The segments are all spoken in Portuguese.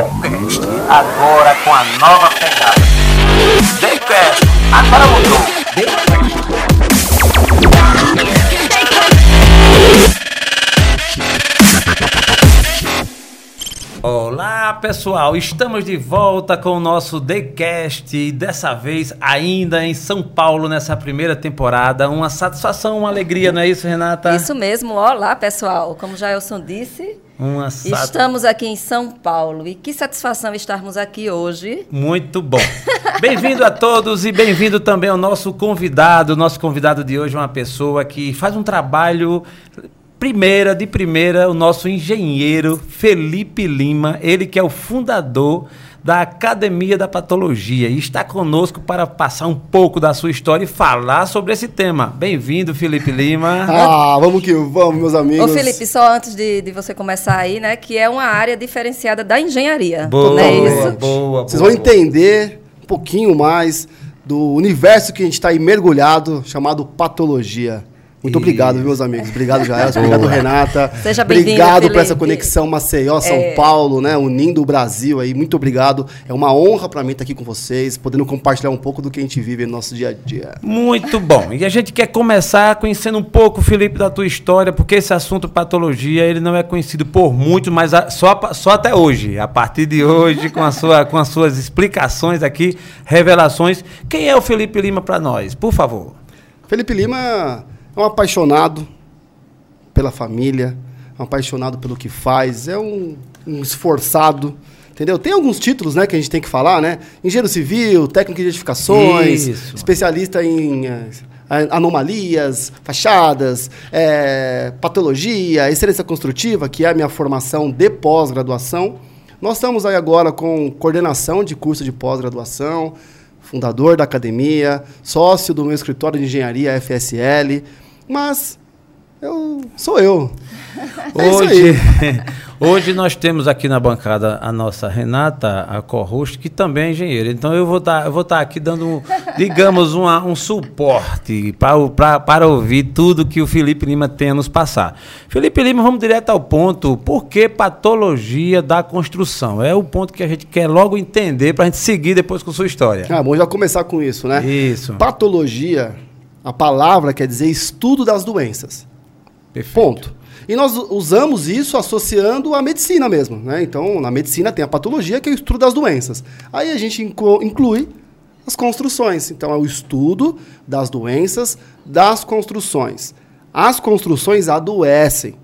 Daycast, agora com a nova pegada. Daycast, agora mudou. Daycast. Olá pessoal, estamos de volta com o nosso Daycast e dessa vez ainda em São Paulo nessa primeira temporada. Uma satisfação, uma alegria, não é isso, Renata? Isso mesmo, olá pessoal. Como Jailson disse, Uma sat... estamos aqui em São Paulo e que satisfação estarmos aqui hoje. Muito bom. Bem-vindo a todos e bem-vindo também ao nosso convidado. Nosso convidado de hoje é uma pessoa que faz um trabalho primeira de primeira, o nosso engenheiro Felipe Lima, ele que é o fundador da Academia da Patologia e está conosco para passar um pouco da sua história e falar sobre esse tema. Bem-vindo, Felipe Lima. Ah, vamos que vamos, meus amigos. Ô Felipe, só antes de, de você começar aí, né, que é uma área diferenciada da engenharia. Boa, não é boa, isso? boa, Vocês boa. vão entender um pouquinho mais do universo que a gente está aí mergulhado, chamado patologia. Muito Isso. obrigado, meus amigos. Obrigado, Jair. Obrigado, Renata. Seja bem-vindo, Obrigado por essa conexão Maceió, São É. Paulo, né? Unindo o Brasil aí. Muito obrigado. É uma honra para mim estar aqui com vocês, podendo compartilhar um pouco do que a gente vive no nosso dia a dia. Muito bom. E a gente quer começar conhecendo um pouco, Felipe, da tua história, porque esse assunto patologia, ele não é conhecido por muitos, mas a- só, só até hoje. A partir de hoje, com, a sua, com as suas explicações aqui, revelações. Quem é o Felipe Lima para nós? Por favor. Felipe Lima é um apaixonado pela família, é um apaixonado pelo que faz, é um, um esforçado, entendeu? Tem alguns títulos, né, que a gente tem que falar, né? Engenheiro civil, técnico de edificações, Isso. especialista em eh, anomalias, fachadas, eh, patologia, excelência construtiva, que é a minha formação de pós-graduação. Nós estamos aí agora com coordenação de curso de pós-graduação, fundador da academia, sócio do meu escritório de engenharia FSL, mas eu sou eu. É Hoje, hoje nós temos aqui na bancada a nossa Renata, a que também é engenheira. Então eu vou estar eu vou tá aqui dando, digamos, uma- um suporte para ouvir tudo que o Felipe Lima tem a nos passar. Felipe Lima, vamos direto ao ponto. Por que patologia da construção? É o ponto que a gente quer logo entender para a gente seguir depois com sua história. Ah, bom já começar com isso, né? Isso. Patologia, a palavra quer dizer estudo das doenças. Perfeito. Ponto. E nós usamos isso associando à medicina mesmo, né? Então, na medicina tem a patologia, que é o estudo das doenças. Aí a gente inclu- inclui as construções. Então, é o estudo das doenças das construções. As construções adoecem.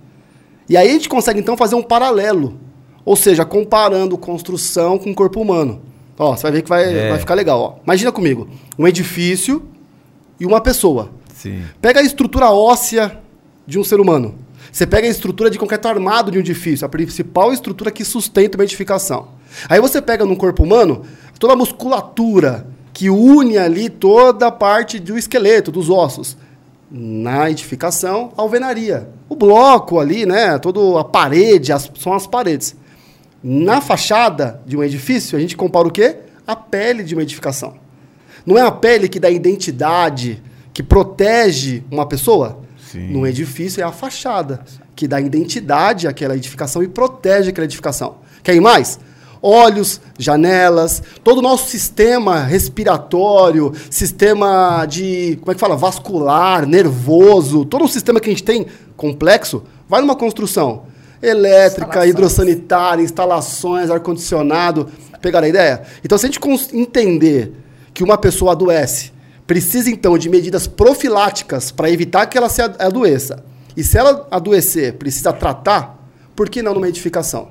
E aí a gente consegue, então, fazer um paralelo. Ou seja, comparando construção com corpo humano. Ó, você vai ver que vai, É. vai ficar legal. Ó. Imagina comigo, um edifício e uma pessoa. Sim. Pega a estrutura óssea de um ser humano. Você pega a estrutura de concreto armado de um edifício, a principal estrutura que sustenta uma edificação. Aí você pega no corpo humano toda a musculatura que une ali toda a parte do esqueleto, dos ossos. Na edificação, a alvenaria. O bloco ali, né? Toda a parede, as- são as paredes. Na fachada de um edifício, a gente compara o quê? A pele de uma edificação. Não é a pele que dá identidade, que protege uma pessoa? Sim. No edifício é a fachada, que dá identidade àquela edificação e protege aquela edificação. Quer ir mais? Olhos, janelas, todo o nosso sistema respiratório, sistema de, como é que fala, vascular, nervoso, todo o sistema que a gente tem complexo, vai numa construção elétrica, Instalações. hidrossanitária, instalações, ar-condicionado. Pegaram a ideia? Então, se a gente entender que uma pessoa adoece, precisa então de medidas profiláticas para evitar que ela se ad- adoeça. E se ela adoecer, precisa tratar, por que não numa edificação?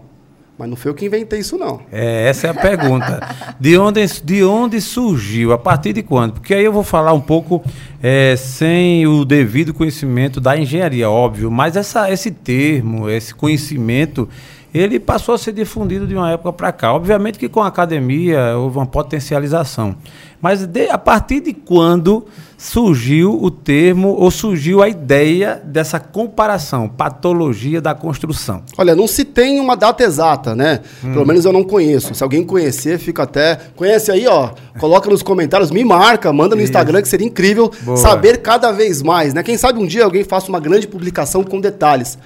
Mas não foi eu que inventei isso, não. É, essa é a pergunta. De onde, de onde surgiu? A partir de quando? Porque aí eu vou falar um pouco é, sem o devido conhecimento da engenharia, óbvio, mas essa, esse termo, esse conhecimento, ele passou a ser difundido de uma época para cá. Obviamente que com a academia houve uma potencialização. Mas de- a partir de quando surgiu o termo ou surgiu a ideia dessa comparação, patologia da construção? Olha, não se tem uma data exata, né? Pelo menos eu não conheço. Se alguém conhecer, fica até. Conhece aí, ó. Coloca nos comentários, me marca, manda no Isso. Instagram, que seria incrível Boa. saber cada vez mais, né? Quem sabe um dia alguém faça uma grande publicação com detalhes.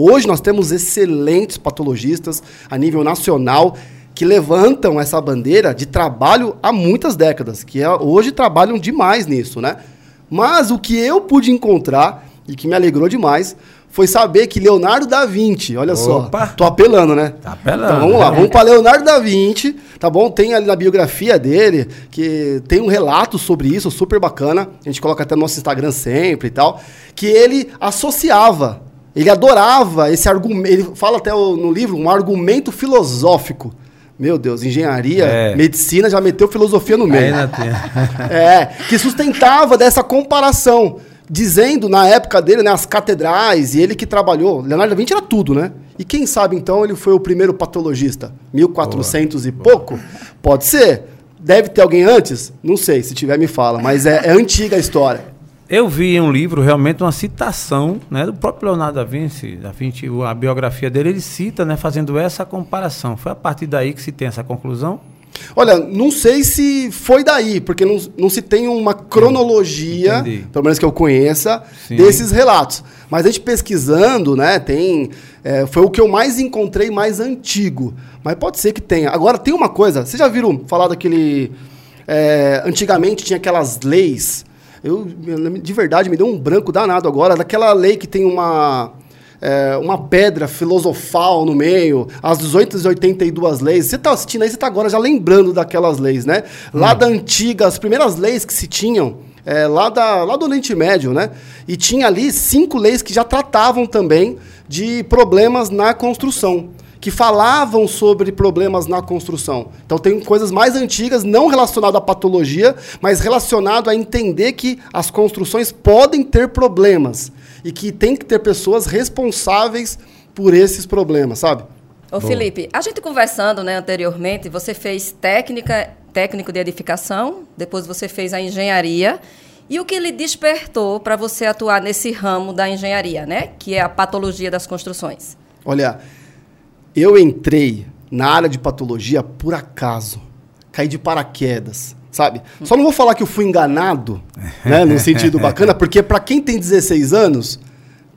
Hoje nós temos excelentes patologistas a nível nacional que levantam essa bandeira de trabalho há muitas décadas, que é, hoje trabalham demais nisso, né? Mas o que eu pude encontrar e que me alegrou demais foi saber que Leonardo da Vinci, olha Opa. só, tô apelando, né? Tá apelando. Então vamos lá, vamos para Leonardo da Vinci, tá bom? Tem ali na biografia dele que tem um relato sobre isso, super bacana. A gente coloca até no nosso Instagram sempre e tal, que ele associava, ele adorava esse argumento, ele fala até o- no livro um argumento filosófico. Meu Deus, engenharia, É. medicina já meteu filosofia no meio. É, que sustentava dessa comparação, dizendo na época dele, né, as catedrais, e ele que trabalhou. Leonardo da Vinci era tudo, né? E quem sabe então ele foi o primeiro patologista? 1400 e pouco? Pode ser. Deve ter alguém antes? Não sei, se tiver me fala, mas é, é antiga a história. Eu vi em um livro realmente uma citação né, do próprio Leonardo da Vinci, da Vinci, a biografia dele, ele cita, né, fazendo essa comparação. Foi a partir daí que se tem essa conclusão? Olha, não sei se foi daí, porque não, não se tem uma cronologia, Entendi. pelo menos que eu conheça, Sim. desses relatos. Mas a gente pesquisando, né, tem. é, foi o que eu mais encontrei mais antigo. Mas pode ser que tenha. Agora, tem uma coisa, vocês já viram falar daquele. é, antigamente tinha aquelas leis. Eu, de verdade, me deu um branco danado agora, daquela lei que tem uma é, uma pedra filosofal no meio, as 282 leis. Você está assistindo aí, você está agora já lembrando daquelas leis, né? Lá da antiga, as primeiras leis que se tinham, é, lá, da, lá do Oriente Médio, né? E tinha ali cinco leis que já tratavam também de problemas na construção. Que falavam sobre problemas na construção. Então, tem coisas mais antigas, não relacionadas à patologia, mas relacionado a entender que as construções podem ter problemas e que tem que ter pessoas responsáveis por esses problemas, sabe? Ô Felipe, a gente conversando né, anteriormente, você fez técnica, técnico de edificação, depois você fez a engenharia. E o que lhe despertou para você atuar nesse ramo da engenharia, né? Que é a patologia das construções. Olha, eu entrei na área de patologia por acaso. Caí de paraquedas, sabe? Só não vou falar que eu fui enganado, né, no sentido bacana, porque para quem tem 16 anos,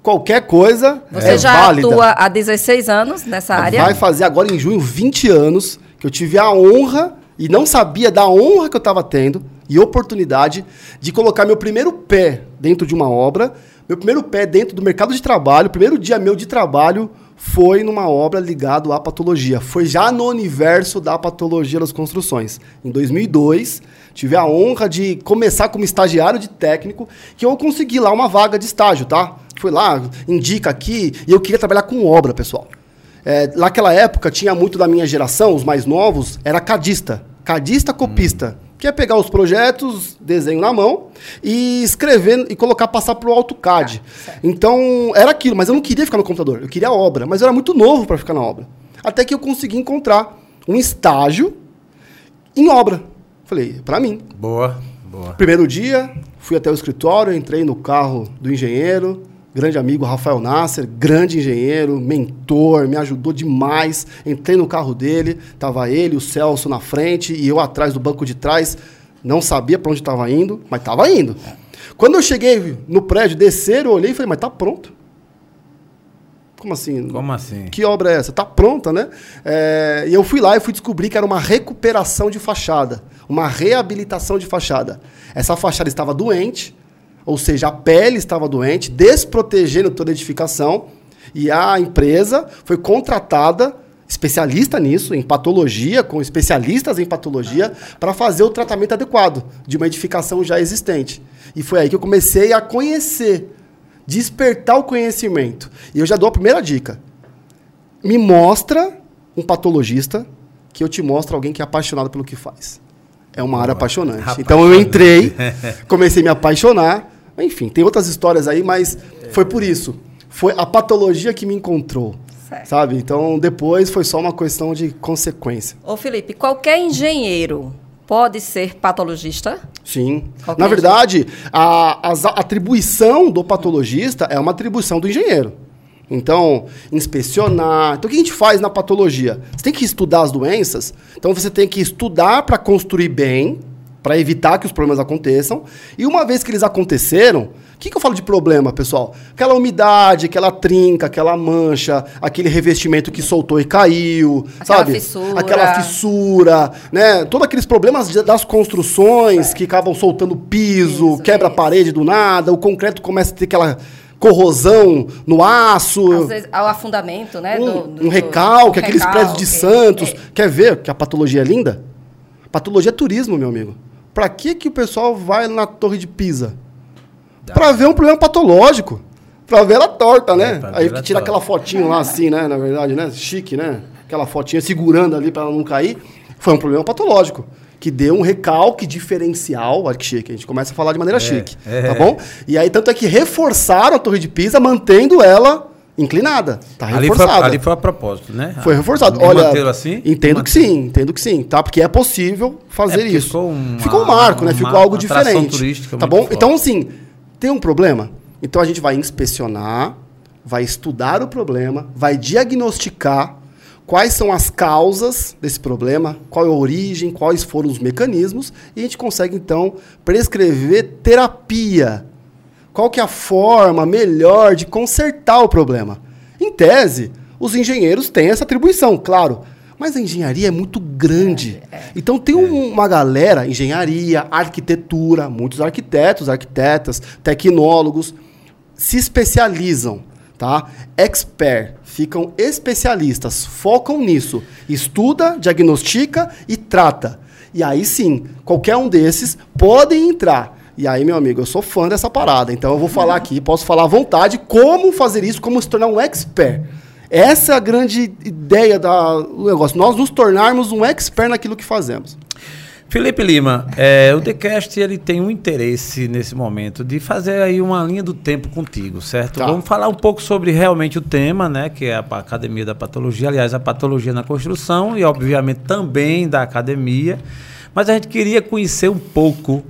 qualquer coisa Você é já válida. atua há 16 anos nessa área? Vai fazer agora em junho 20 anos que eu tive a honra e não sabia da honra que eu estava tendo e oportunidade de colocar meu primeiro pé dentro de uma obra, meu primeiro pé dentro do mercado de trabalho, primeiro dia meu de trabalho foi numa obra ligado à patologia. Foi já no universo da patologia das construções. Em 2002, tive a honra de começar como estagiário de técnico, que eu consegui lá uma vaga de estágio, tá? Fui lá, indica aqui, e eu queria trabalhar com obra, pessoal. É, naquela época tinha muito da minha geração, os mais novos, era cadista. Cadista copista. Que é pegar os projetos, desenho na mão e escrever e colocar, passar pro AutoCAD. então, era aquilo, mas eu não queria ficar no computador, eu queria a obra, mas eu era muito novo para ficar na obra. Até que eu consegui encontrar um estágio em obra. Falei, para mim, Boa, boa. Primeiro dia, fui até o escritório, entrei no carro do engenheiro, grande amigo Rafael Nasser, grande engenheiro, mentor, me ajudou demais. Entrei no carro dele, tava ele, o Celso na frente e eu atrás do banco de trás. Não sabia para onde estava indo, mas estava indo. Quando eu cheguei no prédio, descer, eu olhei e falei, mas tá pronto. Como assim? Como assim? Que obra é essa? Tá pronta, né? É, e eu fui lá e fui descobrir que era uma recuperação de fachada, uma reabilitação de fachada. Essa fachada estava doente, ou seja, a pele estava doente, desprotegendo toda a edificação, e a empresa foi contratada, especialista nisso, em patologia, com especialistas em patologia, para fazer o tratamento adequado de uma edificação já existente. E foi aí que eu comecei a conhecer, despertar o conhecimento. E eu já dou a primeira dica me mostra um patologista que eu te mostro alguém que é apaixonado pelo que faz. É uma área apaixonante. Então eu entrei, comecei a me apaixonar. Enfim, tem outras histórias aí, mas foi por isso. Foi a patologia que me encontrou. Certo. Sabe? Então depois foi só uma questão de consequência. Ô Felipe, qualquer engenheiro pode ser patologista? Sim. Qualquer Na verdade, a, as- a atribuição do patologista é uma atribuição do engenheiro. Então, inspecionar. Então, o que a gente faz na patologia? Você tem que estudar as doenças. Então, você tem que estudar para construir bem, para evitar que os problemas aconteçam. E uma vez que eles aconteceram, o que, que eu falo de problema, pessoal? Aquela umidade, aquela trinca, aquela mancha, aquele revestimento que soltou e caiu, Aquela sabe? fissura. Aquela fissura, né? Todos aqueles problemas das construções que acabam soltando piso, Isso, quebra a isso. parede do nada, o concreto começa a ter aquela corrosão no aço. Às vezes, ao afundamento, né? Um, do- do- um recalque, aqueles prédios de recalque. Santos. É. Quer ver que a patologia é linda? Patologia é turismo, meu amigo. Pra que, que o pessoal vai na Torre de Pisa? Pra ver um problema patológico. Pra ver ela torta, né? É, pra ver Aí que tira torta. aquela fotinho lá assim, né? Na verdade, né? Chique, né? Aquela fotinha segurando ali pra ela não cair. Foi um problema patológico. Que deu um recalque diferencial. Olha que chique. A gente começa a falar de maneira chique. é. Tá bom? E aí, tanto é que reforçaram a Torre de Pisa, mantendo ela inclinada. Tá Ali foi, reforçada. ali foi a propósito, né? Foi reforçado. De Olha, assim? entendo que sim, entendo que sim, tá? Porque é possível fazer É, isso. ficou uma- ficou um marco, né? uma Ficou algo diferente. turística Tá bom? forte. Então, assim, tem um problema? Então a gente vai inspecionar, vai estudar o problema, vai diagnosticar quais são as causas desse problema, qual é a origem, quais foram os mecanismos, e a gente consegue, então, prescrever terapia. Qual que é a forma melhor de consertar o problema? Em tese, os engenheiros têm essa atribuição, claro. Mas a engenharia é muito grande. Então tem um- uma galera, engenharia, arquitetura, muitos arquitetos, arquitetas, tecnólogos, se especializam, tá? Expert, ficam especialistas, focam nisso, estuda, diagnostica e trata. E aí sim, qualquer um desses pode entrar. E aí, meu amigo, eu sou fã dessa parada, então eu vou falar aqui, posso falar à vontade como fazer isso, como se tornar um expert. Essa é a grande ideia da- do negócio, nós nos tornarmos um expert naquilo que fazemos. Felipe Lima, é, o TheCast ele tem um interesse nesse momento de fazer aí uma linha do tempo contigo, certo? Tá. Vamos falar um pouco sobre realmente o tema, né? Que é a Academia da Patologia, aliás, a patologia na construção e, obviamente, também da academia. Mas a gente queria conhecer um pouco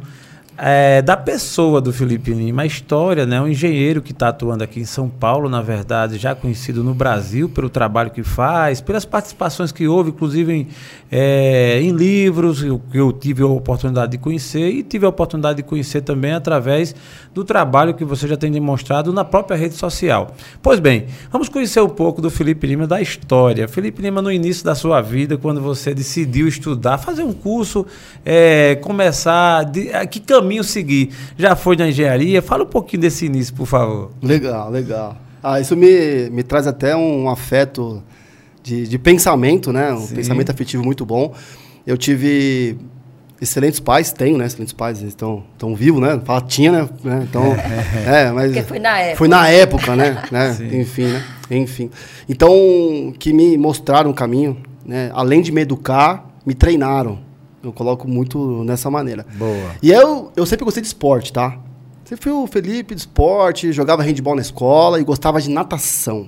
é, da pessoa do Felipe Lima, a história, né? Um engenheiro que está atuando aqui em São Paulo, na verdade, já conhecido no Brasil pelo trabalho que faz, pelas participações que houve, inclusive em, é, em livros eu- que eu tive a oportunidade de conhecer e tive a oportunidade de conhecer também através do trabalho que você já tem demonstrado na própria rede social. Pois bem, vamos conhecer um pouco do Felipe Lima, da história. Felipe Lima, no início da sua vida, quando você decidiu estudar, fazer um curso, é, começar, de, que caminho seguir? Já foi na engenharia? Fala um pouquinho desse início, por favor. Legal, legal. Ah, isso me, me traz até um afeto de, de pensamento, né? Um Sim. pensamento afetivo muito bom. Eu tive excelentes pais, tenho, né? Excelentes pais, eles estão tão vivos, né? Fala tinha, né? né? Então, é, mas... Porque foi na época. Foi na época, né? né? Enfim, né? Enfim. Então, que me mostraram o caminho, né? Além de me educar, me treinaram. Eu coloco muito nessa maneira. Boa. E eu, eu sempre gostei de esporte, tá? Sempre fui o Felipe de esporte, jogava handball na escola e gostava de natação.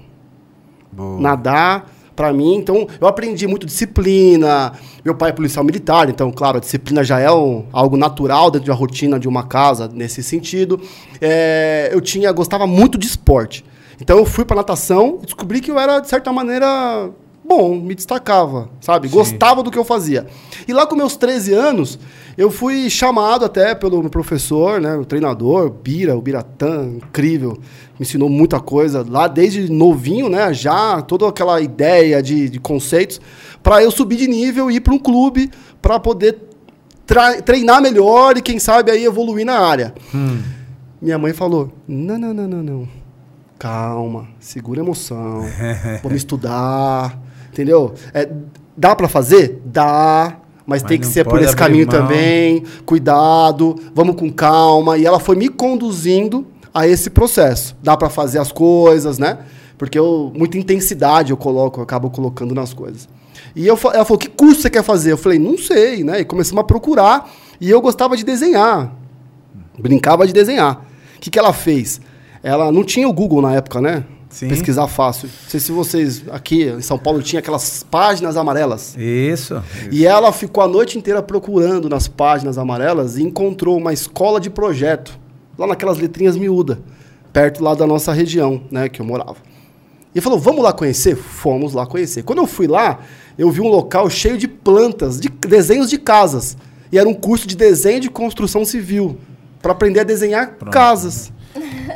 Boa. Nadar, pra mim, então eu aprendi muito disciplina. Meu pai é policial militar, então, claro, a disciplina já é um- algo natural dentro da rotina de uma casa nesse sentido. É, eu tinha, gostava muito de esporte. Então eu fui pra natação e descobri que eu era, de certa maneira, bom, me destacava, sabe? Sim. Gostava do que eu fazia. E lá com meus 13 anos, eu fui chamado até pelo professor, né, o treinador, Bira, o Biratã, incrível, me ensinou muita coisa lá desde novinho, né, já toda aquela ideia de, de conceitos, para eu subir de nível e ir para um clube para poder treinar melhor e quem sabe aí evoluir na área. Hum. Minha mãe falou: não, não, não, não, não. Calma, segura a emoção. Vamos estudar. Entendeu? É, dá pra fazer? Dá. Mas, Mas tem que ser por esse caminho mão. também. Cuidado, vamos com calma. E ela foi me conduzindo a esse processo. Dá pra fazer as coisas, né? Porque eu, muita intensidade eu coloco, eu acabo colocando nas coisas. E eu, ela falou: que curso você quer fazer? Eu falei: não sei, né? E começamos a procurar. E eu gostava de desenhar. Brincava de desenhar. O que, que ela fez? Ela não tinha o Google na época, né? Sim. Pesquisar fácil. Não sei se vocês aqui em São Paulo tinha aquelas páginas amarelas. Isso. E ela ficou a noite inteira procurando nas páginas amarelas e encontrou uma escola de projeto, lá naquelas letrinhas miúdas, perto lá da nossa região, né, que eu morava. E falou: "Vamos lá conhecer?" Fomos lá conhecer. Quando eu fui lá, eu vi um local cheio de plantas, de desenhos de casas. E era um curso de desenho de construção civil. Para aprender a desenhar casas.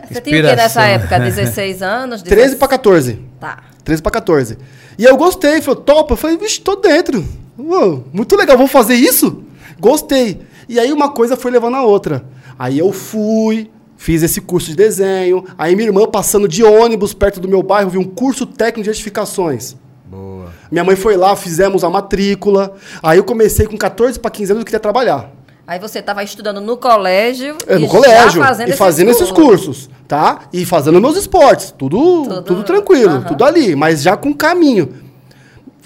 Você tinha o quê nessa época? 16 anos? 13 para 14. Tá. 13 para 14. E eu gostei, falei, topa. Eu falei, vixe, tô dentro. Uou, muito legal, vou fazer isso? Gostei. E aí uma coisa foi levando a outra. Aí eu fui, fiz esse curso de desenho. Aí minha irmã passando de ônibus perto do meu bairro, viu um curso técnico de edificações. Boa. Minha mãe foi lá, fizemos a matrícula. Aí eu comecei com 14 para 15 anos, eu queria trabalhar. Aí você estava estudando no colégio. É, e no já colégio. fazendo e esses fazendo esses cursos, tá? E fazendo meus esportes. Tudo, Tudo- tudo, tranquilo, aham. tudo ali. Mas já com caminho.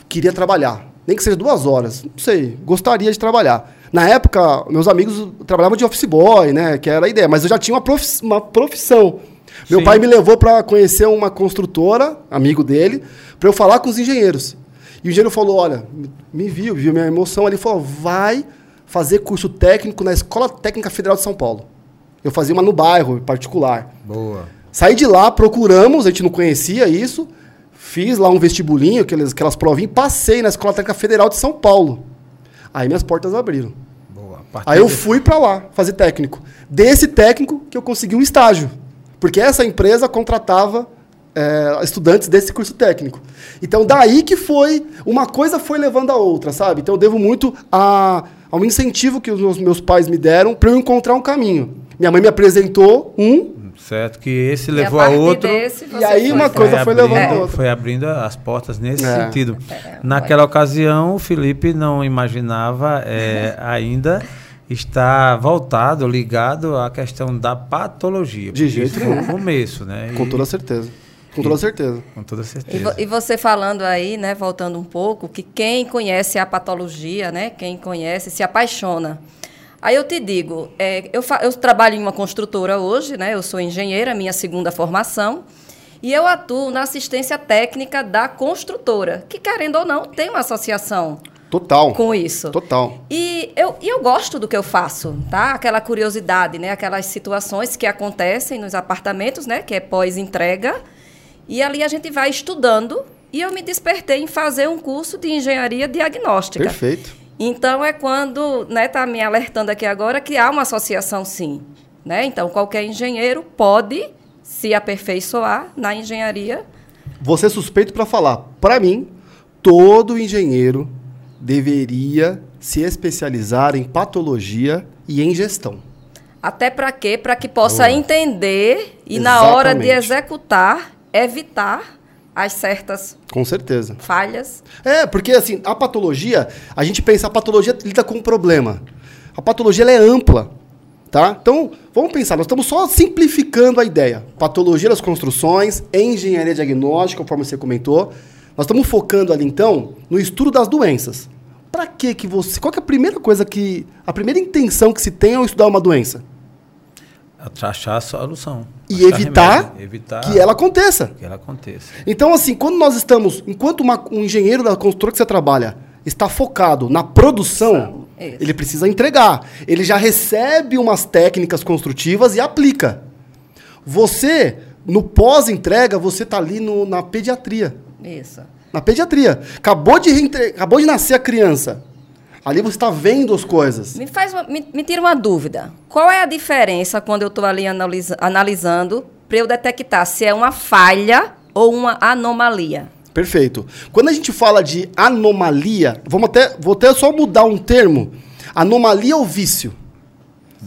Queria trabalhar. Nem que seja duas horas. Não sei. Gostaria de trabalhar. Na época, meus amigos trabalhavam de office boy, né? Que era a ideia. Mas eu já tinha uma, profi- uma profissão. Meu Sim. pai me levou para conhecer uma construtora, amigo dele, para eu falar com os engenheiros. E o engenheiro falou: Olha, me viu, viu minha emoção ali, falou: Vai fazer curso técnico na Escola Técnica Federal de São Paulo. Eu fazia uma no bairro, em particular. Boa. Saí de lá, procuramos, a gente não conhecia isso. Fiz lá um vestibulinho, aquelas, aquelas provinhas, passei na Escola Técnica Federal de São Paulo. Aí minhas portas abriram. Boa. Aí eu fui pra lá fazer técnico. Desse técnico que eu consegui um estágio. Porque essa empresa contratava é, estudantes desse curso técnico. Então daí que foi, uma coisa foi levando a outra, sabe? Então eu devo muito a, ao incentivo que os meus, pais me deram para eu encontrar um caminho. Minha mãe me apresentou um, Certo, que esse E levou a a outro. desse, E aí foi uma coisa foi abrindo, levando a outra. Foi abrindo as portas nesse É. sentido. É, Naquela ocasião, o Felipe não imaginava é, ainda estar voltado, ligado à questão da patologia. De jeito foi nenhum. o começo, né? com E- toda certeza. Com toda certeza. Com toda E, certeza. vo- e você falando aí, né, voltando um pouco, que quem conhece a patologia, né, quem conhece, se apaixona. Aí eu te digo, é, eu, eu trabalho em uma construtora hoje, né, eu sou engenheira, minha segunda formação, e eu atuo na assistência técnica da construtora, que querendo ou não, tem uma associação Total. com isso. Total. E eu, e eu gosto do que eu faço, tá? Aquela curiosidade, né? Aquelas situações que acontecem nos apartamentos, né? Que é pós-entrega. E ali a gente vai estudando. E eu me despertei em fazer um curso de engenharia diagnóstica. Perfeito. Então é quando, né, tá me alertando aqui agora que há uma associação sim, né? Então qualquer engenheiro pode se aperfeiçoar na engenharia. Você é suspeito para falar. Para mim, todo engenheiro deveria se especializar em patologia e em gestão. Até para quê? Para que possa entender e na hora de Exatamente. executar, evitar as certas Com certeza. falhas. É, porque assim, a patologia, a gente pensa, a patologia lida com um problema. A patologia é ampla, tá? Então, vamos pensar, nós estamos só simplificando a ideia. Patologia das construções, engenharia diagnóstica, conforme você comentou. Nós estamos focando ali então no estudo das doenças. Para que que você, qual que é a primeira coisa que, a primeira intenção que se tem ao estudar uma doença? Achar a solução. E evitar, remédio, evitar que ela aconteça. que ela aconteça. Então, assim, quando nós estamos, enquanto uma- um engenheiro da construtora que você trabalha está focado na produção, Isso. ele precisa entregar. Ele já recebe umas técnicas construtivas e aplica. Você, no pós-entrega, você está ali no- na pediatria. Isso. Na pediatria. Acabou de, acabou de nascer a criança. Ali você está vendo as coisas. Me, faz uma- me, me tira uma dúvida. Qual é a diferença quando eu estou ali analisa- analisando para eu detectar se é uma falha ou uma anomalia? Perfeito. Quando a gente fala de anomalia, vamos até, vou até só mudar um termo. Anomalia ou vício?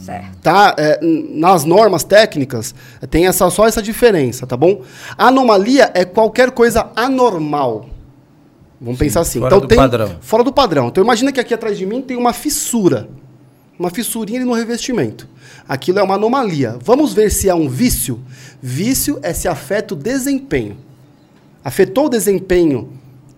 Certo. tá? É, nas normas técnicas tem essa, só essa diferença, tá bom? Anomalia é qualquer coisa anormal. Vamos pensar assim. fora então do tem padrão. fora do padrão. Então imagina que aqui atrás de mim tem uma fissura, uma fissurinha ali no revestimento. Aquilo é uma anomalia. Vamos ver se é um vício. Vício é se afeta o desempenho. Afetou o desempenho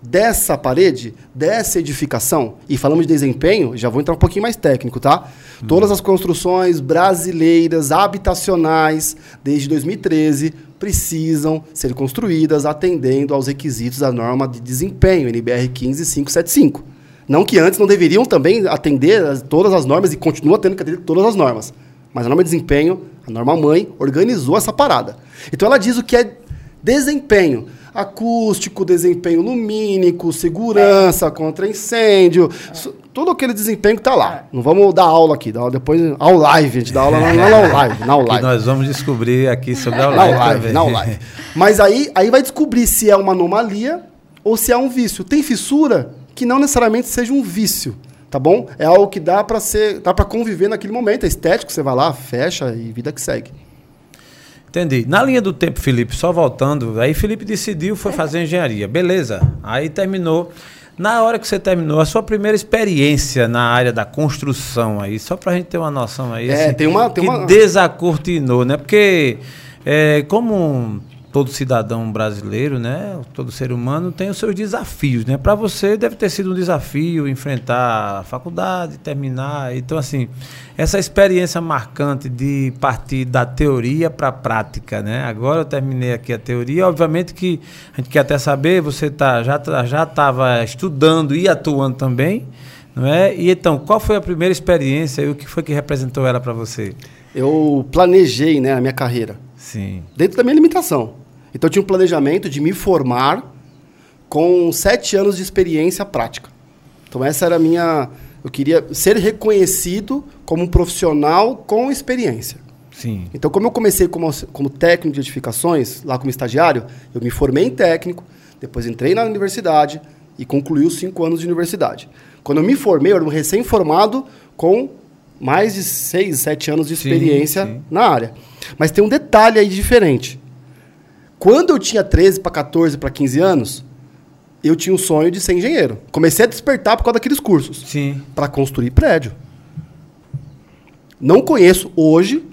dessa parede, dessa edificação, e falamos de desempenho, já vou entrar um pouquinho mais técnico, tá? Todas as construções brasileiras, habitacionais, desde 2013, precisam ser construídas atendendo aos requisitos da norma de desempenho, NBR 15575. Não que antes não deveriam também atender as- todas as normas e continuam tendo que atender todas as normas. Mas a norma de desempenho, a norma mãe, organizou essa parada. Então ela diz o que é desempenho. Acústico, desempenho lumínico, segurança contra incêndio, su- todo aquele desempenho que tá lá. Não vamos dar aula aqui, dar aula depois ao live, a gente dá aula na, na, na live, na Que live. nós vamos descobrir aqui sobre a Na live. live, também. na live. Mas aí, aí vai descobrir se é uma anomalia ou se é um vício. Tem fissura que não necessariamente seja um vício, tá bom? É algo que dá para ser, dá para conviver naquele momento, é estético, você vai lá, fecha e vida que segue. Entendi. Na linha do tempo, Felipe, só voltando, aí Felipe decidiu, foi fazer engenharia. Beleza. Aí terminou. Na hora que você terminou, a sua primeira experiência na área da construção aí, só pra gente ter uma noção aí. É, tem uma- tem que uma- desacortinou, né? Porque, é, como todo cidadão brasileiro, né? Todo ser humano tem os seus desafios, né? Para você deve ter sido um desafio enfrentar a faculdade, terminar. Então, assim, essa experiência marcante de partir da teoria para a prática, né? Agora eu terminei aqui a teoria. Obviamente que a gente quer até saber, você tá, já tá- já estava estudando e atuando também, não é? E então, qual foi a primeira experiência e o que foi que representou ela para você? Eu planejei, né, a minha carreira Sim. dentro da minha limitação. Então eu tinha um planejamento de me formar com sete anos de experiência prática. Então essa era a minha. Eu queria ser reconhecido como um profissional com experiência. Sim. Então, como eu comecei como, como técnico de edificações, lá como estagiário, eu me formei em técnico, depois entrei na universidade e concluí os cinco anos de universidade. Quando eu me formei, eu era um recém-formado com mais de seis, sete anos de Sim, experiência sim. na área. Mas tem um detalhe aí diferente. Quando eu tinha 13 para 14 para 15 anos, eu tinha o sonho de ser engenheiro. Comecei a despertar por causa daqueles cursos Sim. para construir prédio. Não conheço hoje.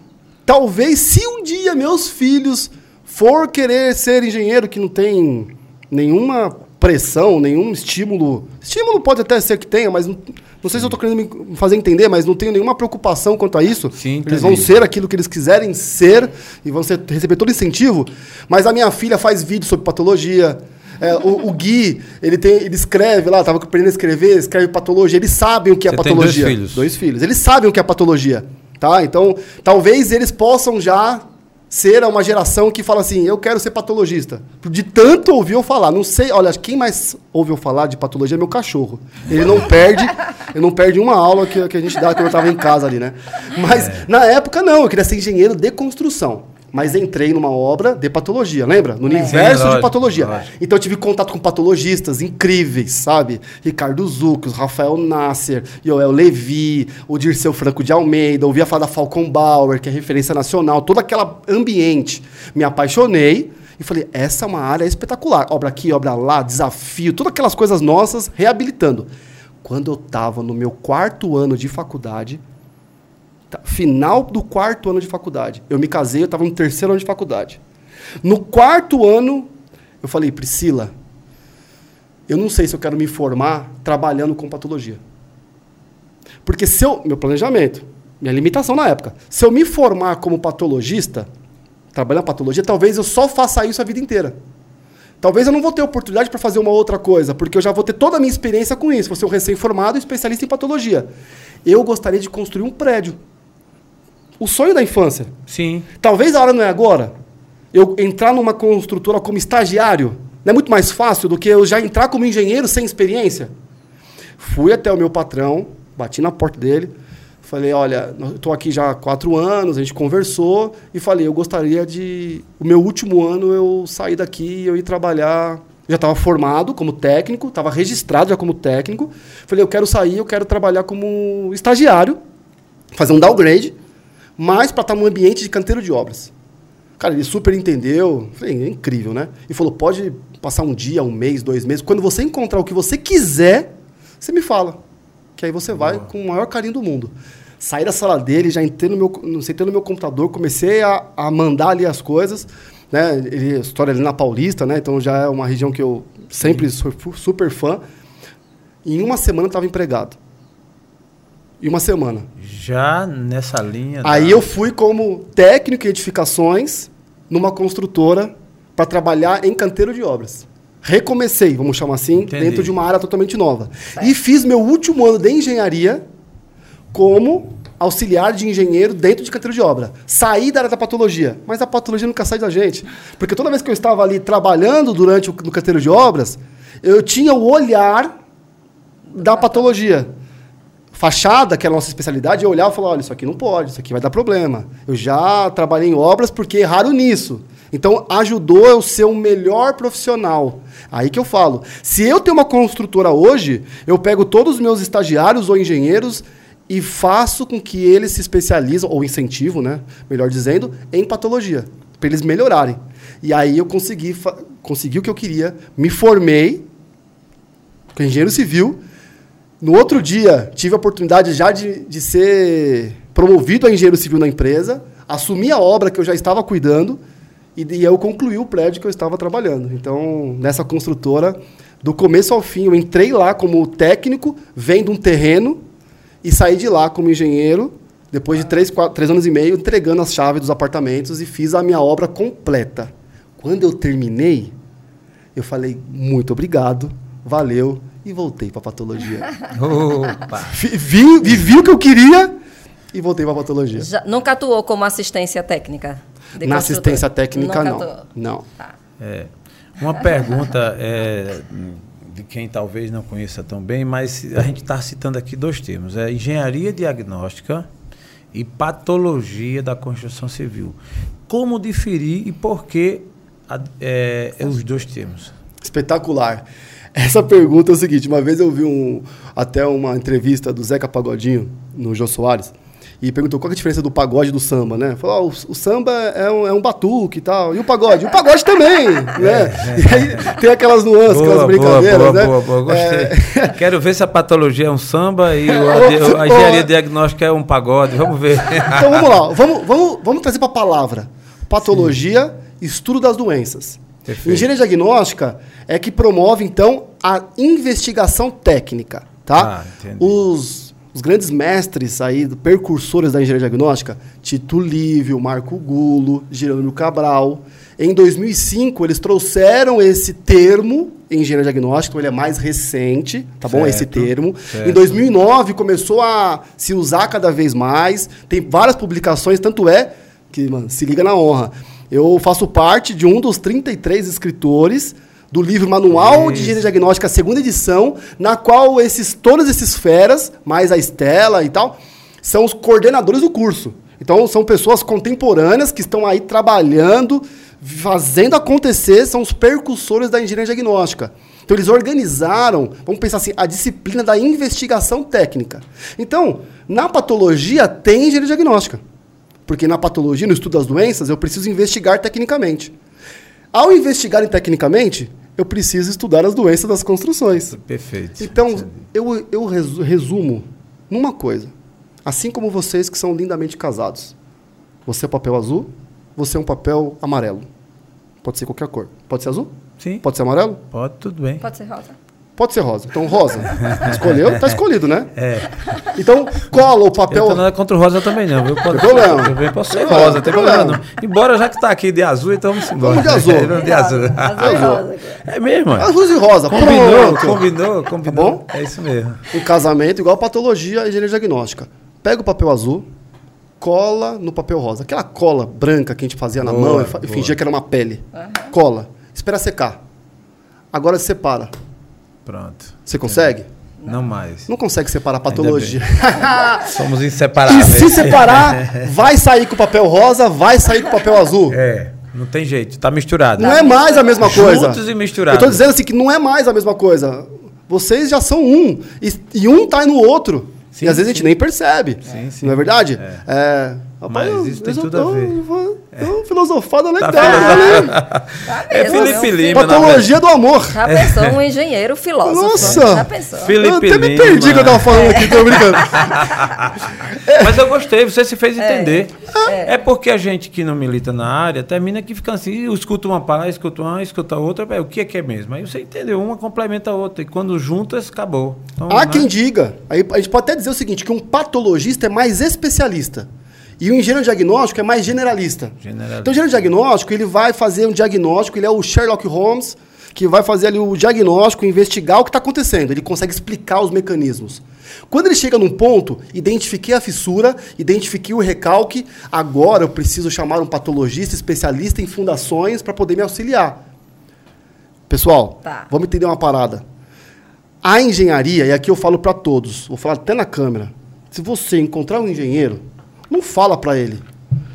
Talvez se um dia meus filhos for querer ser engenheiro que não tem nenhuma pressão, nenhum estímulo. Estímulo pode até ser que tenha, mas não, não sei se eu estou querendo me fazer entender, mas não tenho nenhuma preocupação quanto a isso. Sim, eles vão ser aquilo que eles quiserem ser e vão ser- receber todo incentivo. Mas a minha filha faz vídeo sobre patologia. É, o, o Gui, ele, tem, ele escreve lá, estava aprendendo a escrever, escreve patologia. Eles sabem o que é Você patologia. dois filhos? Dois filhos. Eles sabem o que é patologia. Tá? Então, talvez eles possam já ser uma geração que fala assim: eu quero ser patologista. De tanto ouvir eu falar. Não sei, olha, quem mais ouve eu falar de patologia é meu cachorro. Ele não perde, ele não perde uma aula que, que a gente dá quando eu estava em casa ali, né? Mas na época não, eu queria ser engenheiro de construção. Mas entrei numa obra de patologia, lembra? No universo de lógico, patologia. lógico. Então eu tive contato com patologistas incríveis, sabe? Ricardo Zucos, Rafael Nasser, Joel Levi, o Dirceu Franco de Almeida, ouvia falar da Falcon Bauer, que é referência nacional, todo aquele ambiente. Me apaixonei e falei, essa é uma área espetacular. Obra aqui, obra lá, desafio, todas aquelas coisas nossas, reabilitando. Quando eu estava no meu quarto ano de faculdade, final do quarto ano de faculdade, eu me casei, eu estava no terceiro ano de faculdade. No quarto ano, eu falei, Priscila, eu não sei se eu quero me formar trabalhando com patologia. Porque se eu, meu planejamento, minha limitação na época, se eu me formar como patologista, trabalhando patologia, talvez eu só faça isso a vida inteira. Talvez eu não vou ter oportunidade para fazer uma outra coisa, porque eu já vou ter toda a minha experiência com isso. Vou ser um recém-formado especialista em patologia. Eu gostaria de construir um prédio. O sonho da infância. Sim. Talvez a hora não é agora. Eu entrar numa construtora como estagiário não é muito mais fácil do que eu já entrar como engenheiro sem experiência? Fui até o meu patrão, bati na porta dele, falei, olha, estou aqui já há quatro anos, a gente conversou, e falei, eu gostaria de... O meu último ano eu sair daqui e eu ir trabalhar... Já estava formado como técnico, estava registrado já como técnico. Falei, eu quero sair, eu quero trabalhar como estagiário, fazer um downgrade, mas para estar num ambiente de canteiro de obras. Cara, ele super entendeu. Falei, é incrível, né? E falou: pode passar um dia, um mês, dois meses. Quando você encontrar o que você quiser, você me fala. Que aí você vai com o maior carinho do mundo. Saí da sala dele, já entrei no meu, sentei no meu computador, comecei a, a mandar ali as coisas. Né? Ele, história ali na Paulista, né? Então já é uma região que eu sempre sou fu- super fã. Em uma semana eu estava empregado. Em uma semana. Já nessa linha. Aí da- eu fui como técnico em edificações numa construtora para trabalhar em canteiro de obras. Recomecei, vamos chamar assim, Entendi. dentro de uma área totalmente nova. E fiz meu último ano de engenharia como auxiliar de engenheiro dentro de canteiro de obra. Saí da área da patologia, mas a patologia nunca sai da gente. Porque toda vez que eu estava ali trabalhando durante o no canteiro de obras, eu tinha o olhar da patologia. Fachada, que é a nossa especialidade, eu olhava e falava, olha, isso aqui não pode, isso aqui vai dar problema. Eu já trabalhei em obras porque erraram nisso. Então, ajudou eu ser um melhor profissional. Aí que eu falo. Se eu tenho uma construtora hoje, eu pego todos os meus estagiários ou engenheiros e faço com que eles se especializem, ou incentivo, né? Melhor dizendo, em patologia, para eles melhorarem. E aí eu consegui, consegui o que eu queria, me formei com engenheiro civil. No outro dia, tive a oportunidade já de, de ser promovido a engenheiro civil na empresa, assumi a obra que eu já estava cuidando e, e eu concluí o prédio que eu estava trabalhando. Então, nessa construtora, do começo ao fim, eu entrei lá como técnico, vendo um terreno e saí de lá como engenheiro, depois de três, quatro, três anos e meio, entregando as chaves dos apartamentos e fiz a minha obra completa. Quando eu terminei, eu falei, muito obrigado, valeu, e voltei para patologia. Opa. Vi- vi, vivi o que eu queria e voltei para patologia. Já- nunca atuou como assistência técnica? de Na assistência técnica, Nunca não. atuou. Não. Tá. É. Uma pergunta é, de quem talvez não conheça tão bem, mas a gente está citando aqui dois termos: é engenharia diagnóstica e patologia da construção civil. Como diferir e por que a- é, os dois termos? Espetacular. Essa pergunta é o seguinte: uma vez eu vi um, até uma entrevista do Zeca Pagodinho no Jô Soares e perguntou qual é a diferença do pagode e do samba, né? Falou: ó, o, o samba é um, é um batuque e tal, e o pagode? O pagode também, né? E aí tem aquelas nuances, aquelas brincadeiras, boa, né? boa, boa, gostei. É, Quero ver se a patologia é um samba e o- a, a engenharia diagnóstica é um pagode. Vamos ver. Então vamos lá, vamos, vamos, vamos trazer para a palavra. Patologia, estudo das doenças. Perfeito. Engenharia diagnóstica é que promove, então, a investigação técnica. Tá? Ah, os, os grandes mestres aí, percursores da engenharia diagnóstica, Tito Lívio, Marco Gulo, Jerônimo Cabral. Em 2005, eles trouxeram esse termo em engenharia diagnóstica, então ele é mais recente, tá bom? Esse Certo, termo. certo. Em 2009 começou a se usar cada vez mais. Tem várias publicações, tanto é que, mano, se liga na honra. Eu faço parte de um dos 33 escritores do livro Manual de Isso. Engenharia Diagnóstica, segunda edição, na qual esses todos esses feras, mais a Estela e tal, são os coordenadores do curso. Então são pessoas contemporâneas que estão aí trabalhando, fazendo acontecer, são os percussores da engenharia diagnóstica. Então eles organizaram, vamos pensar assim, a disciplina da investigação técnica. Então, na patologia tem engenharia diagnóstica. Porque na patologia, no estudo das doenças, eu preciso investigar tecnicamente. Ao investigar tecnicamente, eu preciso estudar as doenças das construções. Perfeito. Então, eu, eu resu- resumo numa coisa. Assim como vocês que são lindamente casados. Você é papel azul, você é um papel amarelo. Pode ser qualquer cor. Pode ser azul? Sim, Pode ser amarelo? pode, tudo bem. Pode ser rosa? Pode ser rosa. Então, rosa. Escolheu? Tá escolhido, né? É. Então, cola o Eu papel. não nada contra o rosa também, não. Viu? Pode, Tem problema. Eu venho posso ser Tem rosa, não tem problema não. Embora já que tá aqui de azul, então vamos embora. Vamos de azul. Vamos de azul. Azul rosa. É mesmo? é? Azul e rosa. Combinou, Pronto. combinou, combinou. bom? É isso mesmo. Um casamento igual patologia e engenharia diagnóstica. Pega o papel azul, cola no papel rosa. Aquela cola branca que a gente fazia na Boa, mão e boa. fingia que era uma pele. Cola. Espera secar. Agora separa. Pronto. Você consegue? Não mais. Não consegue separar a patologia. Somos E inseparáveis. se separar, vai sair com o papel rosa, vai sair com o papel azul. É, não tem jeito, tá misturado. Não é mais a mesma coisa. Juntos e misturados. Eu tô dizendo assim que não é mais a mesma coisa. Vocês já são um. E, e um tá no outro. Sim, e às vezes a gente nem percebe. Sim, sim. Não é verdade? É. É. Mas eu- isso tem eu tudo a tô- ver. eu vou- eu vou filosofada Tá legal, né? Tá É Felipe? Lima, Patologia do amor. Já pensou um engenheiro filósofo? Nossa! Já pensou? Felipe eu até me Lima. perdi que eu tava falando aqui, tô brincando. Mas eu gostei, você se fez entender. É. porque a gente que não milita na área termina que fica assim, escuta uma palavra, escuta uma, escuta outra, é, o que é que é mesmo? Aí você entendeu, uma complementa a outra. E quando juntas, acabou. Então, Há né? quem diga, aí a gente pode até dizer o seguinte, que um patologista é mais especialista. E o engenheiro diagnóstico é mais generalista. Generalista. Então o engenheiro diagnóstico, ele vai fazer um diagnóstico, ele é o Sherlock Holmes, que vai fazer ali o diagnóstico, investigar o que está acontecendo. Ele consegue explicar os mecanismos. Quando ele chega num ponto, identifiquei a fissura, identifiquei o recalque, agora eu preciso chamar um patologista especialista em fundações para poder me auxiliar. Pessoal, Tá. vamos entender uma parada. A engenharia, e aqui eu falo para todos, vou falar até na câmera. Se você encontrar um engenheiro, não fala para ele.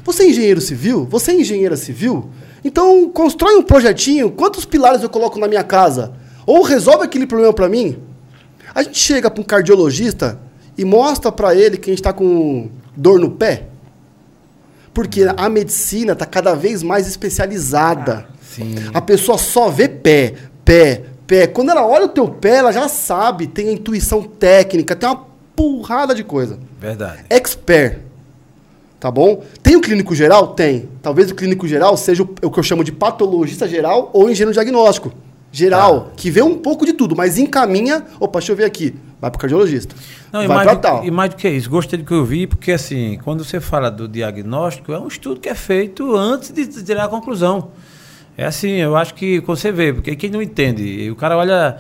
Você é engenheiro civil? Você é engenheira civil? Então constrói um projetinho. Quantos pilares eu coloco na minha casa? Ou resolve aquele problema para mim. A gente chega para um cardiologista e mostra para ele que a gente está com dor no pé. Porque a medicina está cada vez mais especializada. Sim. A pessoa só vê pé, pé, pé. Quando ela olha o teu pé, ela já sabe, tem a intuição técnica, tem uma porrada de coisa. Verdade. Expert. Tá bom? Tem o clínico geral? Tem. Talvez o clínico geral seja o, o que eu chamo de patologista geral ou engenheiro diagnóstico. Geral, Tá. que vê um pouco de tudo, mas encaminha. Opa, deixa eu ver aqui. Vai pro cardiologista. Não, e vai mais, pra do, tal. e mais do que isso, gostei do que eu vi, porque assim, quando você fala do diagnóstico, é um estudo que é feito antes de tirar a conclusão. É assim, eu acho que você vê, porque quem não entende, o cara olha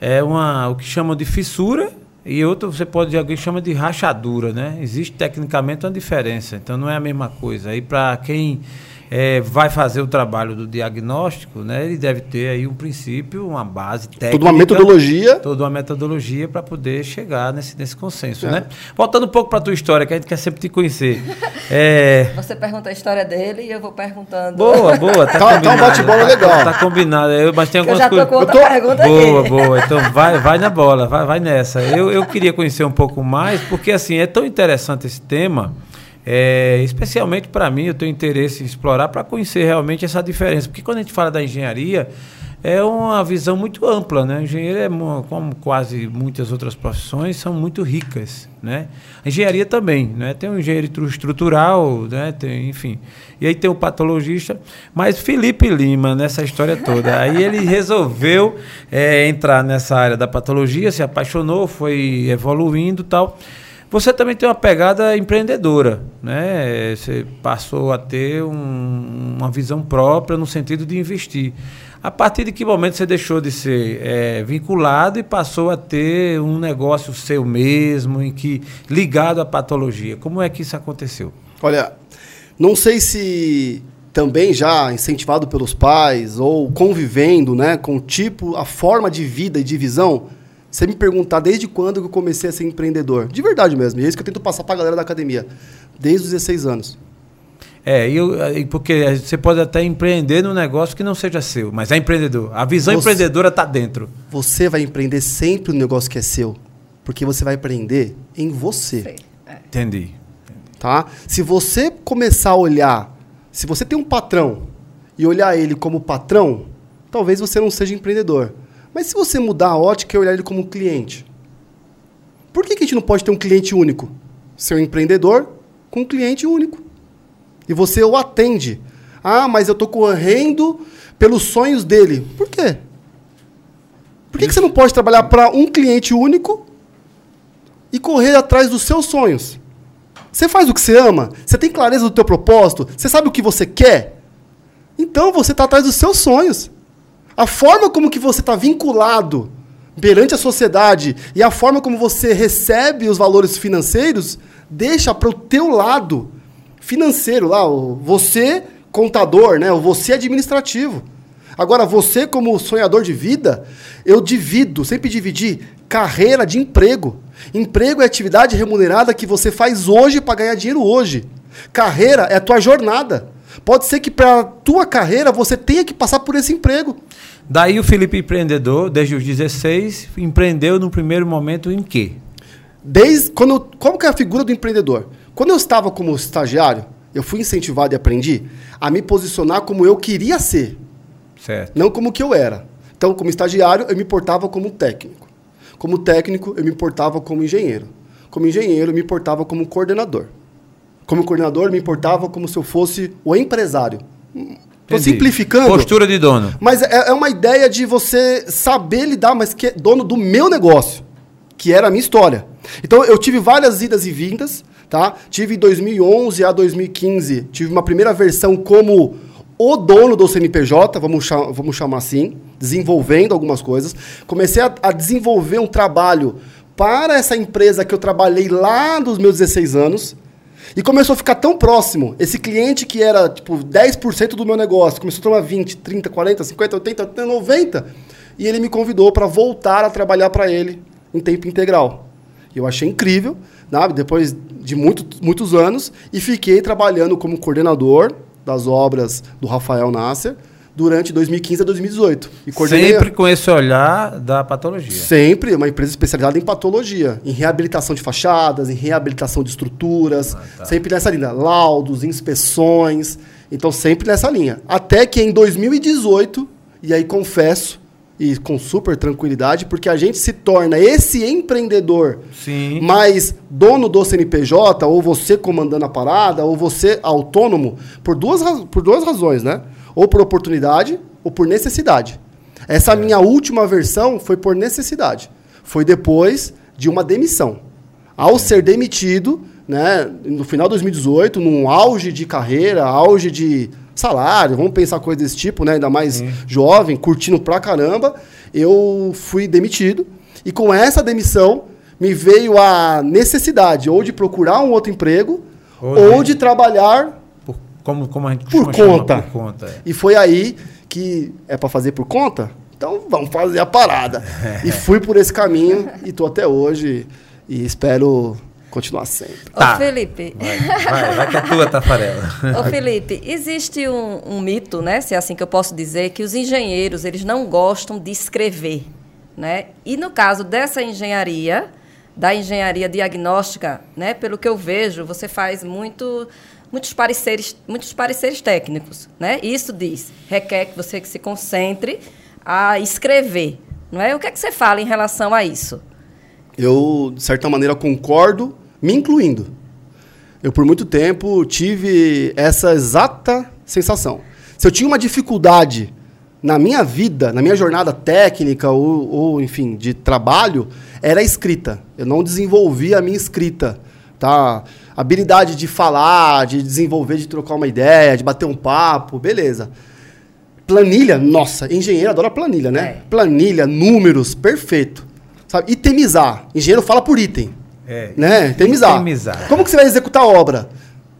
é uma, o que chamam de fissura e outro você pode alguém chama de rachadura, né? Existe tecnicamente uma diferença, então não é a mesma coisa. Aí para quem é, vai fazer o trabalho do diagnóstico, né? Ele deve ter aí um princípio, uma base técnica, Toda uma metodologia. toda uma metodologia para poder chegar nesse, nesse consenso, É. né? Voltando um pouco para a tua história, que a gente quer sempre te conhecer. É, Você pergunta a história dele e eu vou perguntando. boa, boa, tá, Tá- tá um bate-bola legal. Tá combinado, eu, mas tem Que eu algumas já tô coisas... com outra Eu tô- pergunta Boa, aqui. boa. Então vai, vai na bola, vai, vai nessa. Eu, eu queria conhecer um pouco mais, porque assim, é tão interessante esse tema, é, especialmente para mim, eu tenho interesse em explorar para conhecer realmente essa diferença. Porque quando a gente fala da engenharia, é uma visão muito ampla, né? Engenheiro é, como quase muitas outras profissões, são muito ricas, né? A engenharia também, né? Tem o engenheiro estru- estrutural, né? Tem, enfim. E aí tem o patologista. Mas Felipe Lima, nessa história toda, aí ele resolveu é, entrar nessa área da patologia, se apaixonou, foi evoluindo tal. Você também tem uma pegada empreendedora, né? Você passou a ter um- uma visão própria no sentido de investir. A partir de que momento você deixou de ser eh, vinculado e passou a ter um negócio seu mesmo, em que ligado à patologia? Como é que isso aconteceu? Olha, não sei se também já incentivado pelos pais ou convivendo, né, com o tipo, a forma de vida e de visão, você me perguntar desde quando que eu comecei a ser empreendedor. De verdade mesmo, e é isso que eu tento passar pra galera da academia. Desde os 16 anos. É, e eu, e porque você pode até empreender num negócio que não seja seu, mas é empreendedor. A visão Você- empreendedora está dentro. Você vai empreender sempre no negócio que é seu, porque você vai empreender em você. É. Entendi. tá? Se você começar a olhar, se você tem um patrão e olhar ele como patrão, talvez você não seja empreendedor. Mas se você mudar a ótica e olhar ele como cliente, por que, que a gente não pode ter um cliente único? Ser um empreendedor com um cliente único. E você o atende. Ah, mas eu estou correndo pelos sonhos dele. Por quê? Por que, que você não pode trabalhar para um cliente único e correr atrás dos seus sonhos? Você faz o que você ama? Você tem clareza do teu propósito? Você sabe o que você quer? Então você está atrás dos seus sonhos. A forma como que você está vinculado perante a sociedade e a forma como você recebe os valores financeiros deixa para o teu lado financeiro lá, você contador, né? Você administrativo. Agora você como sonhador de vida, eu divido, sempre dividi carreira de emprego. Emprego é atividade remunerada que você faz hoje para ganhar dinheiro hoje. Carreira é a tua jornada. Pode ser que para a tua carreira você tenha que passar por esse emprego. Daí o Felipe empreendedor, desde os 16, empreendeu no primeiro momento em quê? Desde quando como que é a figura do empreendedor? Quando eu estava como estagiário, eu fui incentivado e aprendi a me posicionar como eu queria ser, Certo. não como que eu era. Então, como estagiário, eu me portava como técnico. Como técnico, eu me portava como engenheiro. Como engenheiro, eu me portava como coordenador. Como coordenador, eu me portava como se eu fosse o empresário. Estou simplificando. Postura de dono. Mas é, é uma ideia de você saber lidar, mas que é dono do meu negócio, que era a minha história. Então eu tive várias idas e vindas, tá? Tive em 2011 a 2015, tive uma primeira versão como o dono do CNPJ, vamos, cha- vamos chamar assim, desenvolvendo algumas coisas. Comecei a, a desenvolver um trabalho para essa empresa que eu trabalhei lá dos meus 16 anos. E começou a ficar tão próximo. Esse cliente que era, tipo, 10% do meu negócio, começou a tomar 20, 30, 40, 50, 80, 80, 90. E ele me convidou para voltar a trabalhar para ele em tempo integral. Eu achei incrível, sabe? depois de muito, muitos anos, e fiquei trabalhando como coordenador das obras do Rafael Nasser durante 2015 a 2018. E coordenei- Sempre com esse olhar da patologia. Sempre uma empresa especializada em patologia, em reabilitação de fachadas, em reabilitação de estruturas, sempre nessa linha, laudos, inspeções, então sempre nessa linha. Até que em 2018, e aí confesso, e com super tranquilidade, porque a gente se torna esse empreendedor Sim. mas dono do CNPJ, ou você comandando a parada, ou você autônomo, por duas, por duas razões, né? Ou por oportunidade, ou por necessidade. Essa minha última versão foi por necessidade. Foi depois de uma demissão. Ao ser demitido, né, no final de 2018, num auge de carreira, auge de salário, vamos pensar coisa desse tipo, né, ainda mais jovem, curtindo pra caramba, eu fui demitido. E com essa demissão, me veio a necessidade ou de procurar um outro emprego, Ou ou, de- trabalhar como, como a gente por conta. Por conta, é. E foi aí que é para fazer por conta? Então vamos fazer a parada. e fui por esse caminho e tô até hoje e espero continuar sempre. Tá. Ô, Felipe, Vai, vai, vai que é tua, Tafarela. Ô Felipe, existe um, um mito, né, se é assim que eu posso dizer, que os engenheiros eles não gostam de escrever, né? E no caso dessa engenharia, da engenharia diagnóstica, né, pelo que eu vejo, você faz muito muitos pareceres, muitos pareceres técnicos, né? Isso diz, requer que você que se concentre a escrever, não é? O que é que você fala em relação a isso? Eu, de certa maneira, concordo, me incluindo. Eu, por muito tempo, tive essa exata sensação. Se eu tinha uma dificuldade na minha vida, na minha jornada técnica ou, ou, enfim, de trabalho, era a escrita. Eu não desenvolvia a minha escrita. Tá? Habilidade de falar, de desenvolver, de trocar uma ideia, de bater um papo, beleza. Planilha, nossa, engenheiro adora planilha, né? É. Planilha, números, perfeito. Sabe? Itemizar. Engenheiro fala por item. É. Né? Itemizar. Itemizar. Como que você vai executar a obra?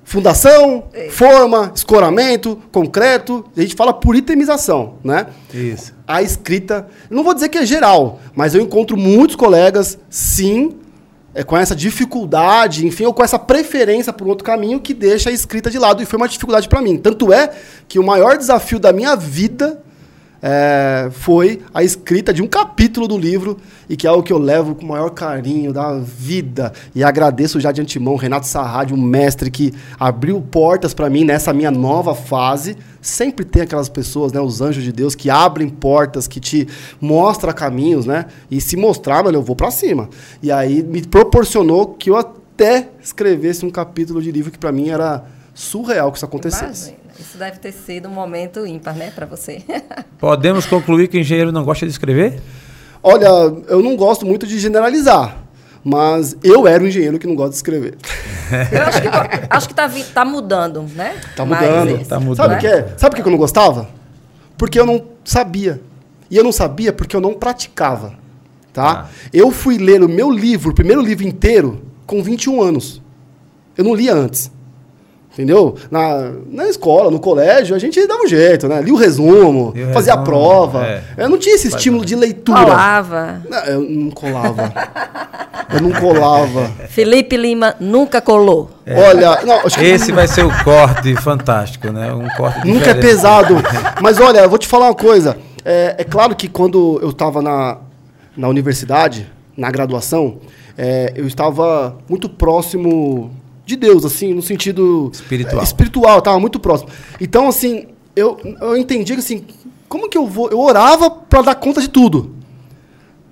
Fundação, forma, escoramento, concreto. A gente fala por itemização, né? Isso. A escrita, não vou dizer que é geral, mas eu encontro muitos colegas, sim, é, com essa dificuldade, enfim, ou com essa preferência por outro caminho que deixa a escrita de lado. E foi uma dificuldade para mim. Tanto é que o maior desafio da minha vida é, foi a escrita de um capítulo do livro e que é algo que eu levo com o maior carinho da vida. E agradeço já de antemão Renato Sarradi, um mestre que abriu portas para mim nessa minha nova fase. Sempre tem aquelas pessoas, né, os anjos de Deus, que abrem portas, que te mostram caminhos, né? E se mostrar, mano, eu vou para cima. E aí me proporcionou que eu até escrevesse um capítulo de livro que para mim era surreal que isso acontecesse. Isso deve ter sido um momento ímpar, né, para você. Podemos concluir que o engenheiro não gosta de escrever? Olha, eu não gosto muito de generalizar, mas eu era um engenheiro que não gosta de escrever. Eu acho que, acho que tá, vi- tá mudando, né? Tá mudando. esse, Tá mudando. Sabe o né? que é? Sabe por que eu não gostava? Porque eu não sabia. E eu não sabia porque eu não praticava. Tá? Ah. Eu fui ler o meu livro, o primeiro livro inteiro, com 21 anos. Eu não lia antes. Entendeu? Na, na escola, no colégio, a gente dava um jeito, né? Lia o resumo, Lia o fazia a resumo, prova. é. Eu não tinha esse estímulo de leitura. Colava. Não, eu não colava. eu não colava. Felipe Lima nunca colou. Olha, não, acho que Esse vai ser o corte fantástico, né? Um corte Nunca é pesado. Mas olha, eu vou te falar uma coisa. É, é claro que quando eu estava na, na universidade, na graduação, é, eu estava muito próximo de Deus, assim, no sentido Espiritual. é, espiritual, eu estava muito próximo. Então, assim, eu, eu entendi que assim, como que eu vou? Eu orava para dar conta de tudo.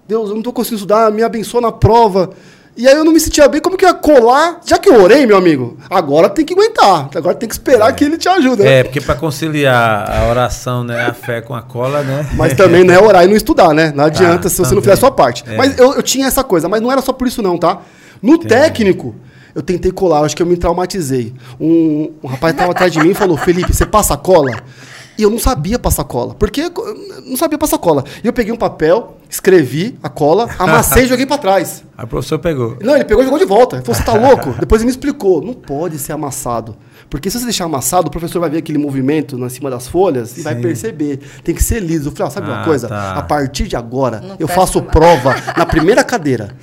Deus, eu não estou conseguindo estudar, me abençoa na prova. E aí eu não me sentia bem, como que eu ia colar? Já que eu orei, meu amigo, agora tem que aguentar. Agora tem que esperar que ele te ajude. né? É, porque para conciliar a oração, né, a fé com a cola, né? Mas também não é orar e não estudar, né? Não adianta Ah, se você também. não fizer a sua parte. É. Mas eu, eu tinha essa coisa, mas não era só por isso não, tá? No técnico, eu tentei colar, eu acho que eu me traumatizei. Um, um rapaz estava atrás de mim e falou, Felipe, você passa cola? E eu não sabia passar cola. Porque eu não sabia passar cola. E eu peguei um papel, escrevi a cola, amassei e joguei pra trás. Aí o professor pegou. Não, ele pegou e jogou de volta. Ele falou, você tá louco? Depois ele me explicou. Não pode ser amassado. Porque se você deixar amassado, o professor vai ver aquele movimento na cima das folhas e vai Sim. perceber. Tem que ser liso. Eu falei, ó, sabe Ah, uma coisa? tá. A partir de agora, Não eu faço mais. prova na primeira cadeira.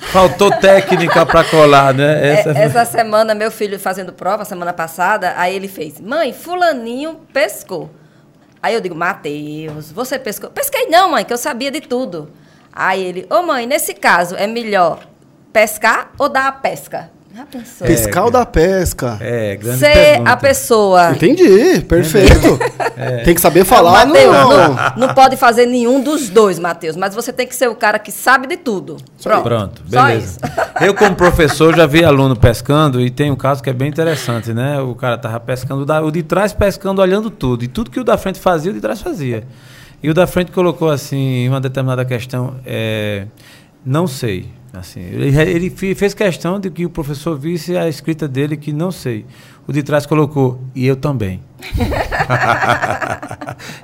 Faltou técnica pra colar, né? É, Essa, Essa semana, meu filho fazendo prova, semana passada, aí ele fez: Mãe, Fulaninho pescou. Aí eu digo: Mateus, você pescou? Pesquei não, mãe, que eu sabia de tudo. Aí ele: Ô mãe, nesse caso, é melhor pescar ou dar a pesca? Pescar ou da pesca? É, grande Ser pergunta. a pessoa. Entendi, perfeito. Tem que saber falar, Não, Mateus, não. não, não pode fazer nenhum dos dois, Matheus, mas você tem que ser o cara que sabe de tudo. Pronto. Pronto, Só beleza. isso. Eu, como professor, já vi aluno pescando e tem um caso que é bem interessante, né? O cara tava pescando, o de trás pescando, olhando tudo. E tudo que o da frente fazia, o de trás fazia. E o da frente colocou assim, uma determinada questão, é, não sei. Assim, ele, ele fez questão de que o professor visse a escrita dele que não sei. O de trás colocou, e eu também.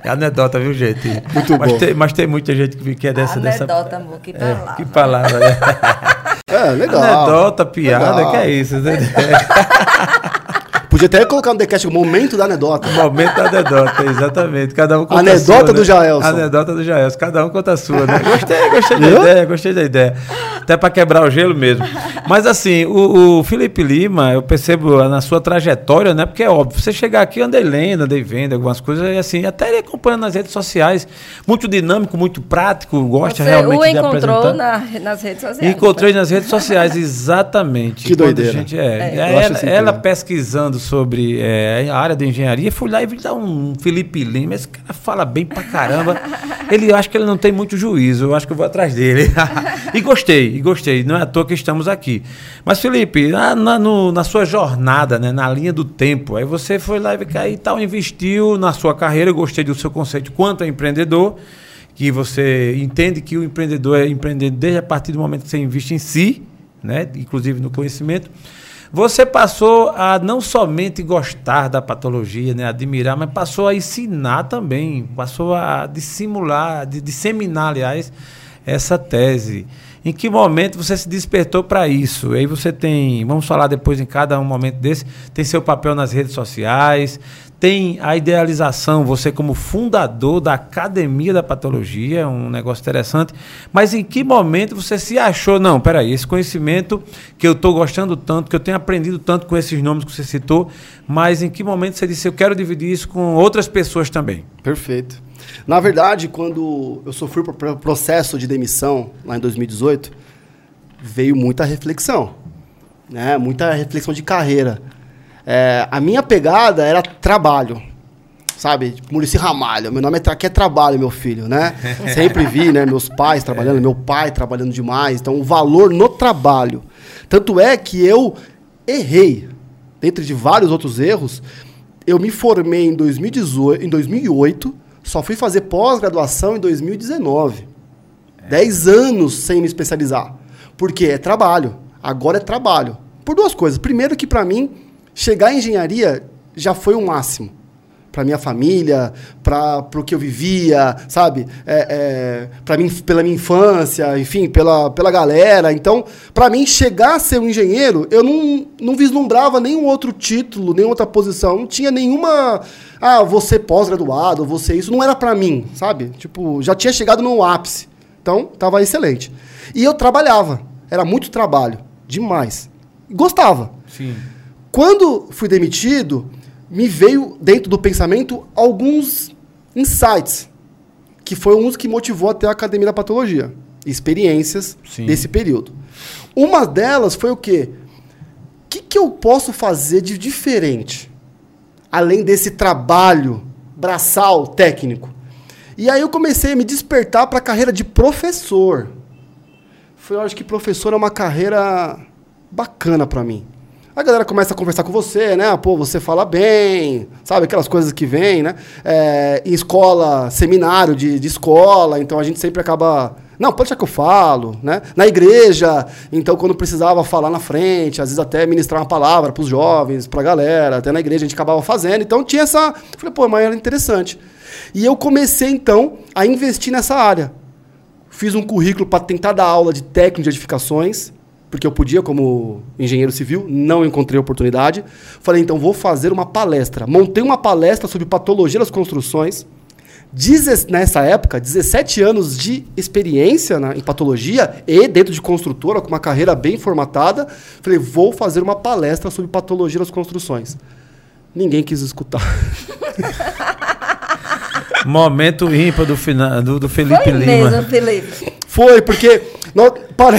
é anedota, viu, gente? Muito mas bom. Tem, mas tem muita gente que que é dessa... dessa Anedota, amor, que é, palavra. que palavra, né? É, legal. Anedota, piada, Legal. que é isso? né? Podia até colocar no decast o momento da anedota. Momento da anedota, exatamente. Cada um conta Anedota a sua, do né? Jaelson. Anedota do Jaelson. Cada um conta a sua, né? Gostei, gostei da ideia, gostei da ideia. Até para quebrar o gelo mesmo. Mas assim, o, o Felipe Lima, eu percebo na sua trajetória, né? Porque é óbvio, você chegar aqui, eu andei lendo, andei vendo algumas coisas, e assim, até ele acompanhando nas redes sociais. Muito dinâmico, muito prático, gosta Você realmente o de encontrou apresentar. na- nas redes sociais. Encontrei nas redes sociais, exatamente. Que doideira. A gente, é, É. Ela, isso ela pesquisando sobre é, a área de engenharia, fui lá e vi dar um Felipe Lima. Esse cara fala bem pra caramba. Ele acho que ele não tem muito juízo. Eu acho que eu vou atrás dele. e gostei, e gostei. Não é à toa que estamos aqui. Mas, Felipe, na, na- no- na sua jornada, né, na linha do tempo, aí você foi lá e aí, tal, investiu na sua carreira. Eu gostei do seu conceito quanto a empreendedor que você entende que o empreendedor é empreender desde a partir do momento que você investe em si, né, inclusive no conhecimento. Você passou a não somente gostar da patologia, né, admirar, mas passou a ensinar também, passou a dissimular, de disseminar, aliás, essa tese. Em que momento você se despertou para isso? Aí você tem, vamos falar depois em cada um momento desse, tem seu papel nas redes sociais, tem a idealização, você como fundador da Academia da Patologia, é um negócio interessante. Mas em que momento você se achou, não, peraí, esse conhecimento que eu estou gostando tanto, que eu tenho aprendido tanto com esses nomes que você citou, mas em que momento você disse, eu quero dividir isso com outras pessoas também? Perfeito. Na verdade, quando eu sofri o pro- processo de demissão, lá em 2018, veio muita reflexão. Né? Muita reflexão de carreira. É, a minha pegada era trabalho. Sabe? Tipo, Murici Ramalho. Meu nome é, aqui é trabalho, meu filho, né? Sempre vi, né? Meus pais trabalhando, meu pai trabalhando demais. Então, o valor no trabalho. Tanto é que eu errei. Dentre de vários outros erros, eu me formei em 2018, em 2008, só fui fazer pós-graduação em 2019. Dez anos sem me especializar. Porque é trabalho. Agora é trabalho. Por duas coisas. Primeiro que para mim, chegar em engenharia já foi o máximo. Para minha família, para o que eu vivia, sabe? É, é, mim, pela minha infância, enfim, pela, pela galera. Então, para mim, chegar a ser um engenheiro, eu não, não vislumbrava nenhum outro título, nenhuma outra posição. Não tinha nenhuma. Ah, você pós-graduado, você isso. Não era para mim, sabe? Tipo, já tinha chegado no ápice. Então, tava excelente. E eu trabalhava. Era muito trabalho. Demais. Gostava. Sim. Quando fui demitido, me veio dentro do pensamento alguns insights, que foi um que motivou até a Academia da Patologia, experiências Sim. desse período. Uma delas foi o quê? O que, que eu posso fazer de diferente, além desse trabalho braçal técnico? E aí eu comecei a me despertar para a carreira de professor. Foi, eu acho que professor é uma carreira bacana para mim. A galera começa a conversar com você, né? Pô, você fala bem, sabe? Aquelas coisas que vêm, né? É, em escola, seminário de, de escola, então a gente sempre acaba Não, pode deixar que eu falo, né? Na igreja, então quando precisava falar na frente, às vezes até ministrar uma palavra para os jovens, para a galera, até na igreja a gente acabava fazendo. Então tinha essa, falei, pô, mas era interessante. E eu comecei então a investir nessa área. Fiz um currículo para tentar dar aula de técnico de edificações, porque eu podia como engenheiro civil, não encontrei oportunidade. Falei, então vou fazer uma palestra. Montei uma palestra sobre patologia das construções Deze- nessa época, 17 anos de experiência na- em patologia e dentro de construtora, com uma carreira bem formatada. Falei, vou fazer uma palestra sobre patologia das construções. Ninguém quis escutar. Momento ímpar do, fina- do, do Felipe Foi Lima. mesmo, Felipe. Foi, porque. Não, pare...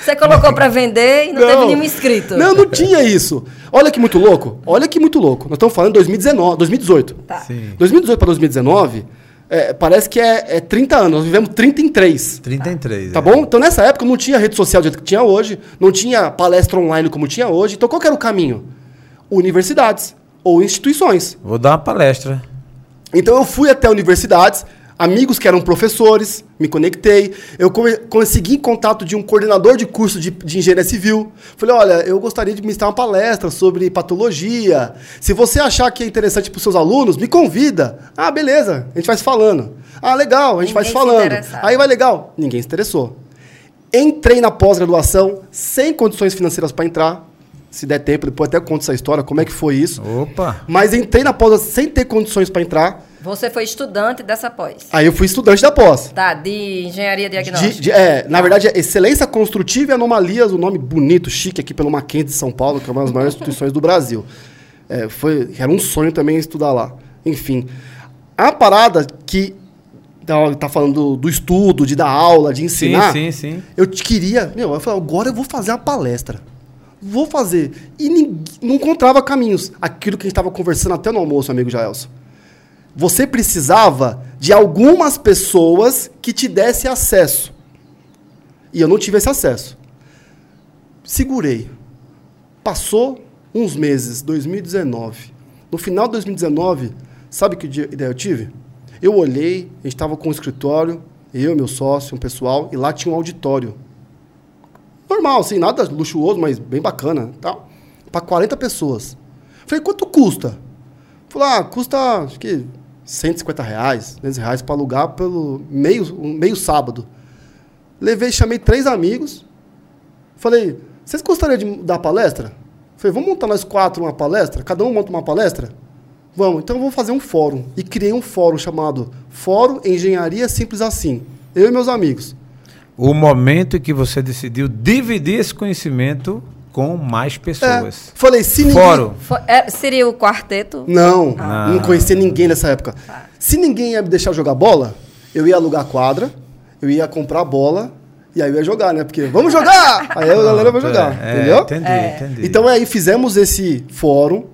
Você colocou para vender e não, teve nenhum inscrito. Não, não tinha isso. Olha que muito louco. Olha que muito louco. Nós estamos falando de 2019, 2018. Tá. Sim. 2018 para 2019, é, parece que é, é 30 anos. Nós vivemos 33. 33. Tá é. bom? Então nessa época não tinha rede social do jeito que tinha hoje, não tinha palestra online como tinha hoje. Então qual que era o caminho? Universidades ou instituições. Vou dar uma palestra. Então eu fui até universidades, amigos que eram professores, me conectei, eu come- consegui contato de um coordenador de curso de, de engenharia civil. Falei, olha, eu gostaria de ministrar uma palestra sobre patologia. Se você achar que é interessante para os seus alunos, me convida. Ah, beleza, a gente vai se falando. Ah, legal, a gente vai se falando. Aí vai legal. Ninguém se interessou. Entrei na pós-graduação sem condições financeiras para entrar. Se der tempo, depois até conto essa história, como é que foi isso. Opa! Mas entrei na pós sem ter condições para entrar. Você foi estudante dessa pós. Aí eu fui estudante da pós. Tá, de engenharia diagnóstica. De- de- é, na verdade, é Excelência Construtiva e Anomalias, o nome bonito, chique aqui pelo Mackenzie de São Paulo, que é uma das maiores instituições do Brasil. É, foi, era um sonho também estudar lá. Enfim, a parada que tá, falando do, do estudo, de dar aula, de Sim, ensinar, sim, sim. eu te queria, meu, eu falei, agora eu vou fazer uma palestra. Vou fazer. E ninguém, não encontrava caminhos. Aquilo que a gente estava conversando até no almoço, amigo Jaelson. Você precisava de algumas pessoas que te dessem acesso. E eu não tive esse acesso. Segurei. Passou uns meses, 2019. No final de 2019, sabe que ideia eu tive? Eu olhei, a gente estava com um escritório, eu, meu sócio, um pessoal, e lá tinha um auditório. Normal, assim, nada luxuoso, mas bem bacana, tal. Para 40 pessoas. Falei, quanto custa? Falei, ah, custa, acho que 150 reais, 200 reais para alugar pelo meio, um meio sábado. Levei, chamei três amigos. Falei, vocês gostariam de dar palestra? Falei, vamos montar nós quatro uma palestra? Cada um monta uma palestra? Vamos, então vou fazer um fórum. E criei um fórum chamado Fórum Engenharia Simples Assim. Eu e meus amigos. O momento em que você decidiu dividir esse conhecimento com mais É, pessoas. falei, se ninguém... Fórum. Foi- é, seria o quarteto? Não, Ah. não conhecia ninguém nessa época. Se ninguém ia me deixar jogar bola, eu ia alugar quadra, eu ia comprar bola e aí eu ia jogar, né? Porque vamos jogar! Aí a galera vai jogar, É, entendeu? Entendi, É. entendi. Então aí fizemos esse fórum,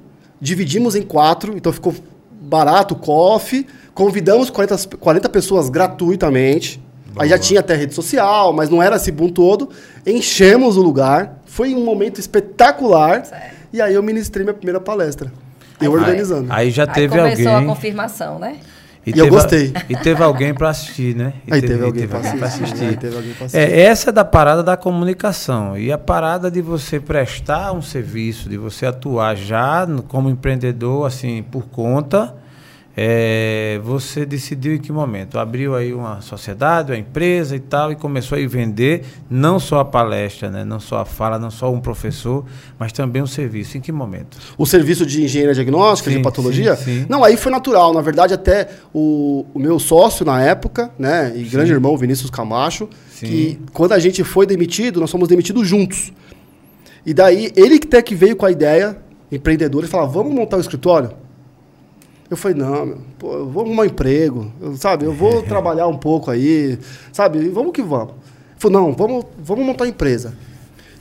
dividimos em quatro, então ficou barato o coffee, convidamos 40, 40 pessoas gratuitamente. Aí já tinha até rede social, mas não era esse boom todo. Enchemos o lugar, foi um momento espetacular. Certo. E aí eu ministrei minha primeira palestra. Eu Aí- organizando. Aí já Aí teve começou alguém. a confirmação, né? E eu teve a- gostei. E teve alguém para assistir, né? E Aí teve alguém teve pra alguém pra assistir, assistir. aí teve alguém pra assistir. É, essa é da parada da comunicação. E a parada de você prestar um serviço, de você atuar já no- como empreendedor, assim, por conta. É, você decidiu em que momento? Abriu aí uma sociedade, uma empresa e tal, e começou a vender não só a palestra, né? não só a fala, não só um professor, mas também um serviço. Em que momento? O serviço de engenharia diagnóstica, Sim, de patologia? sim, sim. Não, aí foi natural. Na verdade, até o, o meu sócio na época, né? E grande irmão Vinícius Camacho, que quando a gente foi demitido, nós fomos demitidos juntos. E daí, ele que até que veio com a ideia, empreendedor, ele falava, vamos montar o escritório? Eu falei, não, meu, pô, eu vou arrumar um emprego, eu- sabe? Eu vou trabalhar um pouco aí, sabe? Vamos que vamos. Ele falou, não, vamos, vamos montar a empresa.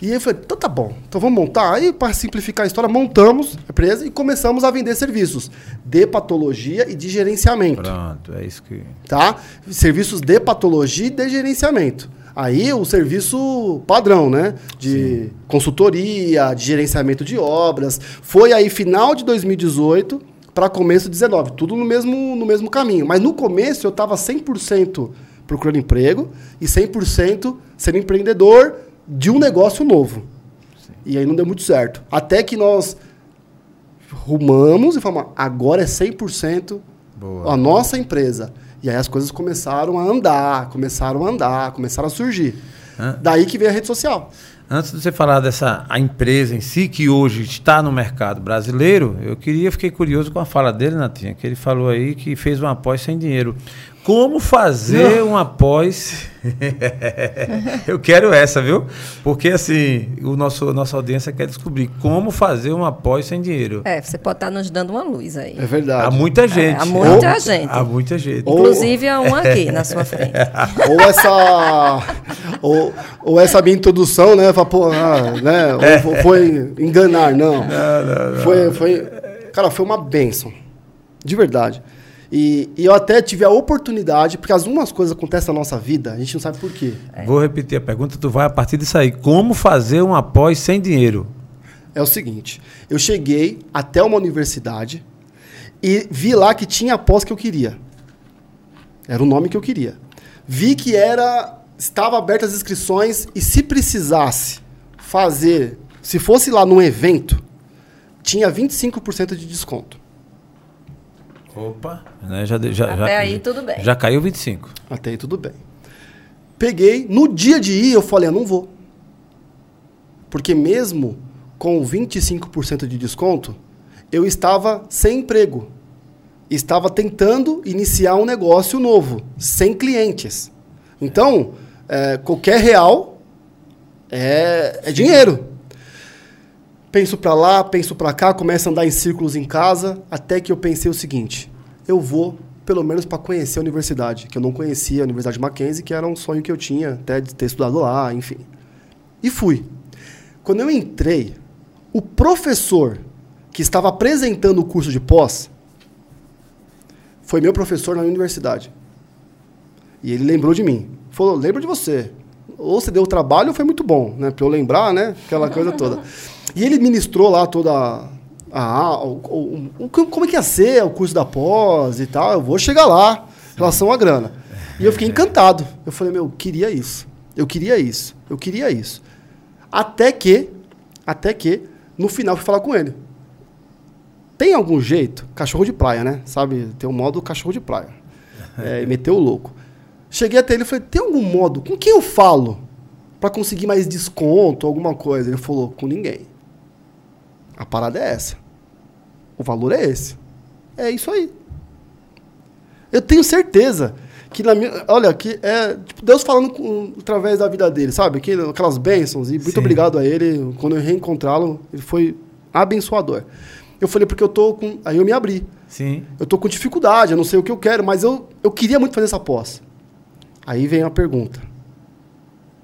E eu falei, então tá bom, então vamos montar. Aí, para simplificar a história, montamos a empresa e começamos a vender serviços de patologia e de gerenciamento Pronto, é isso que. tá? Serviços de patologia e de gerenciamento. Aí o serviço padrão, né? De consultoria, de gerenciamento de obras. Foi aí final de 2018 para começo de 19, tudo no mesmo, no mesmo caminho. Mas no começo eu estava 100% procurando emprego e 100% sendo empreendedor de um negócio novo. E aí não deu muito certo. Até que nós rumamos e falamos, agora é 100% Boa. a nossa empresa. E aí as coisas começaram a andar, começaram a andar, começaram a surgir. Hã? Daí que veio a rede social. Antes de você falar dessa a empresa em si, que hoje está no mercado brasileiro, eu queria, fiquei curioso com a fala dele, Natinha, que ele falou aí que fez uma pós sem dinheiro. Como fazer uma pós? eu quero essa, viu? Porque assim, o nosso nossa audiência quer descobrir como fazer uma pós sem dinheiro. É, você pode estar nos dando uma luz aí. É verdade. Há muita gente. há muita Ou- gente. Há muita gente. Ou- Inclusive há um aqui na sua frente. ou essa ou, ou essa minha introdução, né, fala, pô, ah, né, ou foi enganar, não. Foi, foi, cara, foi uma benção, de verdade. E, e eu até tive a oportunidade, porque algumas coisas acontecem na nossa vida, a gente não sabe por quê. Vou repetir a pergunta, tu vai a partir disso aí. Como fazer uma pós sem dinheiro? É o seguinte, eu cheguei até uma universidade e vi lá que tinha a pós que eu queria. Era o nome que eu queria. Vi que era estava abertas as inscrições e se precisasse fazer, se fosse lá num evento, tinha 25% de desconto. Opa, né, já, já, Até já, aí, tudo bem. Já caiu 25. Até aí tudo bem. Peguei, no dia de ir eu falei, eu não vou. Porque mesmo com 25% de desconto, eu estava sem emprego. Estava tentando iniciar um negócio novo, sem clientes. Então, é, qualquer real é, é dinheiro. Penso pra lá, penso pra cá, começo a andar em círculos em casa, até que eu pensei o seguinte: eu vou pelo menos para conhecer a universidade, que eu não conhecia a Universidade Mackenzie, que era um sonho que eu tinha até de ter estudado lá, enfim. E fui. Quando eu entrei, o professor que estava apresentando o curso de pós foi meu professor na universidade. E ele lembrou de mim. Falou: "Lembro de você. Ou você deu trabalho ou foi muito bom, né? Para eu lembrar, né? Aquela coisa toda." E ele ministrou lá toda a, a- o- o- como é que ia ser o curso da pós e tal. Eu vou chegar lá em relação à grana. E eu fiquei encantado. Eu falei: "Meu, eu queria isso. Eu queria isso. Eu queria isso." Até que até que no final fui falar com ele. Tem algum jeito? Cachorro de praia, né? Sabe? Tem um modo cachorro de praia. É, meteu o louco. Cheguei até ele e falei: tem algum modo? Com quem eu falo? Pra conseguir mais desconto, alguma coisa? Ele falou: com ninguém. A parada é essa. O valor é esse. É isso aí. Eu tenho certeza que na minha. Olha, que é tipo, Deus falando com- através da vida dele, sabe? Que- Aquelas bênçãos. E muito Sim. obrigado a ele. Quando eu reencontrá-lo, ele foi abençoador. Eu falei, porque eu tô com. Aí eu me abri. Sim. Eu tô com dificuldade, eu não sei o que eu quero, mas eu, eu queria muito fazer essa pós. Aí vem a pergunta.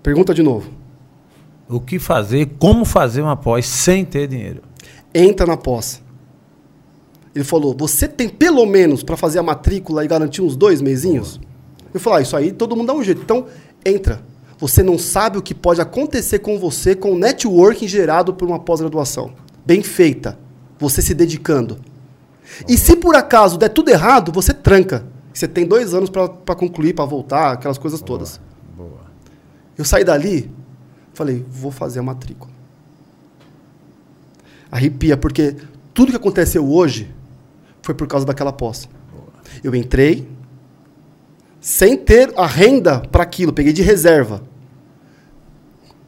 Pergunta de novo. O que fazer, como fazer uma pós sem ter dinheiro? Entra na pós. Ele falou: Você tem pelo menos para fazer a matrícula e garantir uns dois mesinhos? Eu falei: ah, Isso aí todo mundo dá um jeito. Então, entra. Você não sabe o que pode acontecer com você com o networking gerado por uma pós-graduação. Bem feita. Você se dedicando. E se por acaso der tudo errado, você tranca. Você tem dois anos para concluir, para voltar, aquelas coisas todas. Boa. Eu saí dali, falei, vou fazer a matrícula. Arrepia, porque tudo que aconteceu hoje foi por causa daquela pós. Eu entrei sem ter a renda para aquilo, peguei de reserva.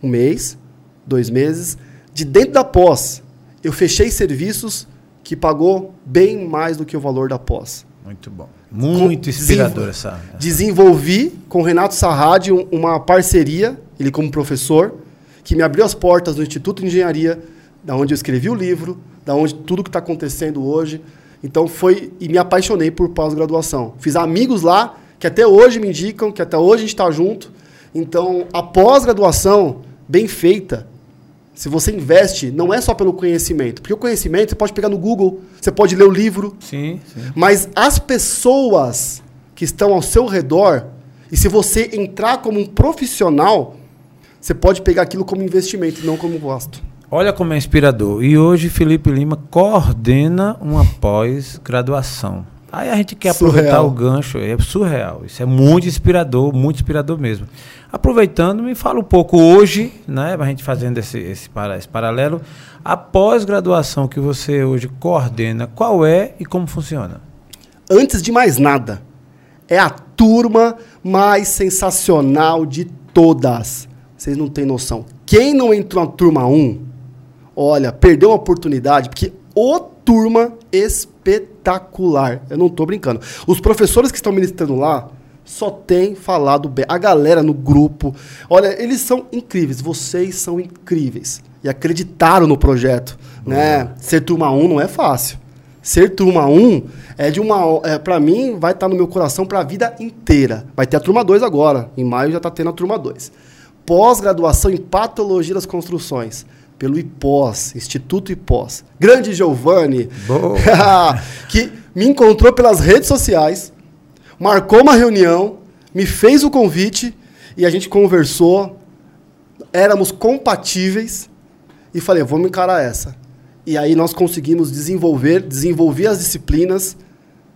Um mês, dois meses, de dentro da pós, eu fechei serviços que pagou bem mais do que o valor da pós. Muito bom. Muito Com- inspirador essa. essa- Desenvolvi com o Renato Sarradi um- uma parceria, ele como professor, que me abriu as portas do Instituto de Engenharia, da onde eu escrevi o livro, da onde tudo que está acontecendo hoje. Então foi e me apaixonei por pós-graduação. Fiz amigos lá que até hoje me indicam, que até hoje a gente está junto. Então a pós-graduação bem feita, se você investe, não é só pelo conhecimento, porque o conhecimento você pode pegar no Google, você pode ler o livro, Sim, sim. mas as pessoas que estão ao seu redor, e se você entrar como um profissional, você pode pegar aquilo como investimento não como gasto. Olha como é inspirador. E hoje Felipe Lima coordena uma pós-graduação. Aí a gente quer aproveitar Surreal. o gancho, é surreal. Isso é muito inspirador, muito inspirador mesmo. Aproveitando, me fala um pouco hoje, né, a gente fazendo esse, esse, para- esse paralelo, a pós-graduação que você hoje coordena, qual é e como funciona? Antes de mais nada, é a turma mais sensacional de todas. Vocês não têm noção. Quem não entrou na turma 1, olha, perdeu uma oportunidade, porque o turma espetacular. Eu não tô brincando. Os professores que estão ministrando lá só tem falado bem. A galera no grupo, olha, eles são incríveis. Vocês são incríveis. E acreditaram no projeto, né? Ser turma 1 não é fácil. Ser turma 1 é de uma. É, para mim, vai estar no meu coração para a vida inteira. Vai ter a turma 2 agora. Em maio já está tendo a turma 2. Pós-graduação em Patologia das Construções. Pelo IPOS, Instituto IPOS. Grande Giovanni, que me encontrou pelas redes sociais, marcou uma reunião, me fez o convite e a gente conversou. Éramos compatíveis e falei, vamos encarar essa. E aí nós conseguimos desenvolver, desenvolver as disciplinas,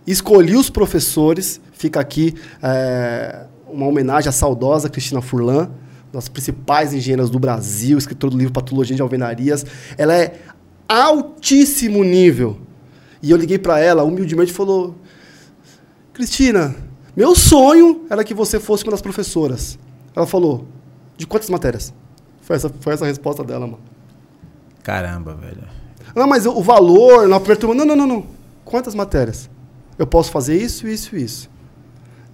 escolhi os professores. Fica aqui eh, uma homenagem à saudosa Cristina Furlan, das principais engenheiras do Brasil, escritora do livro Patologia de Alvenarias. Ela é altíssimo nível. E eu liguei para ela, humildemente, e falou: Cristina, meu sonho era que você fosse uma das professoras. Ela falou: de quantas matérias? Foi essa, foi essa a resposta dela, mano. Caramba, velho. Não, mas o valor, na turma, não, não, não, não. Quantas matérias? Eu posso fazer isso, isso e isso.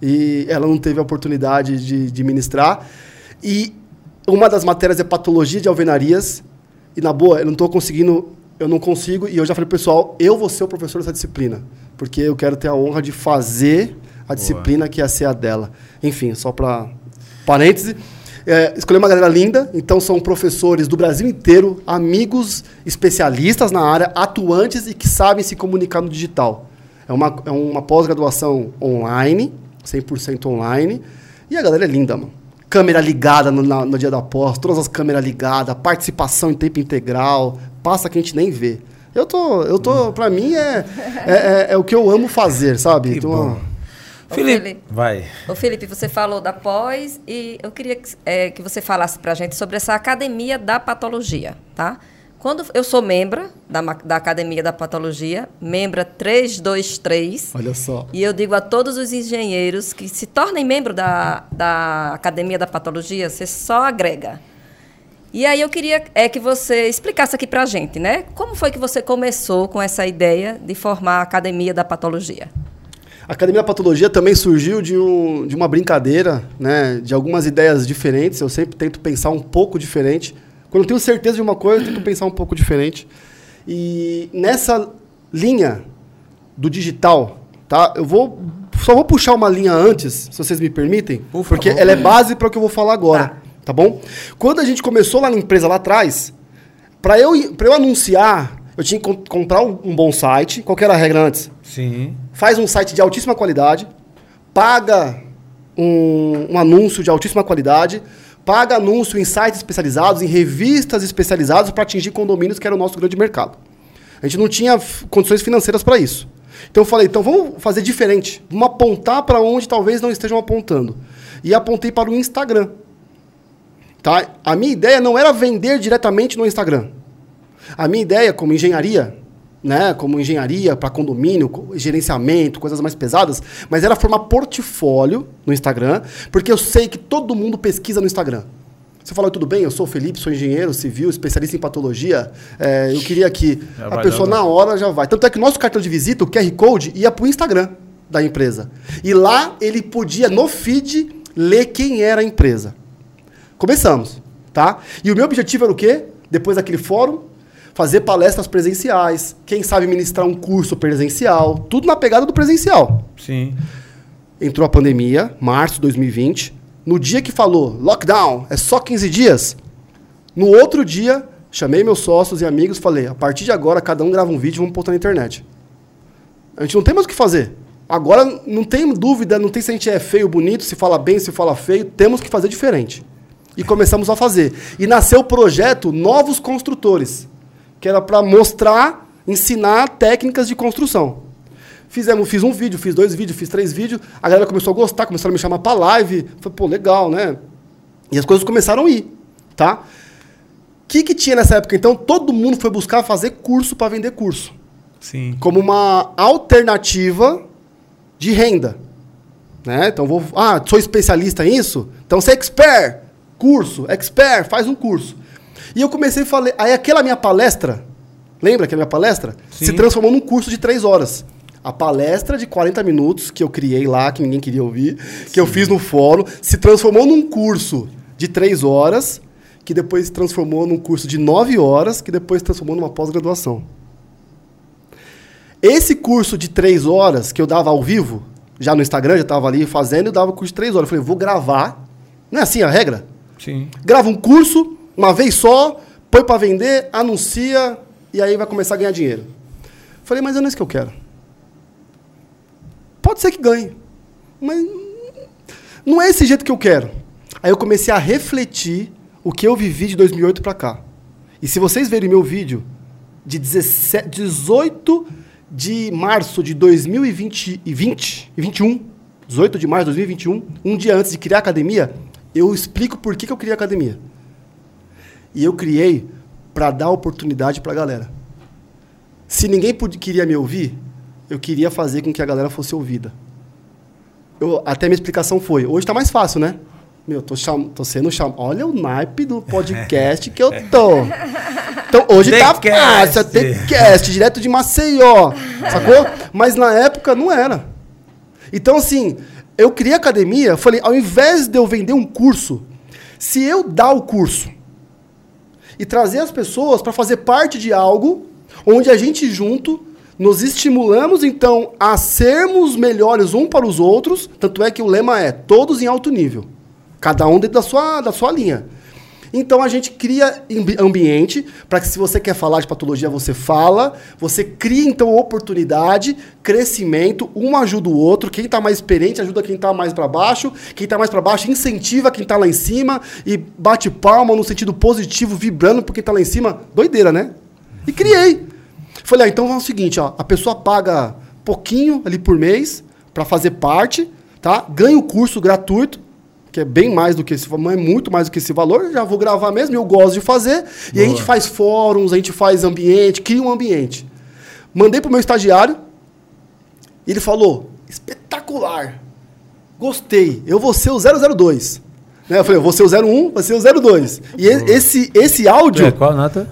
E ela não teve a oportunidade de, de ministrar. E uma das matérias é patologia de alvenarias. E na boa, eu não estou conseguindo, eu não consigo. E eu já falei pessoal, eu vou ser o professor dessa disciplina. Porque eu quero ter a honra de fazer a disciplina que ia ser a dela. Enfim, só para parêntese. É, escolhi uma galera linda, então são professores do Brasil inteiro, amigos especialistas na área, atuantes e que sabem se comunicar no digital. É uma, é uma pós-graduação online, 100% online, e a galera é linda, mano. Câmera ligada no, na- no dia da pós, todas as câmeras ligadas, participação em tempo integral, passa que a gente nem vê. Eu tô, eu tô, pra mim é, é, é- é o que eu amo fazer, sabe? Que Então, Felipe, Felipe. vai. Ô Felipe, você falou da pós e eu queria que, é, que você falasse para a gente sobre essa academia da patologia, tá? Quando eu sou membro da, da academia da patologia, membra 323, olha só. e eu digo a todos os engenheiros que se tornem membro da, da academia da patologia, você só agrega. E aí eu queria é, que você explicasse aqui para a gente, né? Como foi que você começou com essa ideia de formar a academia da patologia? A Academia da Patologia também surgiu de, um, de uma brincadeira, né, de algumas ideias diferentes. Eu sempre tento pensar um pouco diferente. Quando eu tenho certeza de uma coisa, eu tento pensar um pouco diferente. E nessa linha do digital, tá? Eu vou só vou puxar uma linha antes, se vocês me permitem, Por porque favor. ela é base para o que eu vou falar agora, Tá. tá bom? Quando a gente começou lá na empresa lá atrás, para eu para eu anunciar, eu tinha que com- comprar um, um bom site. Qual que era a regra antes? Sim. faz um site de altíssima qualidade, paga um, um anúncio de altíssima qualidade, paga anúncio em sites especializados, em revistas especializadas para atingir condomínios, que era o nosso grande mercado. A gente não tinha condições financeiras para isso. Então eu falei, então vamos fazer diferente. Vamos apontar para onde talvez não estejam apontando. E apontei para o Instagram. Tá? A minha ideia não era vender diretamente no Instagram. A minha ideia, como engenharia, né, como engenharia para condomínio, co- gerenciamento, coisas mais pesadas, mas era formar portfólio no Instagram, porque eu sei que todo mundo pesquisa no Instagram. Você fala, tudo bem, eu sou o Felipe, sou engenheiro civil, especialista em patologia. é, eu queria que Já a vai pessoa logo. na hora já vai. Tanto é que o nosso cartão de visita, o QR Code, ia para o Instagram da empresa. E lá ele podia, no feed, ler quem era a empresa. Começamos, tá? E o meu objetivo era o quê? Depois daquele fórum, fazer palestras presenciais, quem sabe ministrar um curso presencial, tudo na pegada do presencial. Sim. Entrou a pandemia, março de 2020. No dia que falou lockdown, é só 15 dias. No outro dia, chamei meus sócios e amigos, falei: a partir de agora, cada um grava um vídeo e vamos postar na internet. A gente não tem mais o que fazer. Agora, não tem dúvida, não tem se a gente é feio bonito, se fala bem, se fala feio, temos que fazer diferente. E começamos a fazer. E nasceu o projeto Novos Construtores, que era para mostrar, ensinar técnicas de construção. Fizemos, fiz um vídeo, fiz dois vídeos, fiz três vídeos. A galera começou a gostar, começaram a me chamar pra live. Falei, pô, legal, né? E as coisas começaram a ir, tá? O que, que tinha nessa época? Então, todo mundo foi buscar fazer curso para vender curso. Sim. Como uma alternativa de renda. Né? Então, vou. Ah, sou especialista nisso? Então, você é expert. Curso, expert, faz um curso. E eu comecei a falar. Aí, aquela minha palestra, lembra que a minha palestra? Sim. Se transformou num curso de três horas. A palestra de 40 minutos que eu criei lá, que ninguém queria ouvir, que eu fiz no fórum, se transformou num curso de três horas, que depois se transformou num curso de nove horas, que depois se transformou numa pós-graduação. Esse curso de três horas que eu dava ao vivo, já no Instagram, já estava ali fazendo, eu dava o curso de três horas. Eu falei, vou gravar. Não é assim a regra? Sim. Grava um curso, uma vez só, põe para vender, anuncia, e aí vai começar a ganhar dinheiro. Falei, mas não é isso que eu quero. Pode ser que ganhe, mas não é esse jeito que eu quero. Aí eu comecei a refletir o que eu vivi de 2008 para cá. E se vocês verem meu vídeo de 17, 18 de março de 2020 e 20 e 21, 18 de março de 2021, um dia antes de criar a academia, eu explico por que, que eu criei a academia. E eu criei para dar oportunidade para a galera. Se ninguém pod- queria me ouvir, eu queria fazer com que a galera fosse ouvida. Eu, até minha explicação foi, hoje está mais fácil, né? Meu, tô, cham, tô sendo chamado. Olha o naipe do podcast que eu tô. Então hoje tá TheCast. fácil, TheCast, direto de Maceió, sacou? Mas na época não era. Então, assim, eu criei a academia, falei, ao invés de eu vender um curso, se eu dar o curso e trazer as pessoas para fazer parte de algo onde a gente junto nos estimulamos então a sermos melhores um para os outros, tanto é que o lema é todos em alto nível, cada um dentro da sua, da sua linha. Então a gente cria ambi- ambiente para que se você quer falar de patologia, você fala, você cria então oportunidade, crescimento, um ajuda o outro, quem está mais experiente ajuda quem está mais para baixo, quem está mais para baixo incentiva quem está lá em cima e bate palma no sentido positivo, vibrando por quem está lá em cima. Doideira, né? E criei. Falei, ah, então vamos ao seguinte, ó, a pessoa paga pouquinho ali por mês para fazer parte, tá? Ganha o curso gratuito, que é bem mais do que esse, é muito mais do que esse valor, já vou gravar mesmo, eu gosto de fazer. E a gente faz fóruns, a gente faz ambiente, cria um ambiente. Mandei pro meu estagiário, e ele falou: espetacular, gostei, eu vou ser o 002. Né? Eu falei, eu vou ser o 01, vou ser o 02. E e- esse, esse áudio. É, qual nota?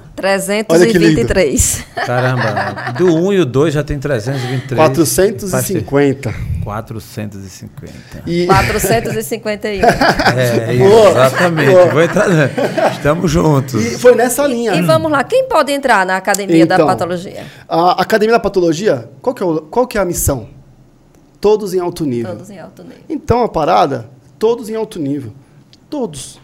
Olha que lindo. 323. Caramba, do 1 e o 2 já tem 323. 450. 450. E, 451. É, Boa. exatamente. Boa. Vou entrar... Estamos juntos. e foi nessa linha. E vamos lá, quem pode entrar na Academia da Então, Patologia? A Academia da Patologia, qual que, é o- qual que é a missão? Todos em alto nível. Todos em alto nível. Então a parada, todos em alto nível. Todos.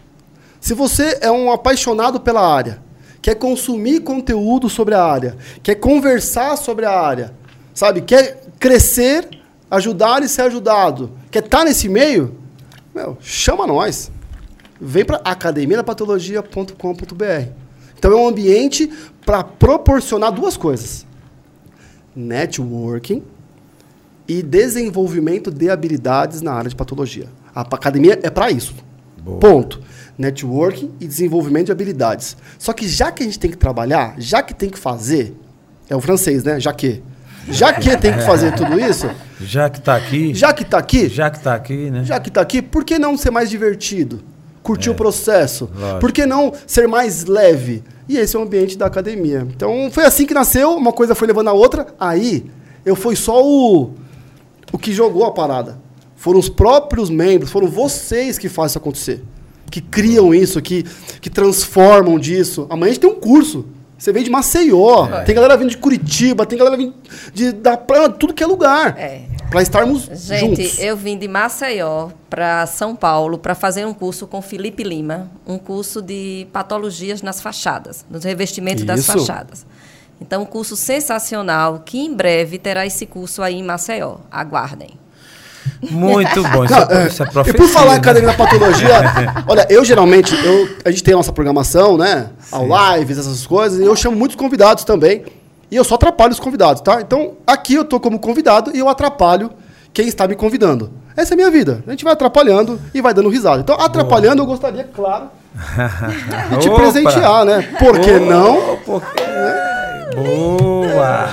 Se você é um apaixonado pela área, quer consumir conteúdo sobre a área, quer conversar sobre a área, sabe, quer crescer, ajudar e ser ajudado, quer estar nesse meio, meu, chama nós. Vem para academiadapatologia.com.br. Então é um ambiente para proporcionar duas coisas: networking e desenvolvimento de habilidades na área de patologia. A academia é para isso. Boa. Ponto. Networking e desenvolvimento de habilidades. Só que já que a gente tem que trabalhar, já que tem que fazer, é o francês, né? Já que. Já que tem que fazer tudo isso, Já que tá aqui. já que tá aqui, Já que tá aqui, né? já que tá aqui, por que não ser mais divertido? Curtir o processo? lógico. Por que não ser mais leve? E esse é o ambiente da academia. Então foi assim que nasceu, uma coisa foi levando a outra. Aí eu fui só o, o que jogou a parada. Foram os próprios membros, foram vocês que fazem isso acontecer. Que criam isso, que, que transformam disso. Amanhã a gente tem um curso. Você vem de Maceió, tem galera vindo de Curitiba, tem galera vindo de, da praia, tudo que é lugar. É. Pra estarmos Gente, juntos. eu vim de Maceió para São Paulo para fazer um curso com Felipe Lima, um curso de patologias nas fachadas, nos revestimentos das Isso. fachadas. Então, um curso sensacional que em breve terá esse curso aí em Maceió. Aguardem. Muito bom. Isso, Não, é, é, isso é e profecia. por falar em né? academia da patologia, olha, eu geralmente, eu, a gente tem a nossa programação, né? Ao lives, essas coisas, e eu chamo muitos convidados também. E eu só atrapalho os convidados, tá? Então, aqui eu tô como convidado e eu atrapalho quem está me convidando. Essa é a minha vida. A gente vai atrapalhando e vai dando risada. Então, atrapalhando, eu gostaria, claro, de te Opa! presentear, né? Por que não? Porque... Boa!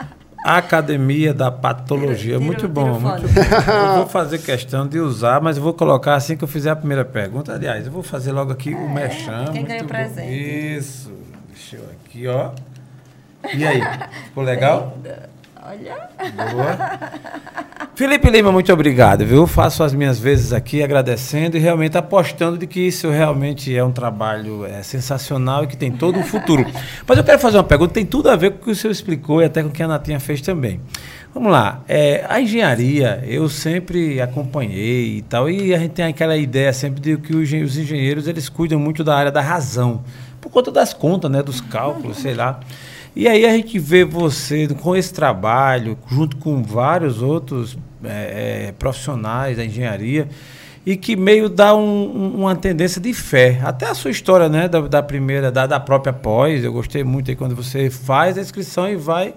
Academia da Patologia. Muito bom, muito bom. Eu vou fazer questão de usar, mas eu vou colocar assim que eu fizer a primeira pergunta. Aliás, eu vou fazer logo aqui o mexame. quem ganha o presente. Isso. Deixa eu aqui, ó. E aí? Ficou legal? Olha. Boa. Felipe Lima, muito obrigado, viu? Faço as minhas vezes aqui agradecendo e realmente apostando de que isso realmente é um trabalho é, sensacional e que tem todo um futuro. Mas eu quero fazer uma pergunta, tem tudo a ver com o que o senhor explicou e até com o que a Natinha fez também. Vamos lá, é, a engenharia eu sempre acompanhei e tal, e a gente tem aquela ideia sempre de que os engenheiros eles cuidam muito da área da razão, por conta das contas, né, dos cálculos, sei lá. E aí a gente vê você com esse trabalho, junto com vários outros é, é, profissionais da engenharia, e que meio dá um- um- uma tendência de fé. Até a sua história, né, da, da primeira, da, da própria pós, eu gostei muito aí quando você faz a inscrição e vai,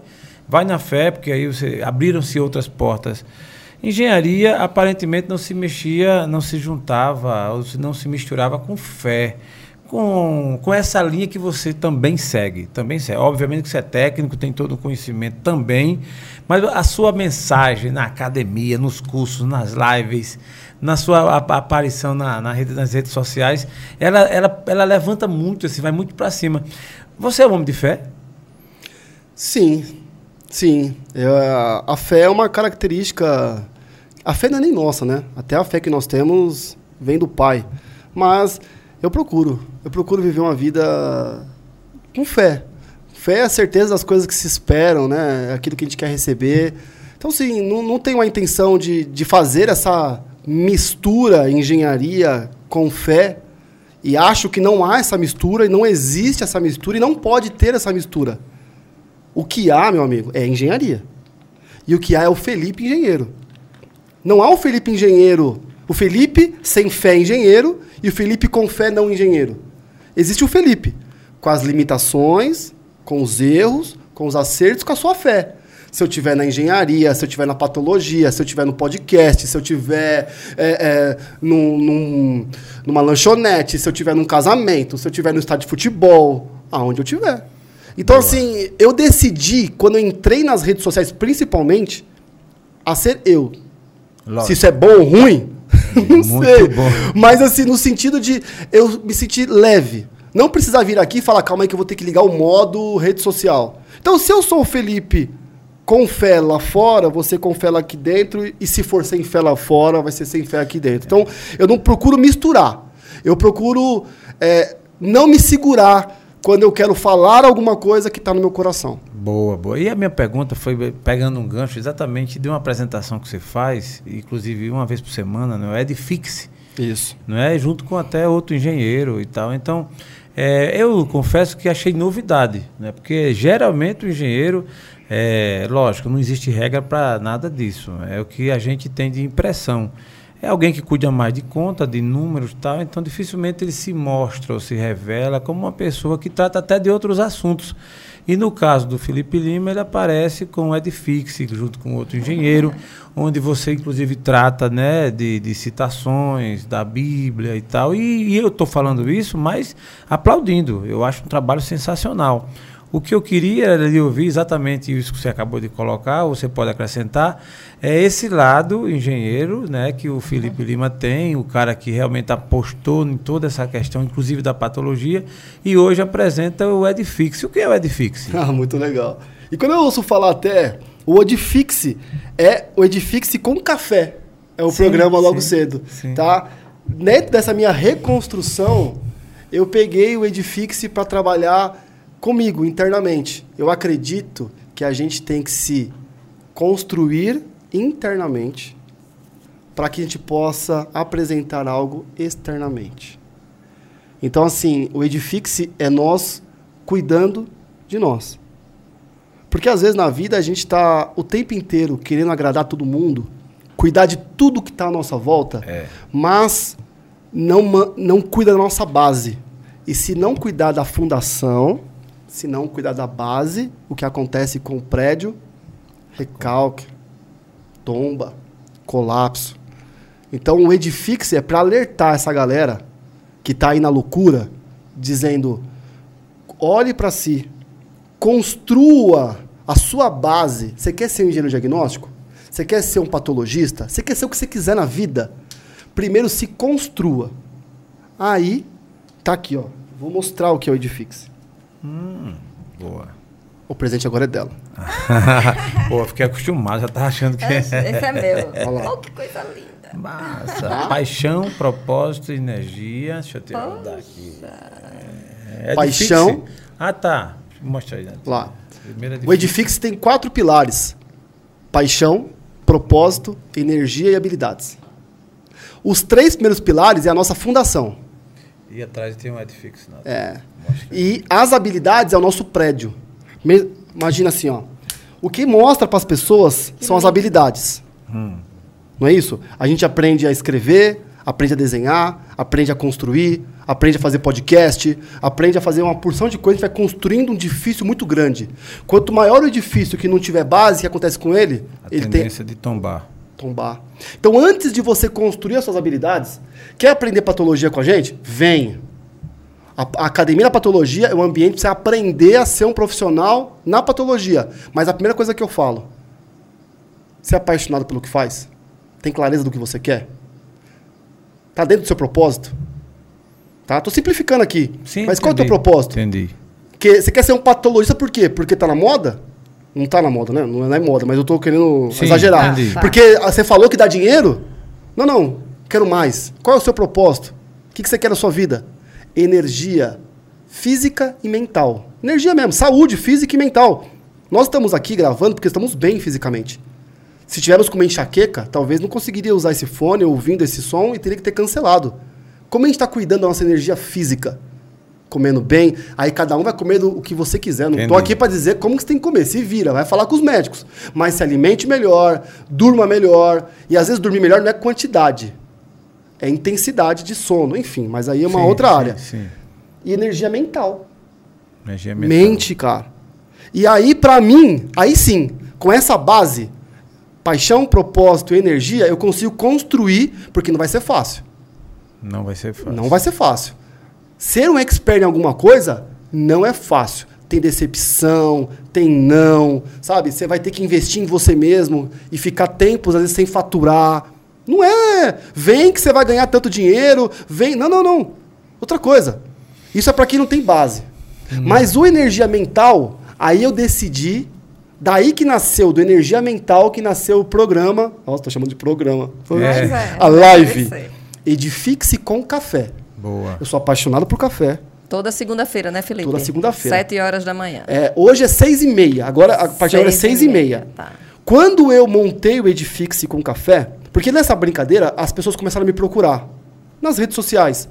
vai na fé, porque aí você abriram-se outras portas. Engenharia aparentemente não se mexia, não se juntava, não se misturava com fé com, com essa linha que você também segue. Também segue. Obviamente que você é técnico, tem todo o conhecimento também, mas a sua mensagem na academia, nos cursos, nas lives, na sua ap- aparição na, na rede, nas redes sociais, ela, ela, ela levanta muito, assim, vai muito para cima. Você é um homem de fé? Sim, sim. É, a fé é uma característica. A fé não é nem nossa, né? Até a fé que nós temos vem do Pai. Mas eu procuro. Eu procuro viver uma vida com fé. Fé é a certeza das coisas que se esperam, né? Aquilo que a gente quer receber. Então, sim, não, não tenho a intenção de, de fazer essa mistura engenharia com fé. E acho que não há essa mistura, e não existe essa mistura, e não pode ter essa mistura. O que há, meu amigo, é engenharia. E o que há é o Felipe engenheiro. Não há o Felipe engenheiro, o Felipe sem fé engenheiro e o Felipe com fé não engenheiro. Existe o Felipe com as limitações, com os erros, com os acertos, com a sua fé. Se eu tiver na engenharia, se eu tiver na patologia, se eu tiver no podcast, se eu tiver é, é, num- num- numa lanchonete, se eu tiver num casamento, se eu tiver no estádio de futebol, aonde eu tiver. Então, assim, eu decidi, quando eu entrei nas redes sociais, principalmente, a ser eu. Lógico. Se isso é bom ou ruim, não Muito sei. bom. Mas assim, no sentido de eu me sentir leve. Não precisar vir aqui e falar, calma aí que eu vou ter que ligar o modo rede social. Então, se eu sou o Felipe com fé lá fora, você com fé lá aqui dentro, e se for sem fé lá fora, vai ser sem fé aqui dentro. Então, eu não procuro misturar. Eu procuro é, não me segurar quando eu quero falar alguma coisa que está no meu coração. Boa, boa. E a minha pergunta foi pegando um gancho exatamente de uma apresentação que você faz, inclusive uma vez por semana, no Edifix, Isso. não é? Junto com até outro engenheiro e tal. Então, é, eu confesso que achei novidade, né? Porque geralmente o engenheiro, é, lógico, não existe regra para nada disso. É o que a gente tem de impressão. É alguém que cuida mais de conta, de números tal, então dificilmente ele se mostra ou se revela como uma pessoa que trata até de outros assuntos. E no caso do Felipe Lima, ele aparece com o Edifix, junto com outro engenheiro, onde você inclusive trata né, de, de citações da Bíblia e tal. E, e eu estou falando isso, mas aplaudindo. Eu acho um trabalho sensacional. O que eu queria era ouvir exatamente isso que você acabou de colocar, ou você pode acrescentar, é esse lado engenheiro, né, que o Felipe Lima tem, o cara que realmente apostou em toda essa questão, inclusive da patologia, e hoje apresenta o Edifix. O que é o Edifix? Ah, muito legal. E quando eu ouço falar até, o Edifixe é o Edifixe com café. É o Sim, programa logo sim, cedo, sim. tá? Dentro dessa minha reconstrução, eu peguei o Edifixe para trabalhar comigo internamente. Eu acredito que a gente tem que se construir internamente para que a gente possa apresentar algo externamente. Então, assim, o Edifixe é nós cuidando de nós. Porque às vezes na vida a gente está o tempo inteiro querendo agradar todo mundo, cuidar de tudo que está à nossa volta, É. mas não, não cuida da nossa base. E se não cuidar da fundação, Se não cuidar da base, o que acontece com o prédio, recalque, tomba, colapso. Então o Edifixe é para alertar essa galera que está aí na loucura, dizendo: olhe para si, construa a sua base. Você quer ser um engenheiro diagnóstico? Você quer ser um patologista? Você quer ser o que você quiser na vida? Primeiro se construa. Aí, tá aqui, ó. Vou mostrar o que é o Edifixe. Boa. O presente agora é dela. Pô, fiquei acostumado, já tava achando que Esse é meu. Olha lá. Oh, que coisa linda. Massa. Paixão, propósito, energia. Deixa eu te rodar aqui. É, é Paixão. difícil. Ah, tá. Mostra aí. né? Lá. É O. Edifixe tem quatro pilares: paixão, propósito, energia e habilidades. Os três primeiros pilares é a nossa fundação. E atrás tem um Edifix. Não. É. E as habilidades é o nosso prédio. Me- Imagina assim, ó. O que mostra para as pessoas são as habilidades. Não é isso? A gente aprende a escrever, aprende a desenhar, aprende a construir, aprende a fazer podcast, aprende a fazer uma porção de coisas, a gente vai construindo um edifício muito grande. Quanto maior o edifício que não tiver base, o que acontece com ele? A ele tem tendência de tombar. tombar. Então, antes de você construir as suas habilidades, quer aprender patologia com a gente? Venha. A, a Academia da Patologia é um ambiente para você aprender a ser um profissional na patologia. Mas a primeira coisa que eu falo, você é apaixonado pelo que faz? Tem clareza do que você quer? Tá dentro do seu propósito? Tá? Tô simplificando aqui. Sim, mas qual é o teu entendi. propósito? Entendi. Que você quer ser um patologista por quê? Porque tá na moda? Não tá na moda, né? Não é moda, mas eu tô querendo Sim, exagerar. entendi. Tá. Porque ah, você falou que dá dinheiro? Não, não. Quero mais. Qual é o seu propósito? O que que você quer na sua vida? Energia física e mental. Energia mesmo, saúde física e mental. Nós estamos aqui gravando porque estamos bem fisicamente. Se tivermos com uma enxaqueca, talvez não conseguiria usar esse fone ouvindo esse som e teria que ter cancelado. Como a gente está cuidando da nossa energia física? Comendo bem, aí cada um vai comer o que você quiser. Não estou aqui para dizer como que você tem que comer. Se vira, vai falar com os médicos. Mas se alimente melhor, durma melhor. E às vezes dormir melhor não é quantidade, é intensidade de sono, enfim. Mas aí é uma Sim, outra sim, área. Sim. E energia mental. Energia mental. Mente, cara. E aí, pra mim, aí sim, com essa base, paixão, propósito e energia, eu consigo construir, porque não vai ser fácil. Não vai ser fácil. Não vai ser fácil. Ser um expert em alguma coisa não é fácil. Tem decepção, tem não, sabe? Você vai ter que investir em você mesmo e ficar tempos, às vezes, sem faturar. Não é, vem que você vai ganhar tanto dinheiro, vem. Não, não, não. Outra coisa. Isso é para quem não tem base. Mas o energia mental, aí eu decidi, daí que nasceu, do energia mental que nasceu o programa. Nossa, tô chamando de programa. É. É, A live. Edifique-se com café. Boa. Eu sou apaixonado por café. Toda segunda-feira, né, Felipe? Toda segunda-feira. Sete horas da manhã. É, hoje é seis e meia. Agora, a partir de agora é seis e meia. Tá. Quando eu montei o Edifixe com café, porque nessa brincadeira as pessoas começaram a me procurar nas redes sociais.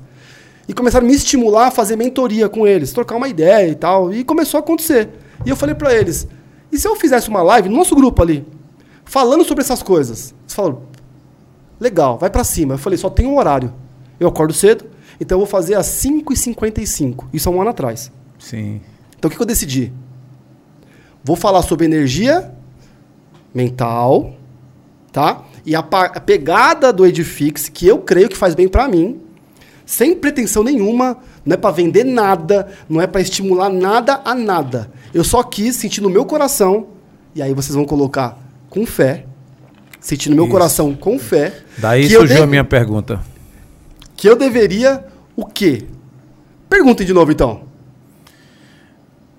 E começaram a me estimular a fazer mentoria com eles, trocar uma ideia e tal. E começou a acontecer. E eu falei pra eles: e se eu fizesse uma live no nosso grupo ali, falando sobre essas coisas? Eles falaram: legal, vai pra cima. Eu falei: só tem um horário. Eu acordo cedo, então eu vou fazer às 5h55. Isso há um ano atrás. Sim. Então o que, que eu decidi? Vou falar sobre energia mental, tá? E a, a pegada do Edifix, que eu creio que faz bem pra mim, sem pretensão nenhuma, não é pra vender nada, não é pra estimular nada a nada. Eu só quis sentir no meu coração, e aí vocês vão colocar com fé, sentir no meu Isso. coração com fé, Daí surgiu a minha pergunta. que eu deveria o quê? Perguntem de novo então.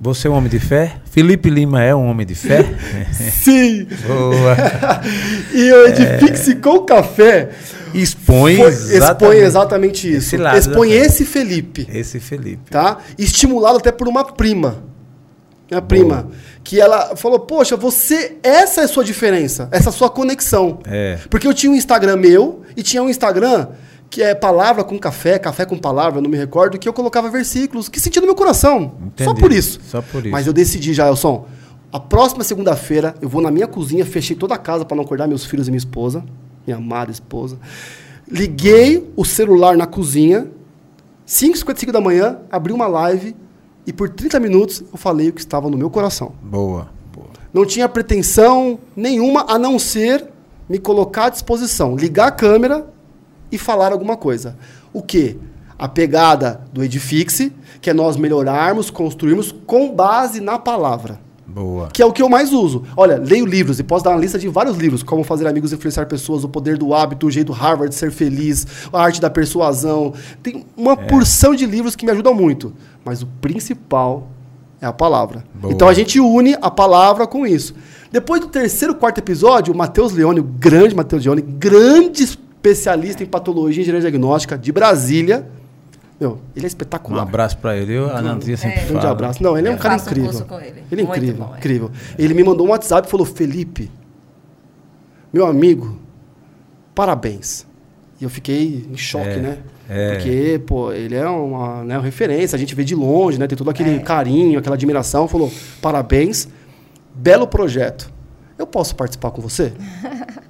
Você é um homem de fé? Felipe Lima é um homem de fé? Sim! Boa. E o Edifique-se com café Expõe, foi- exatamente expõe exatamente isso. esse expõe esse Felipe, Esse Felipe. tá? Estimulado até por uma prima. Minha prima. Que ela falou, poxa, você. Essa é a sua diferença, essa é a sua conexão. É. Porque eu tinha um Instagram meu e tinha um Instagram que é palavra com café, café com palavra, não me recordo, que eu colocava versículos que sentia no meu coração. Só Entendi. por isso. Só por isso. Mas eu decidi já, Elson. A próxima segunda-feira eu vou na minha cozinha, fechei toda a casa para não acordar meus filhos e minha esposa, minha amada esposa. Liguei o celular na cozinha, 5h55 da manhã, abri uma live e por 30 minutos eu falei o que estava no meu coração. Boa. boa. Não tinha pretensão nenhuma a não ser me colocar à disposição, ligar a câmera e falar alguma coisa. O quê? A pegada do Edifixe, que é nós melhorarmos, construirmos com base na palavra. Boa. Que é o que eu mais uso. Olha, leio livros e posso dar uma lista de vários livros, como Fazer Amigos Influenciar Pessoas, O Poder do Hábito, O Jeito Harvard de Ser Feliz, A Arte da Persuasão. Tem uma porção de livros que me ajudam muito. Mas o principal é a palavra. Boa. Então a gente une a palavra com isso. Depois do terceiro, quarto episódio, o Matheus Leone, o grande Matheus Leone, grande especialista em patologia e engenharia diagnóstica de Brasília. Meu, ele é Um espetacular. abraço pra ele. Eu, a Nanzinha sempre Grande fala. abraço. Não, ele é um Eu cara faço um incrível. curso com ele. Ele é Muito incrível, bom, é. incrível. Ele me mandou um WhatsApp e falou: Felipe, meu amigo, parabéns. E eu fiquei em choque, É, né? é. Porque, pô, ele é uma, né, uma referência, a gente vê de longe, né? Tem todo aquele É. carinho, aquela admiração. Falou: parabéns, belo projeto. Eu posso participar com você?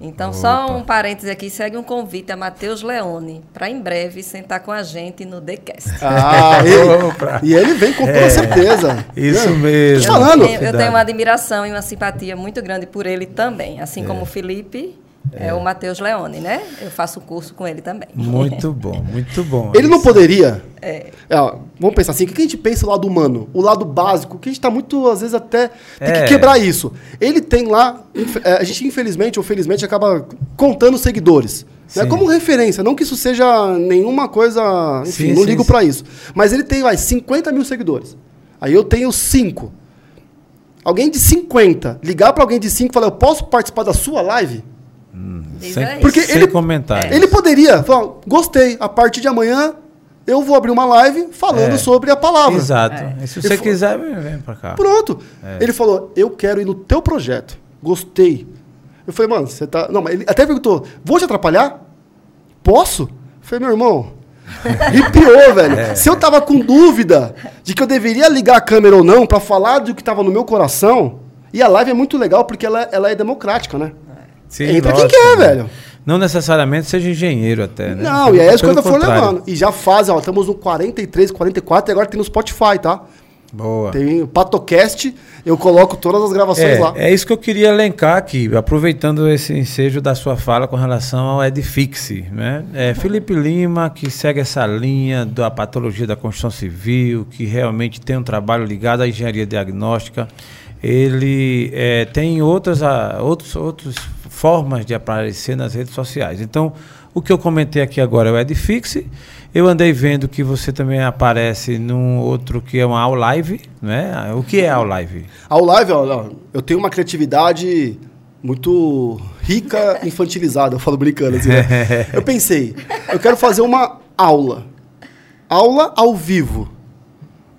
Então, só Opa. um parêntese aqui, segue um convite a Matheus Leone, para em breve sentar com a gente no TheCast. Ah, ele, e ele vem com toda É. certeza. Isso Né? mesmo. Tô falando. Eu tenho, eu tenho uma admiração e uma simpatia muito grande por ele também, assim como o Felipe é, o Matheus Leone, né? Eu faço curso com ele também. Muito bom, muito bom. Ele não Isso. poderia. É. É, vamos pensar assim, o que a gente pensa o lado humano? O lado básico, que a gente tá muito, às vezes, até. Tem É. que quebrar isso. Ele tem lá. é, A gente, infelizmente ou felizmente, acaba contando seguidores. Né? Como referência. Não que isso seja nenhuma coisa. Enfim, Sim, não sim, ligo pra isso. Mas ele tem, vai, 50 mil seguidores. Aí eu tenho 5. Alguém de 50 ligar pra alguém de 5 e falar, eu posso participar da sua live? Diz Sem. Porque sem ele- comentários. Ele poderia falar, gostei, a partir de amanhã eu vou abrir uma live falando É. sobre a palavra. Exato. É. E se Ele você fa- quiser, vem, vem pra cá. Pronto. É. Ele falou, eu quero ir no teu projeto. Gostei. Eu falei, mano, você tá. Não, mas ele até perguntou, vou te atrapalhar? Posso? Eu falei, meu irmão. Arrepiou, velho. É. Se eu tava com dúvida de que eu deveria ligar a câmera ou não pra falar do que tava no meu coração, e a live é muito legal porque ela, ela é democrática, né? Sim, Entra quem quer, né? velho. Não necessariamente seja engenheiro até, né? Não, e aí as coisas foram levando. E já fazem, ó, estamos no 43, 44 e agora tem no Spotify, tá? Boa. Tem o Patocast, eu coloco todas as gravações lá. É, é isso que eu queria elencar aqui, aproveitando esse ensejo da sua fala com relação ao Edifixe. Né? É, Felipe Lima, que segue essa linha da patologia da construção civil, que realmente tem um trabalho ligado à engenharia diagnóstica, ele é, tem outras, ah, outros, outras formas de aparecer nas redes sociais. Então, o que eu comentei aqui agora é o Edifixe. Eu andei vendo que você também aparece num outro que é uma All Live, né? O que é All Live? Ao live, ó, eu tenho uma criatividade muito rica, infantilizada, eu falo brincando assim, né? Eu pensei, eu quero fazer uma aula. Aula ao vivo.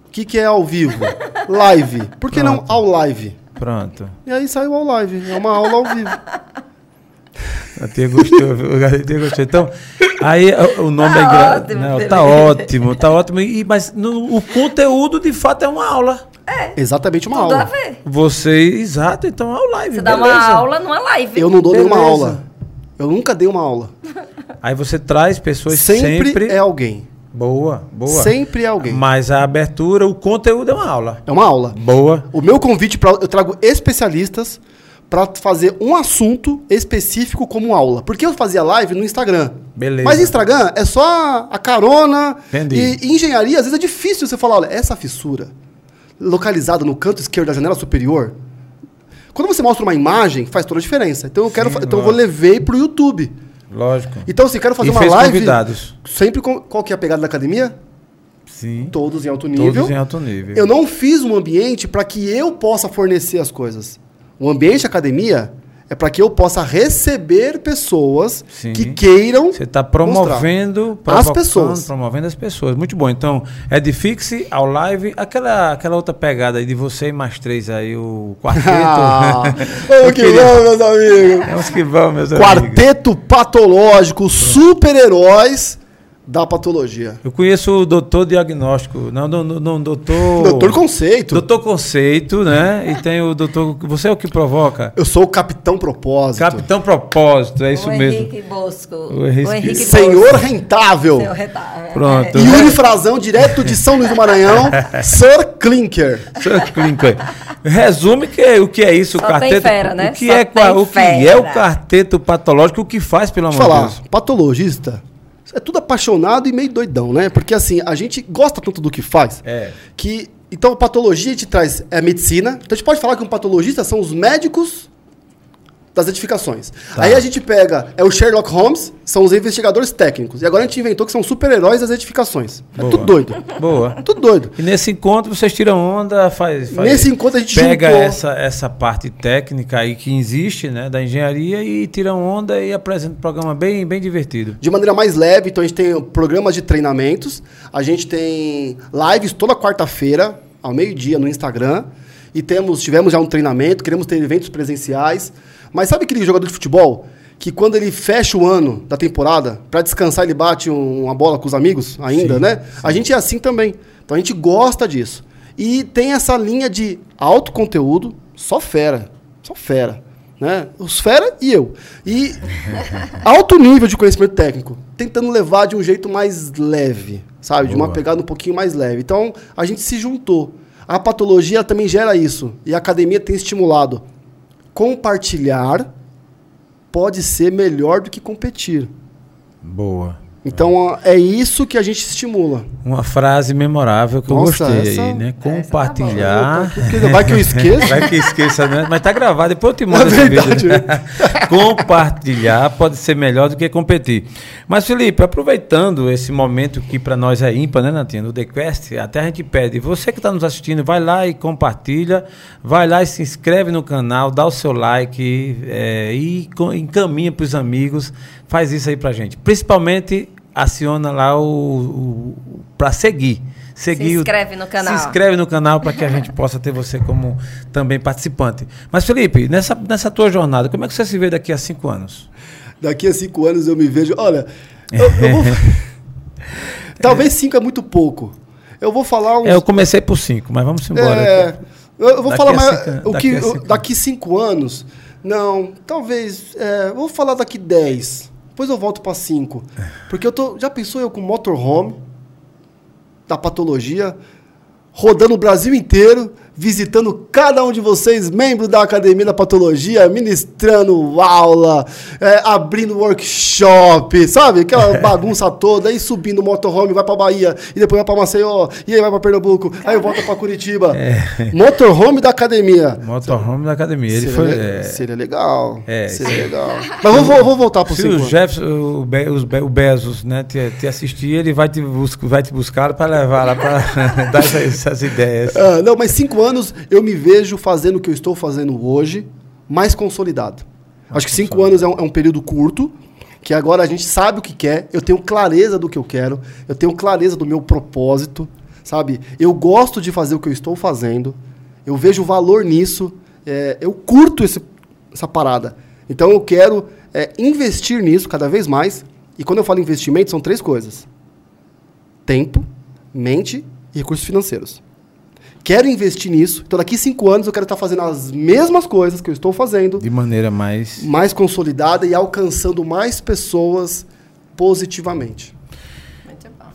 O que, que é ao vivo? Live. Por que não Pronto. ao live? Pronto. E aí saiu ao live. É uma aula ao vivo. A tia gostou, viu? a tia gostou. Então, aí o- nome Tá é engra... ótimo, Não, tá ótimo, tá ótimo. E, mas no- o conteúdo de fato é uma aula. Exatamente uma Tudo a aula. ver. Você, exato, então é o live. Você dá beleza. uma aula numa live. Eu não dou nenhuma Beleza. aula. Eu nunca dei uma aula. Aí você traz pessoas Sempre, sempre. é alguém. Boa, boa. Sempre alguém. Mas a abertura, o conteúdo é uma aula. É uma aula. Boa. O meu convite para eu trago especialistas para fazer um assunto específico como aula. Porque eu fazia live no Instagram. Beleza. Mas Instagram é só a- carona. Entendi. E, engenharia, às vezes é difícil você falar, olha, essa fissura localizada no canto esquerdo da janela superior. Quando você mostra uma imagem, faz toda a diferença. Então eu quero, Sim, então eu vou lógico. levei pro YouTube. Lógico. Então assim, quero fazer E uma live convidados. sempre com qual que é a pegada da academia? Sim. Todos em alto nível. Todos em alto nível. Eu não fiz um ambiente para que eu possa fornecer as coisas. O ambiente academia é para que eu possa receber pessoas Sim. que queiram. Você está promovendo As pessoas. Promovendo as pessoas. Muito bom. Então, Edifixe, ao live, aquela, aquela outra pegada aí de você e mais três aí, o quarteto. Ah, ô, que queria- bom, meus amigos. Uns que vão, meus amigos. Quarteto patológico, super-heróis da patologia. Eu conheço o doutor diagnóstico, não, não, não, não doutor. Doutor Conceito. Doutor Conceito, né? E tem o doutor. Você é o que provoca? Eu sou o Capitão Propósito. Capitão Propósito, é isso o mesmo. Henrique Bosco. O Henrique- Senhor Rentável. Senhor Rentável. Pronto. É. Yuri Frazão, direto de São Luís do Maranhão. Sir Clinker. Sr. Clinker. Resume que, o que é isso, o Só tem quarteto. fera, né? O que, Só é, o que é o fera. quarteto patológico, o que faz, pelo Deixa amor eu de falar, Deus? patologista é tudo apaixonado e meio doidão, né? Porque assim, a gente gosta tanto do que faz É. que. Então, a patologia te traz é a medicina. Então, a gente pode falar que um patologista são os médicos das edificações. Tá. Aí a gente pega, é o Sherlock Holmes, são os investigadores técnicos. E agora a gente inventou que são super-heróis das edificações. É Boa. tudo doido. Boa. Tudo doido. E nesse encontro vocês tiram onda, faz. faz- Nesse encontro a gente pega juntou- essa, essa parte técnica aí que existe, né, da engenharia e tiram onda e apresenta um programa bem, bem divertido. de maneira mais leve. Então a gente tem programas de treinamentos, a gente tem lives toda quarta-feira, ao meio-dia, no Instagram. E temos, tivemos já um treinamento, queremos ter eventos presenciais. Mas sabe aquele jogador de futebol que quando ele fecha o ano da temporada, para descansar ele bate um- uma bola com os amigos ainda, Sim, né? A gente é assim também. Então a gente gosta disso. E tem essa linha de alto conteúdo, só fera, só fera, né? Os fera e eu. E alto nível de conhecimento técnico, tentando levar de um jeito mais leve, sabe? De uma pegada um pouquinho mais leve. Então, a gente se juntou. A patologia também gera isso. E a academia tem estimulado. Compartilhar pode ser melhor do que competir. Boa. Então, é isso que a gente estimula. Uma frase memorável que Nossa, eu gostei essa- aí, né? tá Compartilhar. Porque Vai que eu esqueço. Vai que esqueça, né? Mas tá gravado, depois eu te mando É esse verdade, vídeo. né? Compartilhar pode ser melhor do que competir. Mas, Felipe, aproveitando esse momento que para nós é ímpar, né, Natinha? No The Quest, até a gente pede, você que está nos assistindo, vai lá e compartilha, vai lá e se inscreve no canal, dá o seu like é, e encaminha para os amigos, faz isso aí pra gente. Principalmente aciona lá o, o para seguir. Seguir o- inscreve no canal. Se inscreve no canal para que a gente possa ter você como também participante. Mas, Felipe, nessa, nessa tua jornada, como é que você se vê daqui a cinco anos? Daqui a cinco anos eu me vejo. Olha, eu, eu vou. Talvez cinco é muito pouco. Eu vou falar uns. É, eu comecei por cinco, mas vamos embora. É, eu eu vou Daqui falar mais. cinco- o daqui que, eu- cinco daqui cinco anos. Não, talvez. é, eu vou falar daqui dez. Depois eu volto para cinco. Porque eu tô. Já pensou eu com motorhome da patologia, rodando o Brasil inteiro, visitando cada um de vocês, membros da Academia da Patologia, ministrando aula, é, abrindo workshop, sabe? Aquela bagunça toda, aí subindo o motorhome, vai pra Bahia, e depois vai pra Maceió, e aí vai pra Pernambuco, aí volta pra Curitiba. Motorhome da Academia. Motorhome da academia. Ele seria, foi. le- é, seria legal. É, seria sim. legal. Mas vou, vou, vou voltar pro se cinco o. Jefferson, o, Be, os Be- o Bezos, né, te, te assistir, ele vai te, bus vai te buscar para levar lá para dar essas, essas ideias. Ah, não, mas cinco anos eu me vejo fazendo o que eu estou fazendo hoje, mais consolidado. Acho que cinco anos é um, é um período curto, que agora a gente sabe o que quer, eu tenho clareza do que eu quero, eu tenho clareza do meu propósito, sabe? Eu gosto de fazer o que eu estou fazendo, eu vejo valor nisso, é, eu curto esse- essa parada. Então eu quero é, investir nisso cada vez mais. E quando eu falo investimento, são três coisas: tempo, mente e recursos financeiros. Quero investir nisso. Então, daqui cinco anos, eu quero estar fazendo as mesmas coisas que eu estou fazendo, De maneira mais. mais consolidada e alcançando mais pessoas positivamente.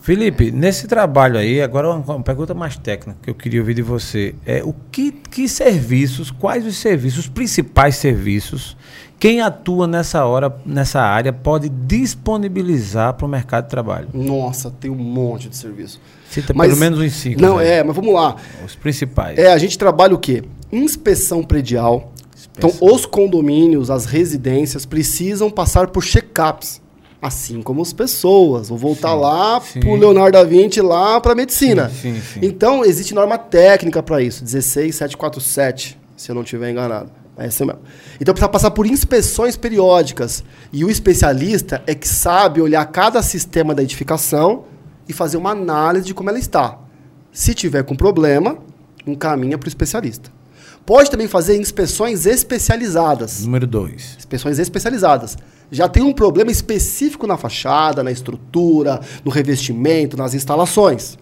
Felipe, nesse trabalho aí, agora uma, uma pergunta mais técnica que eu queria ouvir de você. É o que, que serviços, quais os serviços, os principais serviços, quem atua nessa hora, nessa área, pode disponibilizar para o mercado de trabalho? Nossa, tem um monte de serviço. Cita Mas- pelo menos uns cinco. Não, né? é, mas vamos lá. Os principais. É, a gente trabalha o quê? Inspeção predial. Então, os condomínios, as residências precisam passar por check-ups. Assim como as pessoas. Vou voltar Sim, lá pro Leonardo da Vinci, lá para medicina. Sim, sim. Então, existe norma técnica para isso. 16747, se eu não estiver enganado. É isso mesmo. Então, precisa passar por inspeções periódicas. E o especialista é que sabe olhar cada sistema da edificação e fazer uma análise de como ela está. Se tiver com problema, encaminha para o especialista. Pode também fazer inspeções especializadas. Número dois. Inspeções especializadas. Já tem um problema específico na fachada, na estrutura, no revestimento, nas instalações.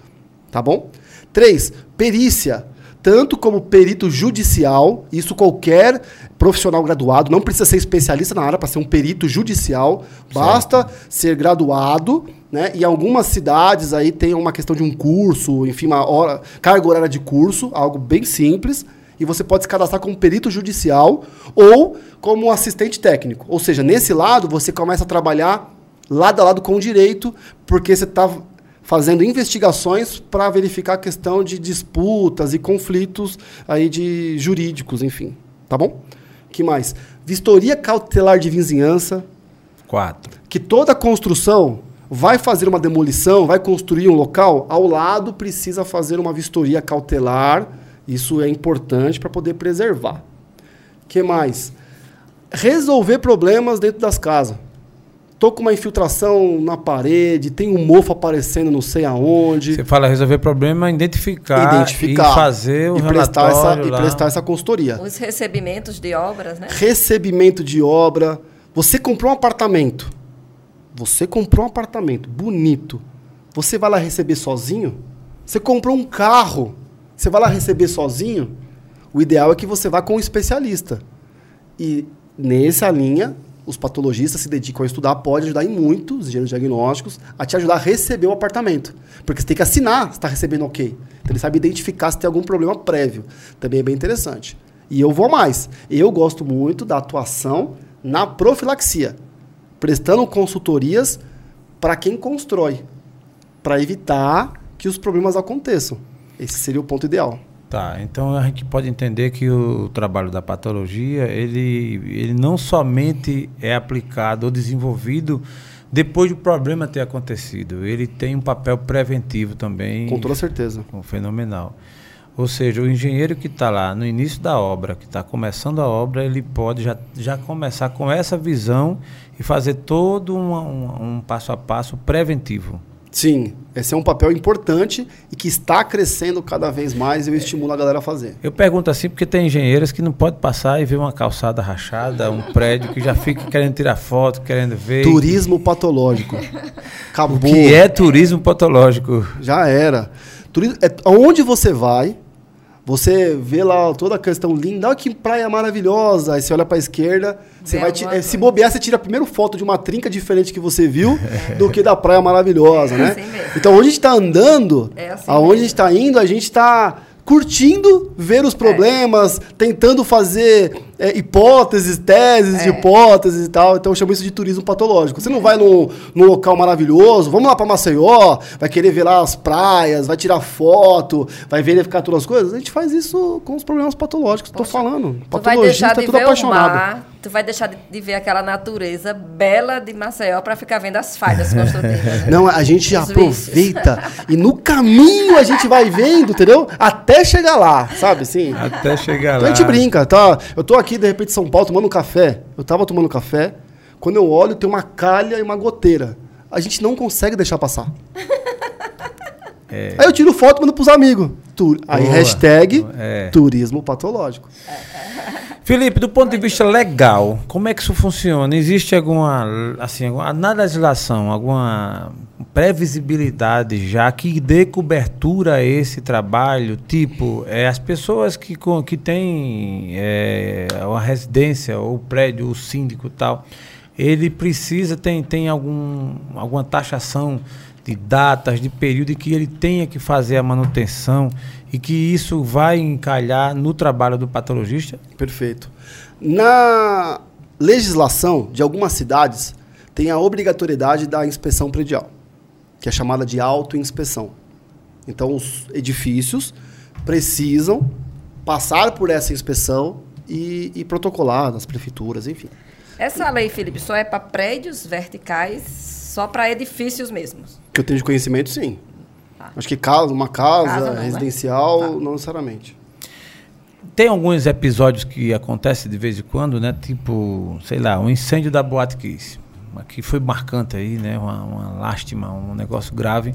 Tá bom? Três, perícia. Tanto como perito judicial, isso qualquer profissional graduado, não precisa ser especialista na área para ser um perito judicial, basta ser graduado, né? E algumas cidades aí tem uma questão de um curso, enfim, uma hora, carga horária de curso, algo bem simples e você pode se cadastrar como perito judicial ou como assistente técnico. Ou seja, nesse lado você começa a trabalhar lado a lado com o direito, porque você está fazendo investigações para verificar a questão de disputas e conflitos aí de jurídicos, enfim. Tá bom? que mais? Vistoria cautelar de vizinhança. Quatro. Que toda construção vai fazer uma demolição, vai construir um local, ao lado precisa fazer uma vistoria cautelar isso é importante para poder preservar. que mais? Resolver problemas dentro das casas. Tô com uma infiltração na parede, tem um mofo aparecendo não sei aonde. Você fala resolver problema, identificar, identificar e fazer o e prestar essa relatório e lá. prestar essa consultoria. Os recebimentos de obras, né? Recebimento de obra. Você comprou um apartamento. Você comprou um apartamento bonito. Você vai lá receber sozinho? Você comprou um carro. Você vai lá receber sozinho? O ideal é que você vá com um especialista. E nessa linha, os patologistas se dedicam a estudar, pode ajudar em muito, os engenheiros diagnósticos, a te ajudar a receber o apartamento. Porque você tem que assinar se está recebendo ok. Então ele sabe identificar se tem algum problema prévio. Também é bem interessante. E eu vou mais. Eu gosto muito da atuação na profilaxia, prestando consultorias para quem constrói, para evitar que os problemas aconteçam. Esse seria o ponto ideal. Tá, então a gente pode entender que o trabalho da patologia, ele, ele não somente é aplicado ou desenvolvido depois do problema ter acontecido, ele tem um papel preventivo também. Com toda certeza. Fenomenal. Ou seja, o engenheiro que está lá no início da obra, que está começando a obra, ele pode já, já começar com essa visão e fazer todo uma, um, um passo a passo preventivo. Sim, esse é um papel importante e que está crescendo cada vez mais e eu estimulo a galera a fazer. Eu pergunto assim porque tem engenheiros que não pode passar e ver uma calçada rachada, um prédio que já fica querendo tirar foto, querendo ver. Turismo patológico. Acabou. O que é turismo patológico? Já era. Turismo, é, aonde você vai, você vê lá toda a questão linda, olha que praia maravilhosa. Aí você olha para a esquerda, você vai alguma eh, se bobear, você tira a primeira foto de uma trinca diferente que você viu do que da praia maravilhosa, né? assim mesmo. Então, onde a gente está andando, É assim aonde mesmo. a gente está indo, a gente está curtindo ver É. os problemas, tentando fazer eh, hipóteses, teses de É. hipóteses e tal. Então, eu chamo isso de turismo patológico. Você não vai num, num local maravilhoso, vamos lá para Maceió, vai querer ver lá as praias, vai tirar foto, vai verificar todas as coisas. A gente faz isso com os problemas patológicos. Tô falando. Patologista de é tudo ver apaixonado. mar, tu vai deixar de, de ver aquela natureza bela de Maceió para ficar vendo as falhas construtivas. né? Não, a gente Os aproveita e no caminho a gente vai vendo, entendeu? Até chegar lá, sabe assim? Até chegar Então lá. a gente brinca, tá? Eu tô aqui, de repente, em São Paulo, tomando um café. Eu tava tomando café. Quando eu olho, tem uma calha e uma goteira. A gente não consegue deixar passar. Aí eu tiro foto e mando pros amigos. Tu- Aí Boa. hashtag É. turismo patológico. Felipe, do ponto de vista legal, como é que isso funciona? Existe alguma, assim, alguma, na legislação, alguma previsibilidade já que dê cobertura a esse trabalho? Tipo, é, as pessoas que, com- que têm é, uma residência, ou prédio, o síndico e tal, ele precisa, tem, tem algum, alguma taxação de datas, de período em que ele tenha que fazer a manutenção e que isso vai encalhar no trabalho do patologista? Perfeito. Na legislação de algumas cidades, tem a obrigatoriedade da inspeção predial, que é chamada de autoinspeção. Então, os edifícios precisam passar por essa inspeção e, e protocolar nas prefeituras, enfim. Essa lei, Felipe, só é para prédios verticais, só para edifícios mesmos. Que eu tenho de conhecimento, sim. Tá. Acho que casa, uma casa, Casa não, né? residencial, Tá. não necessariamente. Tem alguns episódios que acontecem de vez em quando, né? Tipo, sei lá, um incêndio da Boate Kiss. Que foi marcante aí, né? Uma, uma lástima, um negócio grave.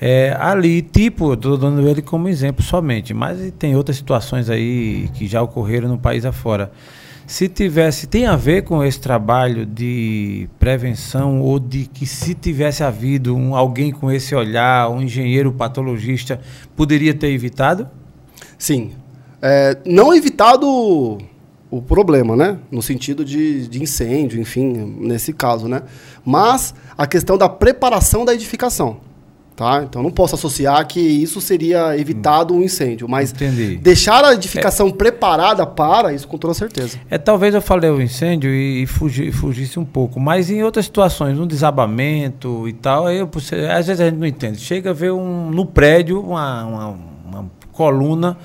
É, ali, tipo, eu tô dando ele como exemplo somente, mas tem outras situações aí que já ocorreram no país afora. Se tivesse, tem a ver com esse trabalho de prevenção ou de que se tivesse havido um, alguém com esse olhar, um engenheiro patologista, poderia ter evitado? Sim. É, não evitado o, problema, né? No sentido de, de incêndio, enfim, nesse caso, né? Mas a questão da preparação da edificação. Tá? Então não posso associar que isso seria evitado um incêndio, mas Entendi. deixar a edificação preparada para isso com toda certeza. É, talvez eu falei o incêndio e, e fugi, fugisse um pouco, mas em outras situações, um desabamento e tal, aí eu, às vezes a gente não entende. Chega a ver um, no prédio uma, uma, uma coluna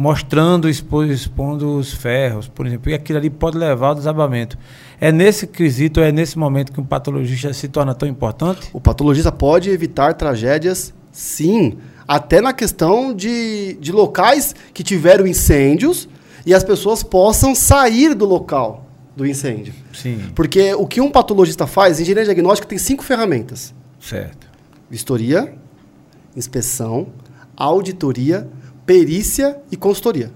mostrando, expo, expondo os ferros, por exemplo, e aquilo ali pode levar ao desabamento. É nesse quesito, é nesse momento que um patologista se torna tão importante? O patologista pode evitar tragédias, sim, até na questão de, de locais que tiveram incêndios e as pessoas possam sair do local do incêndio. Sim, Porque o que um patologista faz, engenharia diagnóstica tem cinco ferramentas: certo. vistoria, inspeção, auditoria, perícia e consultoria.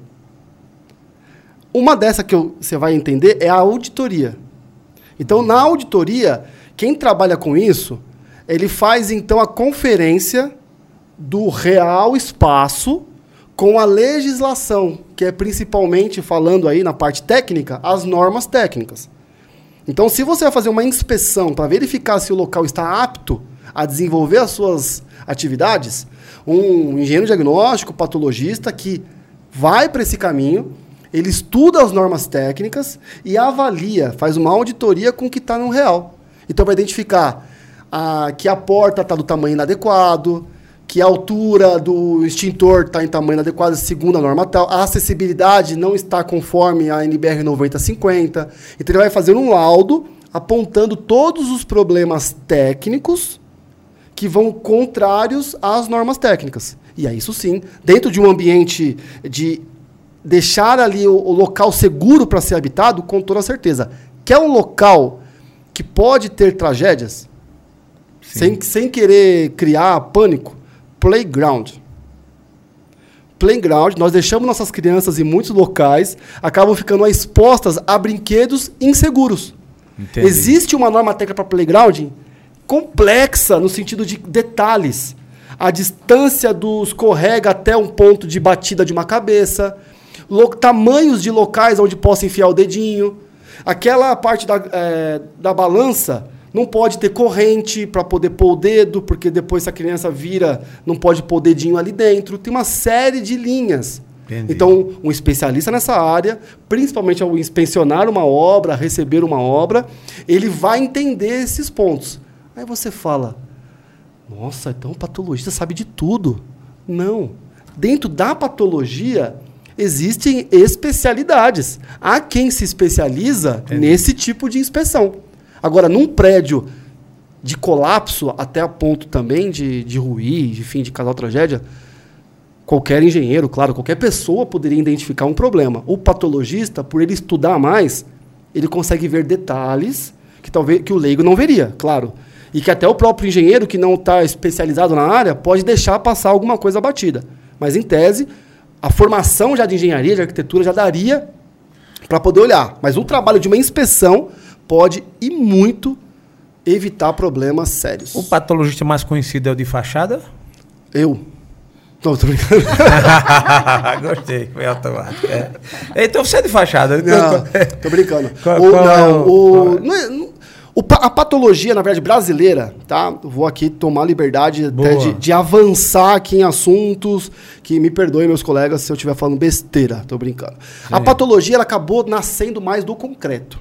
Uma dessa que você vai entender é a auditoria. Então, na auditoria, quem trabalha com isso, ele faz então a conferência do real espaço com a legislação, que é principalmente falando aí na parte técnica, as normas técnicas. Então, se você vai fazer uma inspeção para verificar se o local está apto a desenvolver as suas atividades, um engenheiro diagnóstico, patologista que vai para esse caminho, ele estuda as normas técnicas e avalia, faz uma auditoria com o que está no real. Então, para identificar ah, que a porta está do tamanho inadequado, que a altura do extintor está em tamanho inadequado segundo a norma tal, a acessibilidade não está conforme a NBR 9050. Então ele vai fazer um laudo apontando todos os problemas técnicos que vão contrários às normas técnicas. E aí, isso sim, dentro de um ambiente de deixar ali o, o local seguro para ser habitado, com toda certeza. Quer um local que pode ter tragédias? Sem, sem querer criar pânico? Playground. Playground, nós deixamos nossas crianças em muitos locais, acabam ficando expostas a brinquedos inseguros. Entendi. Existe uma norma técnica para playground complexa no sentido de detalhes. A distância do escorrega até um ponto de batida de uma cabeça, tamanhos de locais onde possa enfiar o dedinho. Aquela parte da, eh, da balança não pode ter corrente para poder pôr o dedo, porque depois se a criança vira, não pode pôr o dedinho ali dentro. Tem uma série de linhas. Entendi. Então, um especialista nessa área, principalmente ao inspecionar uma obra, receber uma obra, ele vai entender esses pontos. Aí você fala: Nossa, então o patologista sabe de tudo. Não. Dentro da patologia existem especialidades. Há quem se especializa Entendi. nesse tipo de inspeção. Agora, num prédio de colapso, até a ponto também de, de ruir, enfim, de causar tragédia, qualquer engenheiro, claro, qualquer pessoa poderia identificar um problema. O patologista, por ele estudar mais, ele consegue ver detalhes que talvez que o leigo não veria, claro. E que até o próprio engenheiro que não está especializado na área pode deixar passar alguma coisa batida. Mas em tese, a formação já de engenharia, de arquitetura já daria para poder olhar. Mas o trabalho de uma inspeção pode e muito evitar problemas sérios. O patologista mais conhecido é o de fachada? Eu. Não, tô brincando. Gostei, foi automático. É. Então você é de fachada. Não, tô brincando. Qual- o, qual é não, o- o- é? não é- não- o pa- a patologia, na verdade, brasileira, tá? Vou aqui tomar a liberdade de, de avançar aqui em assuntos que me perdoem meus colegas se eu estiver falando besteira, tô brincando. A Sim. patologia ela acabou nascendo mais do concreto.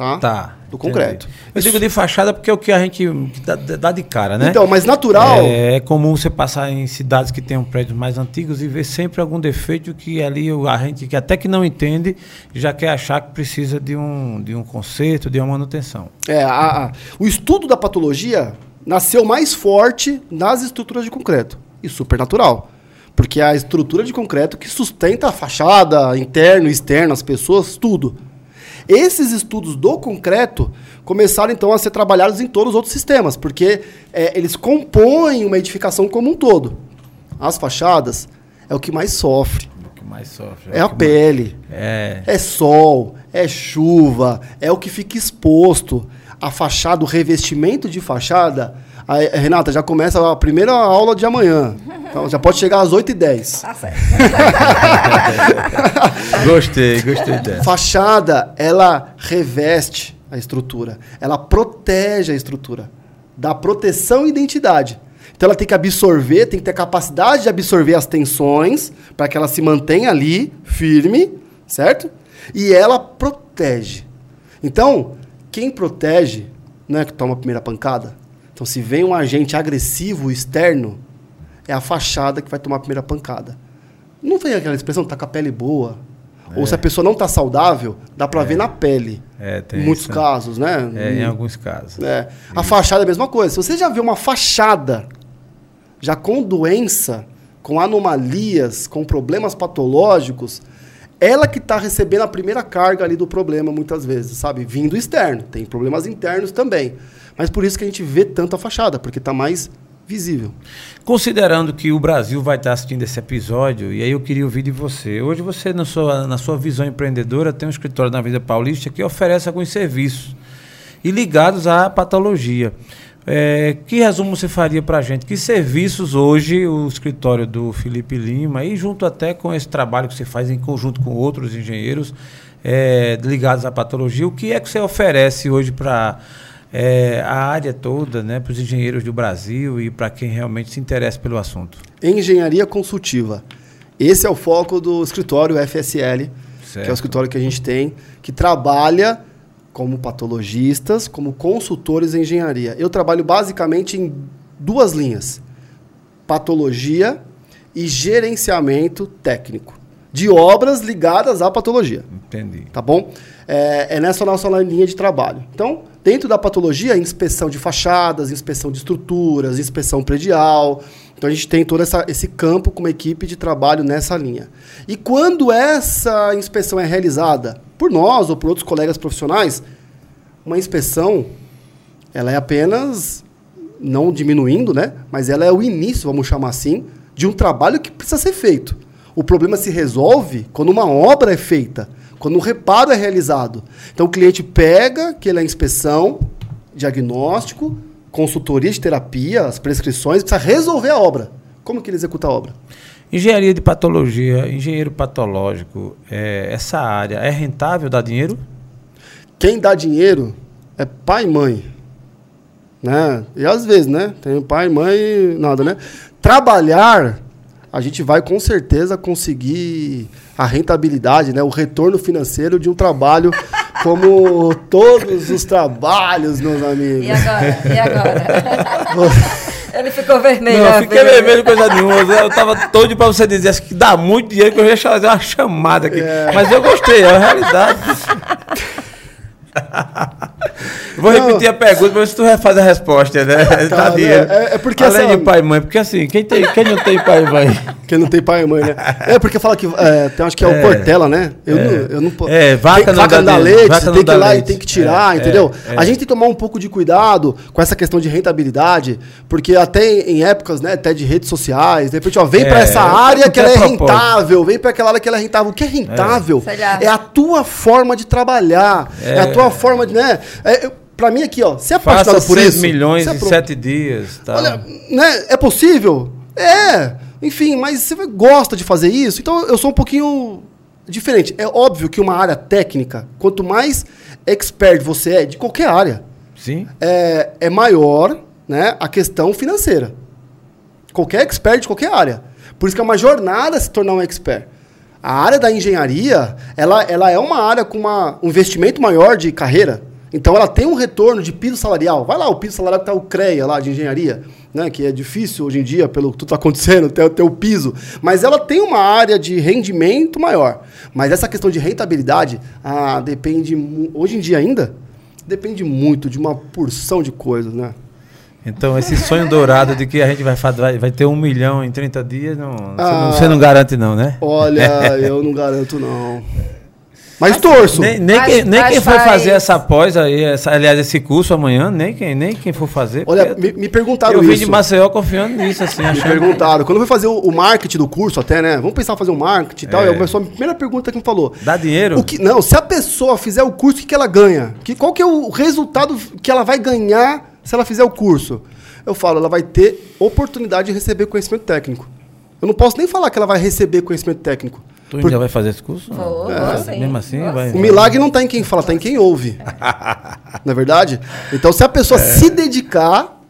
Tá? Tá. Do entendi. concreto. Eu digo de fachada porque é o que a gente dá, dá de cara, né? Então, mas natural. É, é comum você passar em cidades que tenham prédios mais antigos e ver sempre algum defeito que ali a gente que até que não entende já quer achar que precisa de um, de um conserto, de uma manutenção. É, a- a- o estudo da patologia nasceu mais forte nas estruturas de concreto. E super natural. Porque é a estrutura de concreto que sustenta a fachada, interno, externo, as pessoas, tudo. Esses estudos do concreto começaram então a ser trabalhados em todos os outros sistemas, porque é, eles compõem uma edificação como um todo. As fachadas é o que mais sofre. O que mais sofre. É o a pele. mais- É. É sol, é chuva, é o que fica exposto. A fachada, o revestimento de fachada. Aí, Renata, já começa a primeira aula de amanhã. Então, já pode chegar às 8h10. Tá certo. Gostei, gostei dessa. Fachada, ela reveste a estrutura. Ela protege a estrutura. Dá proteção e identidade. Então ela tem que absorver, tem que ter capacidade de absorver as tensões para que ela se mantenha ali firme, certo? E ela protege. Então, quem protege não é que toma a primeira pancada. Então, se vem um agente agressivo externo, é a fachada que vai tomar a primeira pancada. Não vem aquela expressão, tá com a pele boa. Ou se a pessoa não tá saudável, dá pra ver na pele. É, tem em muitos isso. casos, né? É, em alguns casos. É. A fachada é a mesma coisa. Se você já viu uma fachada já com doença, com anomalias, com problemas patológicos, ela que está recebendo a primeira carga ali do problema, muitas vezes, sabe? Vindo externo. Tem problemas internos também. Mas por isso que a gente vê tanto a fachada, porque está mais visível. Considerando que o Brasil vai estar assistindo esse episódio, e aí eu queria ouvir de você. Hoje você, na sua, na sua visão empreendedora, tem um escritório na Vida Paulista que oferece alguns serviços e ligados à patologia. É, que resumo você faria para a gente? Que serviços hoje o escritório do Felipe Lima, e junto até com esse trabalho que você faz em conjunto com outros engenheiros é, ligados à patologia, o que é que você oferece hoje para é, a área toda, né, para os engenheiros do Brasil e para quem realmente se interessa pelo assunto. Engenharia consultiva. Esse é o foco do escritório FSL, que é Certo. o escritório que a gente tem, que trabalha como patologistas, como consultores em engenharia. Eu trabalho basicamente em duas linhas: patologia e gerenciamento técnico de obras ligadas à patologia Entendi. tá bom? É, é nessa nossa linha de trabalho. Então, dentro da patologia, inspeção de fachadas, inspeção de estruturas, inspeção predial. Então, a gente tem todo essa, esse campo com uma equipe de trabalho nessa linha. E quando essa inspeção é realizada por nós ou por outros colegas profissionais, uma inspeção, ela é apenas, não diminuindo, né? Mas ela é o início, vamos chamar assim, de um trabalho que precisa ser feito. O problema se resolve quando uma obra é feita, quando um reparo é realizado. Então o cliente pega aquela inspeção, diagnóstico, consultoria de terapia, as prescrições, precisa resolver a obra. Como que ele executa a obra? Engenharia de patologia, engenheiro patológico, é, essa área é rentável, dá dinheiro? Quem dá dinheiro é pai e mãe. Né? E às vezes, né? Tem pai mãe, nada, né? Trabalhar, a gente vai com certeza conseguir a rentabilidade, né? O retorno financeiro de um trabalho como todos os trabalhos, meus amigos. E agora? E agora? Ele ficou vermelho. Não, fiquei vermelho coisa nenhuma. Eu tava todo para você dizer acho que dá muito dinheiro que eu ia fazer uma chamada aqui. Mas eu gostei, é a realidade. Vou Não. repetir a pergunta para ver se tu faz a resposta, né? Dá né? dinheiro. É- é porque Além essa- de pai e mãe, porque assim, quem, tem, quem não tem pai e mãe? Quem não tem pai e mãe, né? É porque fala que. É, tem, acho que é, É. o Cortella, né? Eu É. não. Eu não po- É, vaca tem, não vaca dá leite, vaca você tem que ir lá e leite. tem que tirar, É, entendeu? é, é. A gente tem que tomar um pouco de cuidado com essa questão de rentabilidade, porque até em épocas, né, até de redes sociais, de repente, ó, vem É, pra essa área que ela é rentável, vem pra aquela área que ela é rentável. O que é rentável é a tua forma de trabalhar, é, a É. tua forma de, né? É, eu- pra mim aqui, ó, se é apaixonado por 6 isso. milhões é em 7 dias. Tá? Olha, né? É possível? É. Enfim, mas você gosta de fazer isso? Então eu sou um pouquinho diferente. É óbvio que uma área técnica, quanto mais expert você é de qualquer área, Sim? é, é maior né, a questão financeira. Qualquer expert de qualquer área. Por isso que é uma jornada se tornar um expert. A área da engenharia, ela, ela é uma área com uma, um investimento maior de carreira. Então ela tem um retorno de piso salarial. Vai lá, o piso salarial que está o CREA lá de engenharia, né? Que é difícil hoje em dia, pelo que tudo está acontecendo, ter, ter o piso. Mas ela tem uma área de rendimento maior. Mas essa questão de rentabilidade, ah, depende. Hoje em dia ainda, depende muito de uma porção de coisas, né? Então, esse sonho dourado de que a gente vai, vai, vai ter um milhão em 30 dias, não, você, Ah. não, você não garante, não, né? Olha, eu não garanto, não. Mas torço. Nem, nem, Mas- quem, nem mas quem for faz- fazer essa pós aí, essa, aliás, esse curso amanhã, nem quem, nem quem for fazer. Olha, me, me perguntaram eu vim isso. de Maceió confiando nisso, assim, Me perguntaram. Quando eu fui fazer o, o marketing do curso, até, né? Vamos pensar em fazer um marketing e tal. É. É. a pessoa- a primeira pergunta que me falou. Dá dinheiro? O que, não, se a pessoa fizer o curso, o que, que ela ganha? Que, qual que é o resultado que ela vai ganhar se ela fizer o curso? Eu falo, ela vai ter oportunidade de receber conhecimento técnico. Eu não posso nem falar que ela vai receber conhecimento técnico. Tu ainda vai fazer esse curso? Vou, vou É, sim. Mesmo assim, Vou vai. O milagre não está em quem fala, está em quem ouve. não é verdade? Então, se a pessoa se dedicar,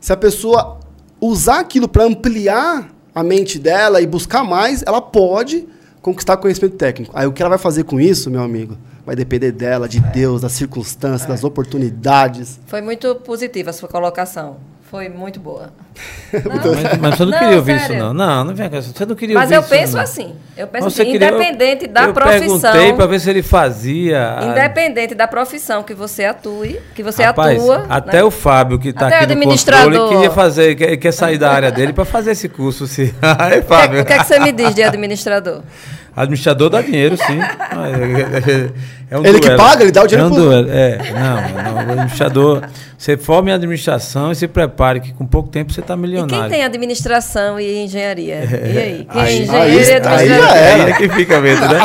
se a pessoa usar aquilo para ampliar a mente dela e buscar mais, ela pode conquistar conhecimento técnico. Aí o que ela vai fazer com isso, meu amigo, vai depender dela, de Deus, das circunstâncias, das oportunidades. Foi muito positiva a sua colocação. Foi muito boa. Mas, mas você não, Não, queria ouvir sério. isso, não. Não, não vem com essa. Você não queria Mas ouvir eu isso, penso não. assim. Eu penso assim, queria- independente da eu profissão. perguntei para ver se ele fazia. a- Independente da profissão que você atue, que você Rapaz, atua. até né? o Fábio, que está aqui no administrador. controle, queria fazer, quer, quer sair da área dele para fazer esse curso. Se... Aí, O que, Fábio. o que é que você me diz de administrador? Administrador dá dinheiro, sim. É um Ele que duelo. paga, ele dá o dinheiro É um pro- duelo. É, não, não, o administrador. Você forma em administração e se prepare, que com pouco tempo você está E milionário. quem tem administração e engenharia? E aí? Quem é Aí- engenheiro aí- e aí era. Aí é que fica medo, né?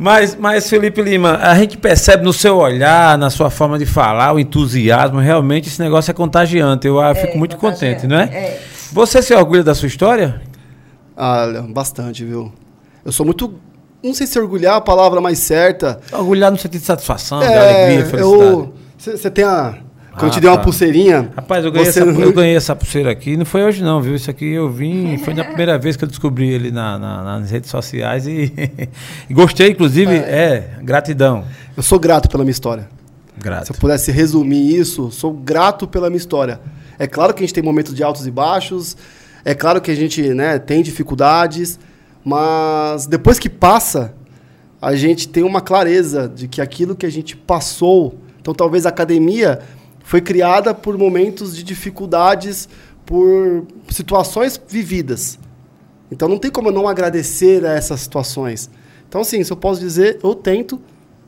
Mas, mas, Felipe Lima, a gente percebe no seu olhar, na sua forma de falar, o entusiasmo, realmente esse negócio é contagiante. Eu ah, fico muito contente, não é? é. Você se orgulha da sua história? Olha, bastante, viu? Eu sou muito. Não sei se orgulhar é a palavra mais certa. Orgulhar no sentido de satisfação, de É, alegria, felicidade. Você tem a. Quando eu Ah, te dei uma tá. pulseirinha. Rapaz, eu ganhei, essa, não- eu ganhei essa pulseira aqui. Não foi hoje, não, viu? Isso aqui eu vim. Foi na primeira vez que eu descobri ele na, na- nas redes sociais e, e gostei, inclusive. É, gratidão. Eu sou grato pela minha história. Se Grato. eu pudesse resumir isso, sou grato pela minha história. É claro que a gente tem momentos de altos e baixos, é claro que a gente né, tem dificuldades, mas depois que passa, a gente tem uma clareza de que aquilo que a gente passou. Então, talvez a academia foi criada por momentos de dificuldades, por situações vividas. Então, não tem como eu não agradecer a essas situações. Então, assim, se eu posso dizer, eu tento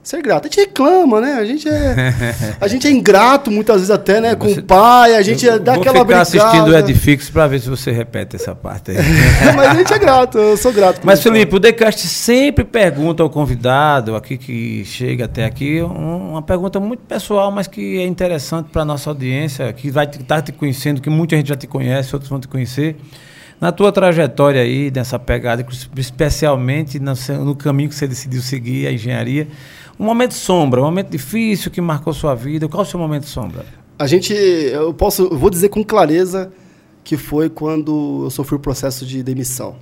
ser grato. A gente reclama, né? A gente é, a gente é ingrato muitas vezes até, né? Com Você- o pai, a gente dá vou aquela ficar brigada. assistindo o Edfix para ver se você repete essa parte aí. Mas a gente é grato, eu sou grato. Mas, isso. Felipe, o Decast sempre pergunta ao convidado aqui que chega até aqui um- uma pergunta muito pessoal, mas que é interessante para nossa audiência, que vai estar te conhecendo, que muita gente já te conhece, outros vão te conhecer. Na tua trajetória aí, nessa pegada, especialmente no caminho que você decidiu seguir, a engenharia, um momento sombra, um momento difícil que marcou sua vida. Qual é o seu momento sombra? A gente, eu posso, eu vou dizer com clareza que foi quando eu sofri o processo de demissão.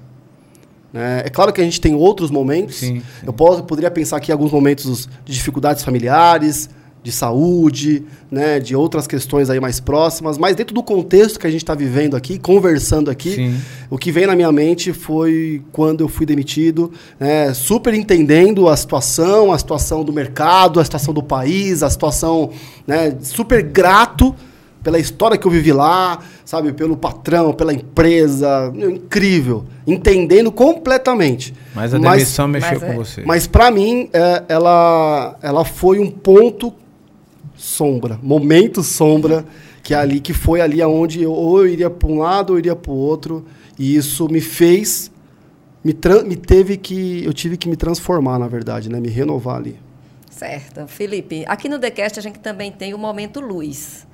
né? É claro que a gente tem outros momentos. Sim, sim. Eu posso, poderia pensar aqui em alguns momentos de dificuldades familiares, de saúde, né, de outras questões aí mais próximas, mas dentro do contexto que a gente está vivendo aqui, conversando aqui, Sim. o que veio na minha mente foi quando eu fui demitido, né, super entendendo a situação, a situação do mercado, a situação do país, a situação, né, super grato pela história que eu vivi lá, sabe, pelo patrão, pela empresa, incrível, entendendo completamente. Mas a demissão mexeu mas com é- você. Mas para mim, é, ela, ela foi um ponto sombra, momento sombra, que é ali que foi ali aonde eu ou eu iria para um lado ou iria para o outro, e isso me fez me, me teve que eu tive que me transformar, na verdade, né, me renovar ali. Certo. Felipe, aqui no TheCast a gente também tem o Momento Luz.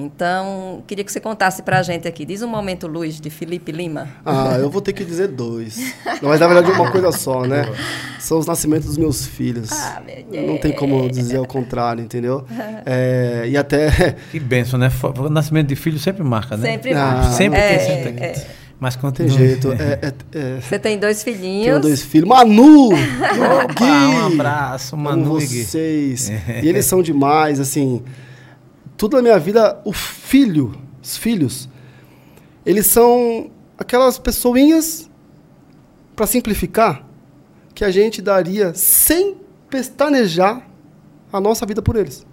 Então, queria que você contasse pra gente aqui. Diz um Momento Luz de Felipe Lima. Ah, eu vou ter que dizer dois. Não, mas na verdade é uma coisa só, né? São os nascimentos dos meus filhos. Ah, meu Deus. Não tem como dizer ao contrário, entendeu? É, e até Que benção, né? O nascimento de filho sempre marca, né? Sempre Ah, marca. Sempre É, tem, sempre tem. é. Mas tem continua. jeito. É, é, é, Você tem dois filhinhos. tenho dois filhos. Manu! Opa, um abraço, Manu e Gui. vocês. E eles são demais, assim. Tudo na minha vida, o filho, os filhos, eles são aquelas pessoinhas, para simplificar, que a gente daria sem pestanejar a nossa vida por eles.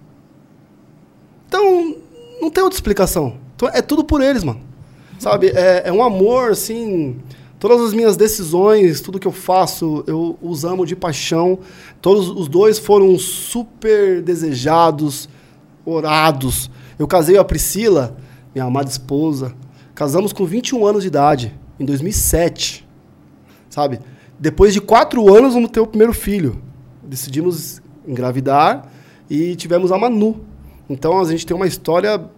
Então, não tem outra explicação. Então, é tudo por eles, mano. Sabe? É, é um amor, assim, Todas as minhas decisões, tudo que eu faço, eu os amo de paixão. Todos os dois foram super desejados, orados. Eu casei a Priscila, minha amada esposa. Casamos com 21 anos de idade, em 2007. Sabe? Depois de quatro anos, vamos ter o primeiro filho. Decidimos engravidar e tivemos a Manu. Então a gente tem uma história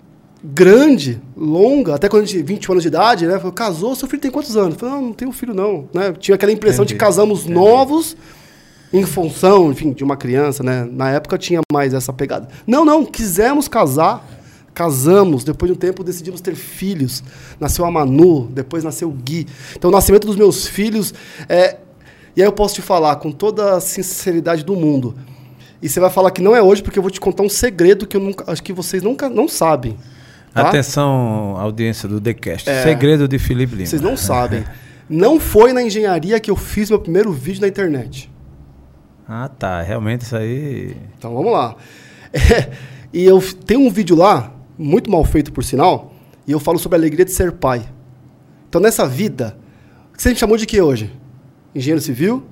grande, longa, até quando a gente 21 anos de idade, né? Falou, casou, seu filho tem quantos anos? Falei, não, não tenho filho não, né? Tinha aquela impressão Entendi. de casamos Entendi. novos em função, enfim, de uma criança, né? Na época tinha mais essa pegada. Não, não, quisemos casar, casamos, depois de um tempo decidimos ter filhos. Nasceu a Manu, depois nasceu o Gui. Então o nascimento dos meus filhos é e aí eu posso te falar com toda a sinceridade do mundo. E você vai falar que não é hoje porque eu vou te contar um segredo que eu nunca, acho que vocês nunca não sabem. tá? Atenção, audiência do TheCast. É. Segredo de Felipe Lima. Vocês não sabem. Não foi na engenharia que eu fiz meu primeiro vídeo na internet. Ah, tá. Realmente isso aí. Então vamos lá. É, e eu tenho um vídeo lá, muito mal feito por sinal, e eu falo sobre a alegria de ser pai. Então nessa vida, o que você chamou de quê hoje? Engenheiro civil?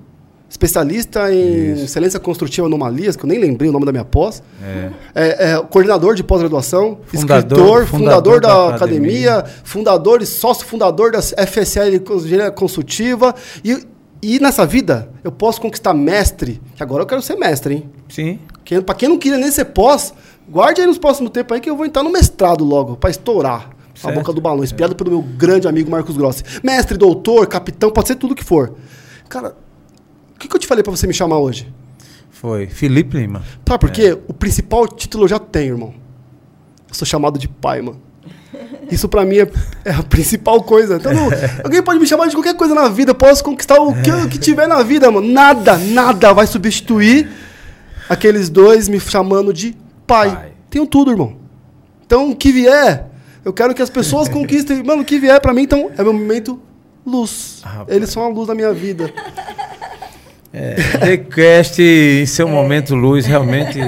Especialista em Isso. excelência construtiva anomalias, que eu nem lembrei o nome da minha pós. É. É, é, coordenador de pós-graduação, escritor, fundador, fundador da, da academia, fundador e sócio fundador da FSL Engenharia Consultiva. E, e nessa vida, eu posso conquistar mestre, que agora eu quero ser mestre, hein? Sim. Quem, pra quem não queria nem ser pós, guarde aí nos próximos tempos aí que eu vou entrar no mestrado logo, pra estourar a Certo. boca do balão, inspirado pelo meu grande amigo Marcos Grossi. Mestre, doutor, capitão, pode ser tudo que for. Cara, o que, que eu te falei pra você me chamar hoje? Foi. Felipe Lima. Sabe por quê? O principal título eu já tenho, irmão. Eu sou chamado de pai, mano. Isso pra mim é, é a principal coisa. Então, não- alguém pode me chamar de qualquer coisa na vida, eu posso conquistar o que, o que tiver na vida, mano. Nada, nada vai substituir aqueles dois me chamando de pai. Pai. Tenho tudo, irmão. Então, o que vier, eu quero que as pessoas conquistem. Mano, o que vier pra mim, então, é meu momento luz. Ah. Eles são a luz da minha vida. TheCast, em seu momento luz, realmente.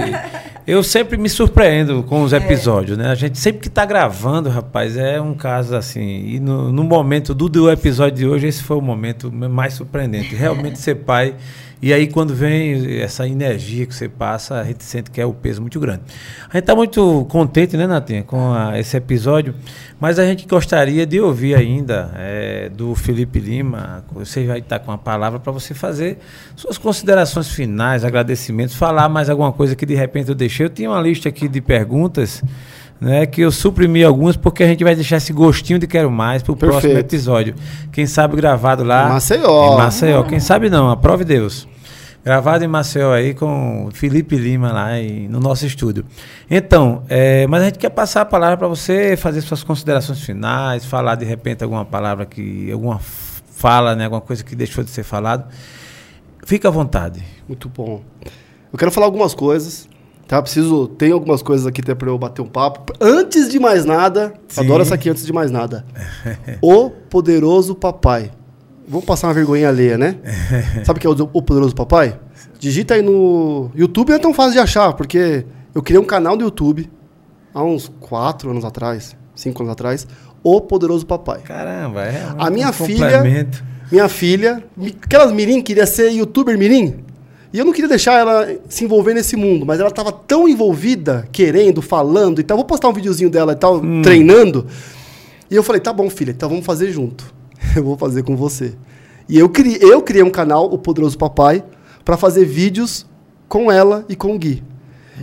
Eu sempre me surpreendo com os episódios, né? A gente sempre que tá gravando, rapaz, é um caso assim. E no, no momento do, do episódio de hoje, esse foi o momento mais surpreendente. Realmente ser pai. E aí, quando vem essa energia que você passa, a gente sente que é o peso muito grande. A gente tá muito contente, né, Natinha, com a- esse episódio. Mas a gente gostaria de ouvir ainda eh, do Felipe Lima. Você vai estar com a palavra para você fazer suas considerações finais, agradecimentos, falar mais alguma coisa que de repente eu deixei. Eu tinha uma lista aqui de perguntas. Né, que eu suprimi algumas porque a gente vai deixar esse gostinho de quero mais para o próximo episódio. Quem sabe gravado lá Em Maceió. em Maceió. Quem sabe não, aprove Deus. Gravado em Maceió aí com Felipe Lima lá em- no nosso estúdio. Então, é, mas a gente quer passar a palavra para você fazer suas considerações finais, falar de repente alguma palavra que. alguma fala, né, alguma coisa que deixou de ser falado. Fica à vontade. Muito bom. Eu quero falar algumas coisas. Tá? Preciso. Tem algumas coisas aqui até pra eu bater um papo. Antes de mais nada, Sim. adoro essa aqui antes de mais nada. o Poderoso Papai. Vamos passar uma vergonha alheia, né? Sabe o que é o, Poderoso Papai? Digita aí no. YouTube não é tão fácil de achar, porque eu criei um canal no YouTube há uns 4 anos atrás, 5 anos atrás. O Poderoso Papai. Caramba, é realmente A minha um filha, minha filha, aquelas mirim queria ser youtuber mirim. E eu não queria deixar ela se envolver nesse mundo, mas ela estava tão envolvida, querendo, falando e tal. Vou postar um videozinho dela e tal, treinando. E eu falei, tá bom, filha, então vamos fazer junto. Eu vou fazer com você. E eu criei, eu criei um canal, o Poderoso Papai, para fazer vídeos com ela e com o Gui.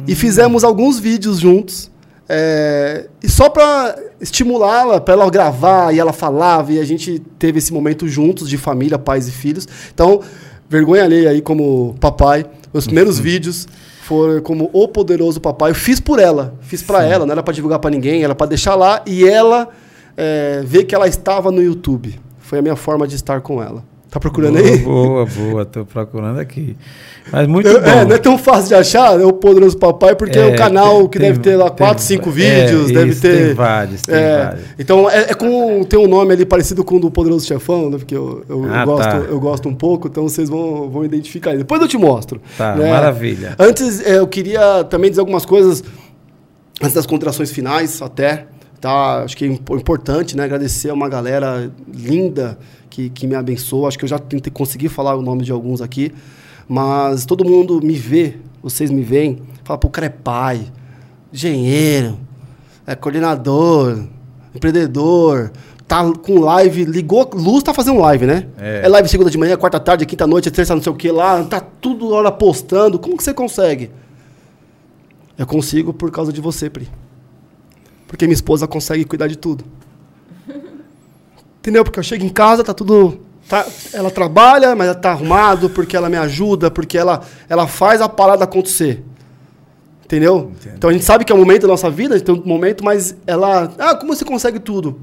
E fizemos alguns vídeos juntos. é, e só para estimulá-la, para ela gravar, e ela falava, e a gente teve esse momento juntos, de família, pais e filhos. Então, vergonha alheia aí como papai. Os primeiros vídeos foram como o poderoso papai. Eu fiz por ela, fiz para ela, não era para divulgar para ninguém, era para deixar lá e ela é, ver que ela estava no YouTube. Foi a minha forma de estar com ela. Tá procurando aí? Boa, boa, tô procurando aqui. Mas muito Eu- bom. é, não é tão fácil de achar, é o Poderoso Papai, porque é, É, um canal tem- que tem- deve ter lá tem- 4, 5 é, vídeos, deve isso, ter. tem vários, tem é, vários. Então é, é com tem um nome ali parecido com o do Poderoso Chefão, né? Porque eu, eu, eu Ah, gosto, tá. eu gosto um pouco, então vocês vão, vão identificar. aí. Depois eu te mostro. Tá, né? maravilha. Antes, é, eu queria também dizer algumas coisas antes das contrações finais, até. Tá? Acho que é impo- importante, né? Agradecer a uma galera linda que, que me abençoa. Acho que eu já tentei conseguir falar o nome de alguns aqui, mas todo mundo me vê, vocês me veem, fala, pô, o cara é pai, engenheiro, é coordenador, empreendedor, tá com live, ligou, luz tá fazendo live, né? É. live segunda de manhã, quarta tarde, quinta noite, terça não sei o que lá, tá tudo hora postando. Como que você consegue? Eu consigo por causa de você, Pri. Porque minha esposa consegue cuidar de tudo. Entendeu? Porque eu chego em casa, tá tudo. tá- ela trabalha, mas tá arrumado, porque ela me ajuda, porque ela, ela faz a parada acontecer. Entendeu? Entendo. Então a gente sabe que é um momento da nossa vida, a gente tem um momento, mas ela. Ah, como você consegue tudo?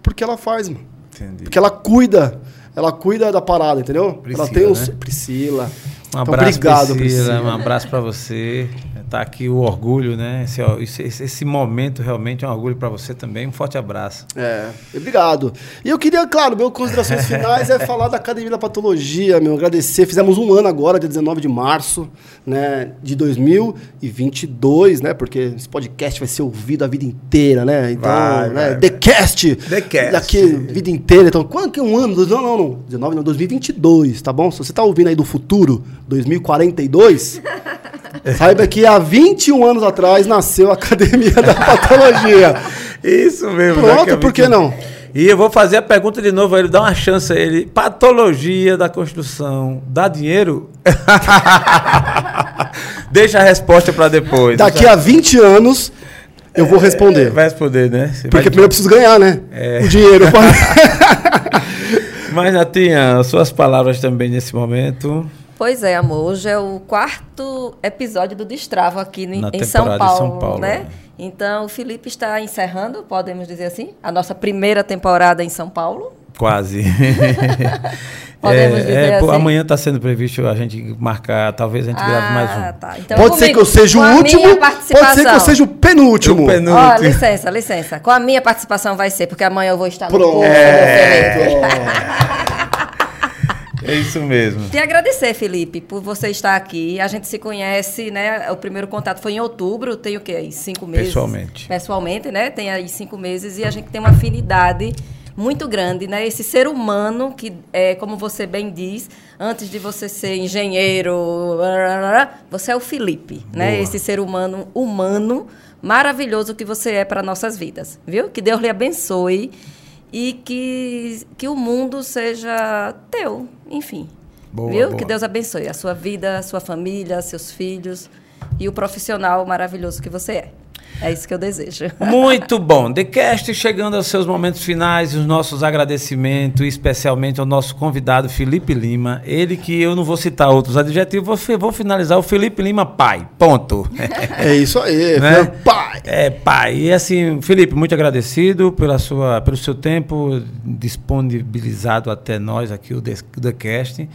Porque ela faz, mano. Entendi. Porque ela cuida. Ela cuida da parada, entendeu? Priscila, ela tem os. né? Priscila. Um Então, abraço, obrigado, Priscila. Priscila. Um abraço para você. Tá aqui o orgulho, né? Esse, esse, esse- momento realmente é um orgulho para você também. Um forte abraço. É, obrigado. E eu queria, claro, meu considerações finais é falar da Academia da Patologia, meu, agradecer. Fizemos um ano agora, dia 19 de março, né, de 2022, né, porque esse podcast vai ser ouvido a vida inteira, né, então, Vai, né, vai, The Cast, The Cast. daqui a vida inteira, então, quando que é um ano? Não, não, não, 19 não, 2022, tá bom? Se você tá ouvindo aí do futuro, 2042... Saiba que há 21 anos atrás nasceu a Academia da Patologia. Isso mesmo. Pronto, por que 21. não? E eu vou fazer a pergunta de novo ele, dar uma chance a ele. Patologia da construção dá dinheiro? Deixa a resposta para depois. Daqui a 20 anos eu vou responder. Vai responder, né? Você Porque primeiro eu preciso ganhar, né? É. O dinheiro. Mas, Natinha, suas palavras também nesse momento. Pois é, amor. Hoje é o quarto episódio do Destravo aqui em, Na em São, Paulo, São Paulo, né? né? Então, o Felipe está encerrando, podemos dizer assim, a nossa primeira temporada em São Paulo. Quase. Podemos dizer pô, assim? Amanhã está sendo previsto a gente marcar, talvez a gente grave mais um. tá. Então, Pode ser comigo, que eu seja o último, pode ser que eu seja o penúltimo. O penúltimo. Ó, licença, licença. Com a minha participação vai ser, porque amanhã eu vou estar no Pronto. curso do Felipe. É isso mesmo. Te agradecer, Felipe, por você estar aqui. A gente se conhece, né? O primeiro contato foi em outubro, tem o quê? Aí, cinco meses. Pessoalmente. Pessoalmente, né? Tem aí cinco meses e a gente tem uma afinidade muito grande, né? Esse ser humano que, é, como você bem diz, antes de você ser engenheiro, você é o Felipe, né? Boa. Esse ser humano humano maravilhoso que você é para nossas vidas, viu? Que Deus lhe abençoe e que, que o mundo seja teu, enfim. Boa, viu? boa. Que Deus abençoe a sua vida, a sua família, seus filhos e o profissional maravilhoso que você é. É isso que eu desejo. Muito bom. TheCast chegando aos seus momentos finais, os nossos agradecimentos, especialmente ao nosso convidado Felipe Lima. Ele que eu não vou citar outros adjetivos, vou, vou finalizar o Felipe Lima pai. Ponto. É isso aí, Né? pai. É, pai. E assim, Felipe, muito agradecido pela sua, pelo seu tempo disponibilizado até nós aqui, o The, The Cast.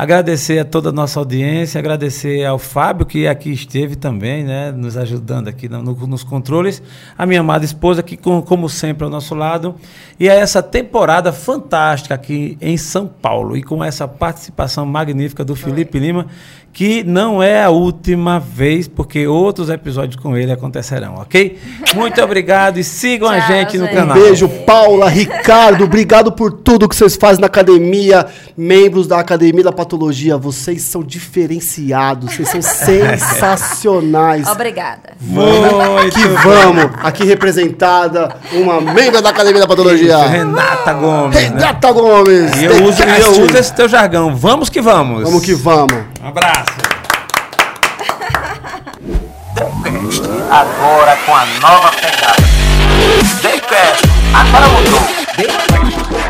Agradecer a toda a nossa audiência, agradecer ao Fábio, que aqui esteve também, né, nos ajudando aqui no- no- nos controles, a minha amada esposa, que, com- como sempre, ao nosso lado, e a essa temporada fantástica aqui em São Paulo, e com essa participação magnífica do Felipe Lima, que não é a última vez, porque outros episódios com ele acontecerão, ok? Muito obrigado e sigam a Tchau, gente no gente. canal. Beijo, Paula, Ricardo, obrigado por tudo que vocês fazem na academia. Membros da Academia da Patologia, vocês são diferenciados, vocês são sensacionais. Obrigada. Muito Que vamos, aqui representada uma membro da Academia da Patologia, Renata Gomes. né? Renata Gomes. E eu uso, eu uso esse teu jargão. Vamos que vamos. Vamos que vamos. Um abraço. Daycast, agora com a nova pegada. Daycast, agora mudou. Daycast.